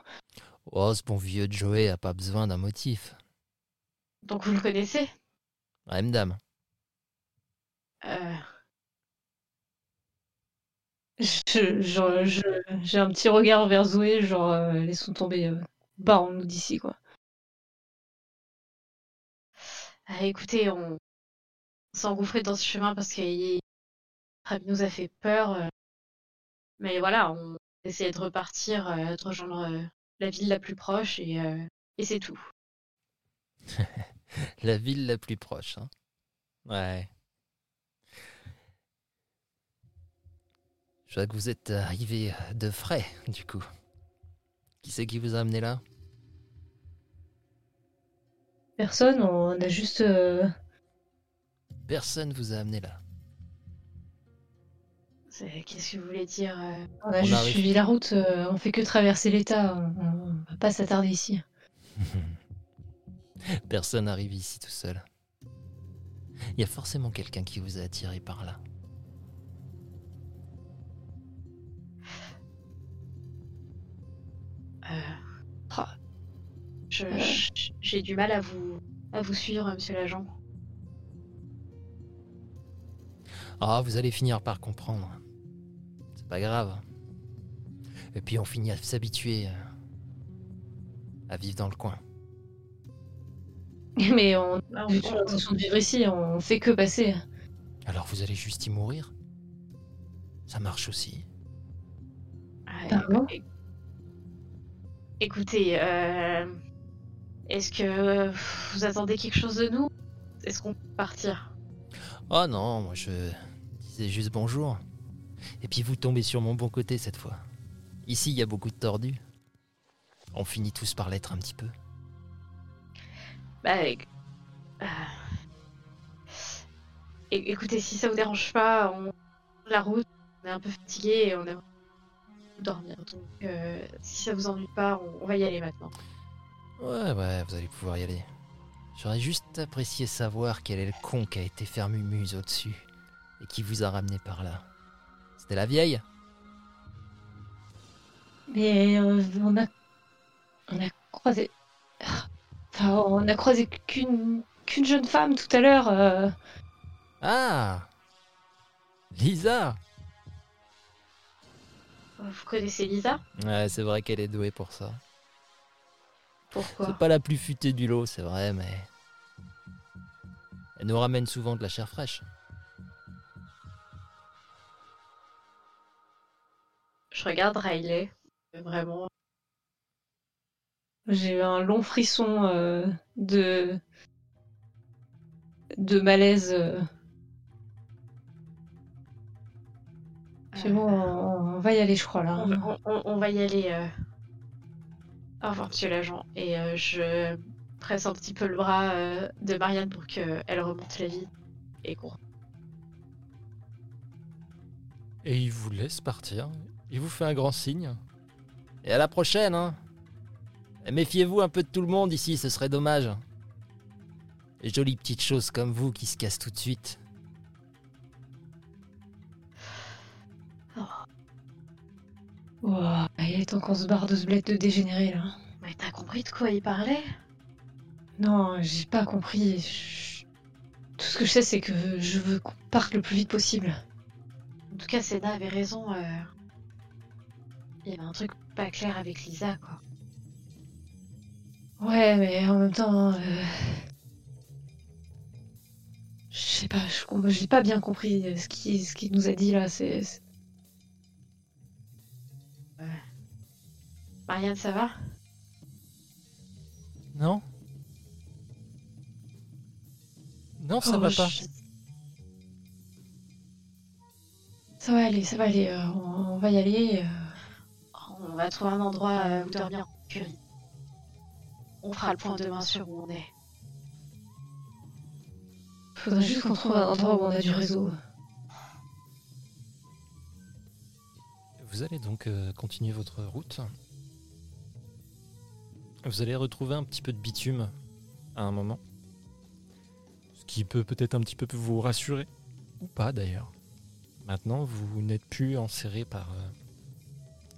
Speaker 1: Oh, ce bon vieux Joey a pas besoin d'un motif.
Speaker 3: Donc vous le connaissez?
Speaker 1: Ouais, madame.
Speaker 3: Euh,
Speaker 4: Je- je- je- J'ai un petit regard vers Zoé, genre, euh, laissons tomber, euh, barrons-nous d'ici, quoi.
Speaker 3: Ah, écoutez, on, engouffré dans ce chemin parce qu'il nous a fait peur. euh, Mais voilà, on essayait de repartir, euh, de rejoindre euh, la ville la plus proche et, et c'est tout.
Speaker 1: La ville la plus proche. Hein. Ouais. Je vois que vous êtes arrivé de frais, du coup. Qui c'est qui vous a amené là?
Speaker 4: Personne, on a juste... euh,
Speaker 1: Personne vous a amené là.
Speaker 3: C'est- Qu'est-ce que vous voulez dire euh,
Speaker 4: on a
Speaker 1: On
Speaker 4: juste
Speaker 1: arrive.
Speaker 4: suivi la route, euh, on fait que traverser l'État, on, on va pas s'attarder ici.
Speaker 1: Personne n'arrive ici tout seul. Il y a forcément quelqu'un qui vous a attiré par là.
Speaker 3: euh,
Speaker 4: Ah. Euh.
Speaker 3: J'ai du mal à vous, à vous suivre, monsieur l'agent.
Speaker 1: Ah, vous allez finir par comprendre. C'est pas grave. Et puis on finit à s'habituer euh, à vivre dans le coin.
Speaker 4: Mais on
Speaker 3: Ah,
Speaker 4: a juste l'intention de vivre ici, on fait que passer.
Speaker 1: Alors vous allez juste y mourir Ça marche aussi.
Speaker 4: Pardon?
Speaker 3: éc- Écoutez, euh, est-ce que vous attendez quelque chose de nous? Est-ce qu'on peut partir?
Speaker 1: Oh non, moi je disais juste bonjour. Et puis vous tombez sur mon bon côté cette fois. Ici, il y a beaucoup de tordus. On finit tous par l'être un petit peu.
Speaker 3: Bah, euh, écoutez, si ça vous dérange pas, on la route, on est un peu fatigué et on aimerait dormir. Donc, euh, si ça vous ennuie pas, on, on va y aller maintenant.
Speaker 1: Ouais, ouais, vous allez pouvoir y aller. J'aurais juste apprécié savoir quel est le con qui a été faire mumuse au-dessus et qui vous a ramené par là. C'était la vieille?
Speaker 4: Mais euh, on a... On a croisé... Enfin, on a croisé qu'une qu'une jeune femme tout à l'heure. euh,
Speaker 1: Ah Lisa
Speaker 3: Vous connaissez Lisa?
Speaker 1: Ouais, c'est vrai qu'elle est douée pour ça.
Speaker 3: Pourquoi
Speaker 1: C'est pas la plus futée du lot, c'est vrai, mais. Elle nous ramène souvent de la chair fraîche.
Speaker 3: Je regarde Riley. Vraiment.
Speaker 4: J'ai eu un long frisson euh, de de malaise. euh. C'est bon, on, on va y aller, je crois là.
Speaker 3: On, on- on- on va y aller. euh. Au revoir, monsieur l'agent. Et euh, je presse un petit peu le bras euh, de Marianne pour qu'elle remonte la vie et qu'on
Speaker 1: Et il vous laisse partir. Il vous fait un grand signe. Et à la prochaine, hein méfiez-vous un peu de tout le monde ici, ce serait dommage. Les jolies petites choses comme vous qui se cassent tout de suite.
Speaker 4: Ouah, il est temps qu'on se barre de ce bled de dégénéré là.
Speaker 3: Mais t'as compris de quoi il parlait?
Speaker 4: Non, j'ai pas compris. Je- Tout ce que je sais, c'est que je veux qu'on parte le plus vite possible.
Speaker 3: En tout cas, Senna avait raison. euh. Il y avait un truc pas clair avec Lisa, quoi.
Speaker 4: Ouais, mais en même temps. euh, Je sais pas, je j'ai pas bien compris ce qu'il ce qu'il nous a dit là. C'est.
Speaker 3: Marianne, ça va
Speaker 1: Non Non, ça
Speaker 4: Oh,
Speaker 1: va pas.
Speaker 4: je- Ça va aller, ça va aller. euh, on, on va y aller. euh.
Speaker 5: On va trouver un endroit euh, où dormir en sécurité. On fera le point demain sur où on est.
Speaker 4: Faudrait juste qu'on trouve un endroit où on a du réseau.
Speaker 1: Vous allez donc euh, continuer votre route. Vous allez retrouver un petit peu de bitume à un moment. Ce qui peut peut-être un petit peu vous rassurer. Ou pas d'ailleurs. Maintenant, vous n'êtes plus enserré par euh,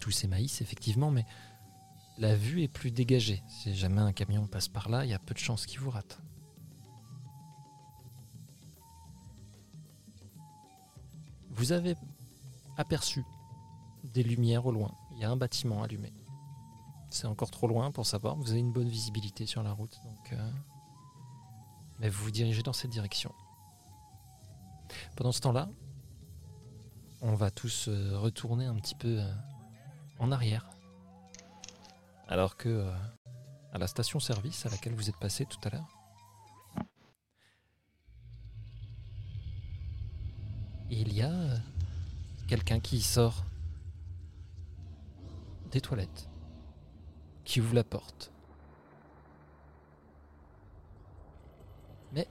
Speaker 1: tous ces maïs, effectivement, mais la vue est plus dégagée. Si jamais un camion passe par là, il y a peu de chances qu'il vous rate. Vous avez aperçu des lumières au loin. Il y a un bâtiment allumé. C'est encore trop loin pour savoir. Vous avez une bonne visibilité sur la route, donc. euh, Mais vous vous dirigez dans cette direction. Pendant ce temps-là, on va tous euh, retourner un petit peu euh, en arrière. Alors que à la station-service à laquelle vous êtes passé tout à l'heure, il y a quelqu'un qui sort des toilettes, qui ouvre la porte. Mais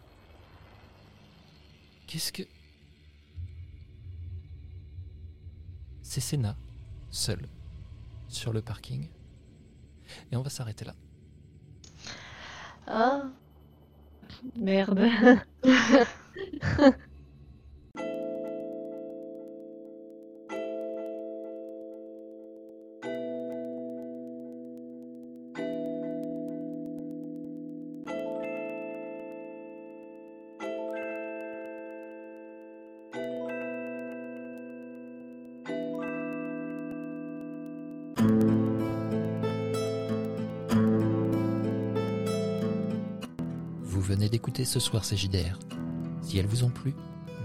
Speaker 1: qu'est-ce que c'est Senna, seule, sur le parking. Et on va s'arrêter là.
Speaker 5: Ah,
Speaker 4: Merde.
Speaker 1: ce soir ces JDR. Si elles vous ont plu,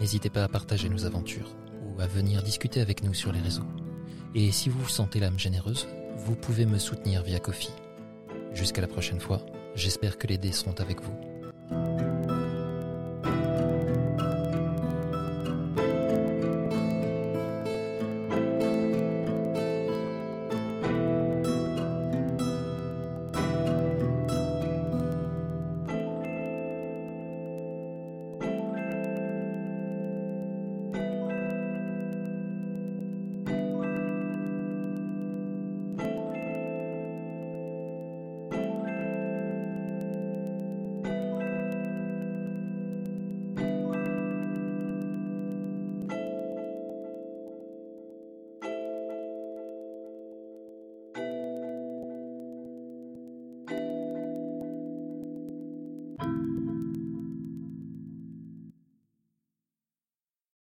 Speaker 1: n'hésitez pas à partager nos aventures ou à venir discuter avec nous sur les réseaux. Et si vous vous sentez l'âme généreuse, vous pouvez me soutenir via Kofi. Jusqu'à la prochaine fois, j'espère que les dés seront avec vous.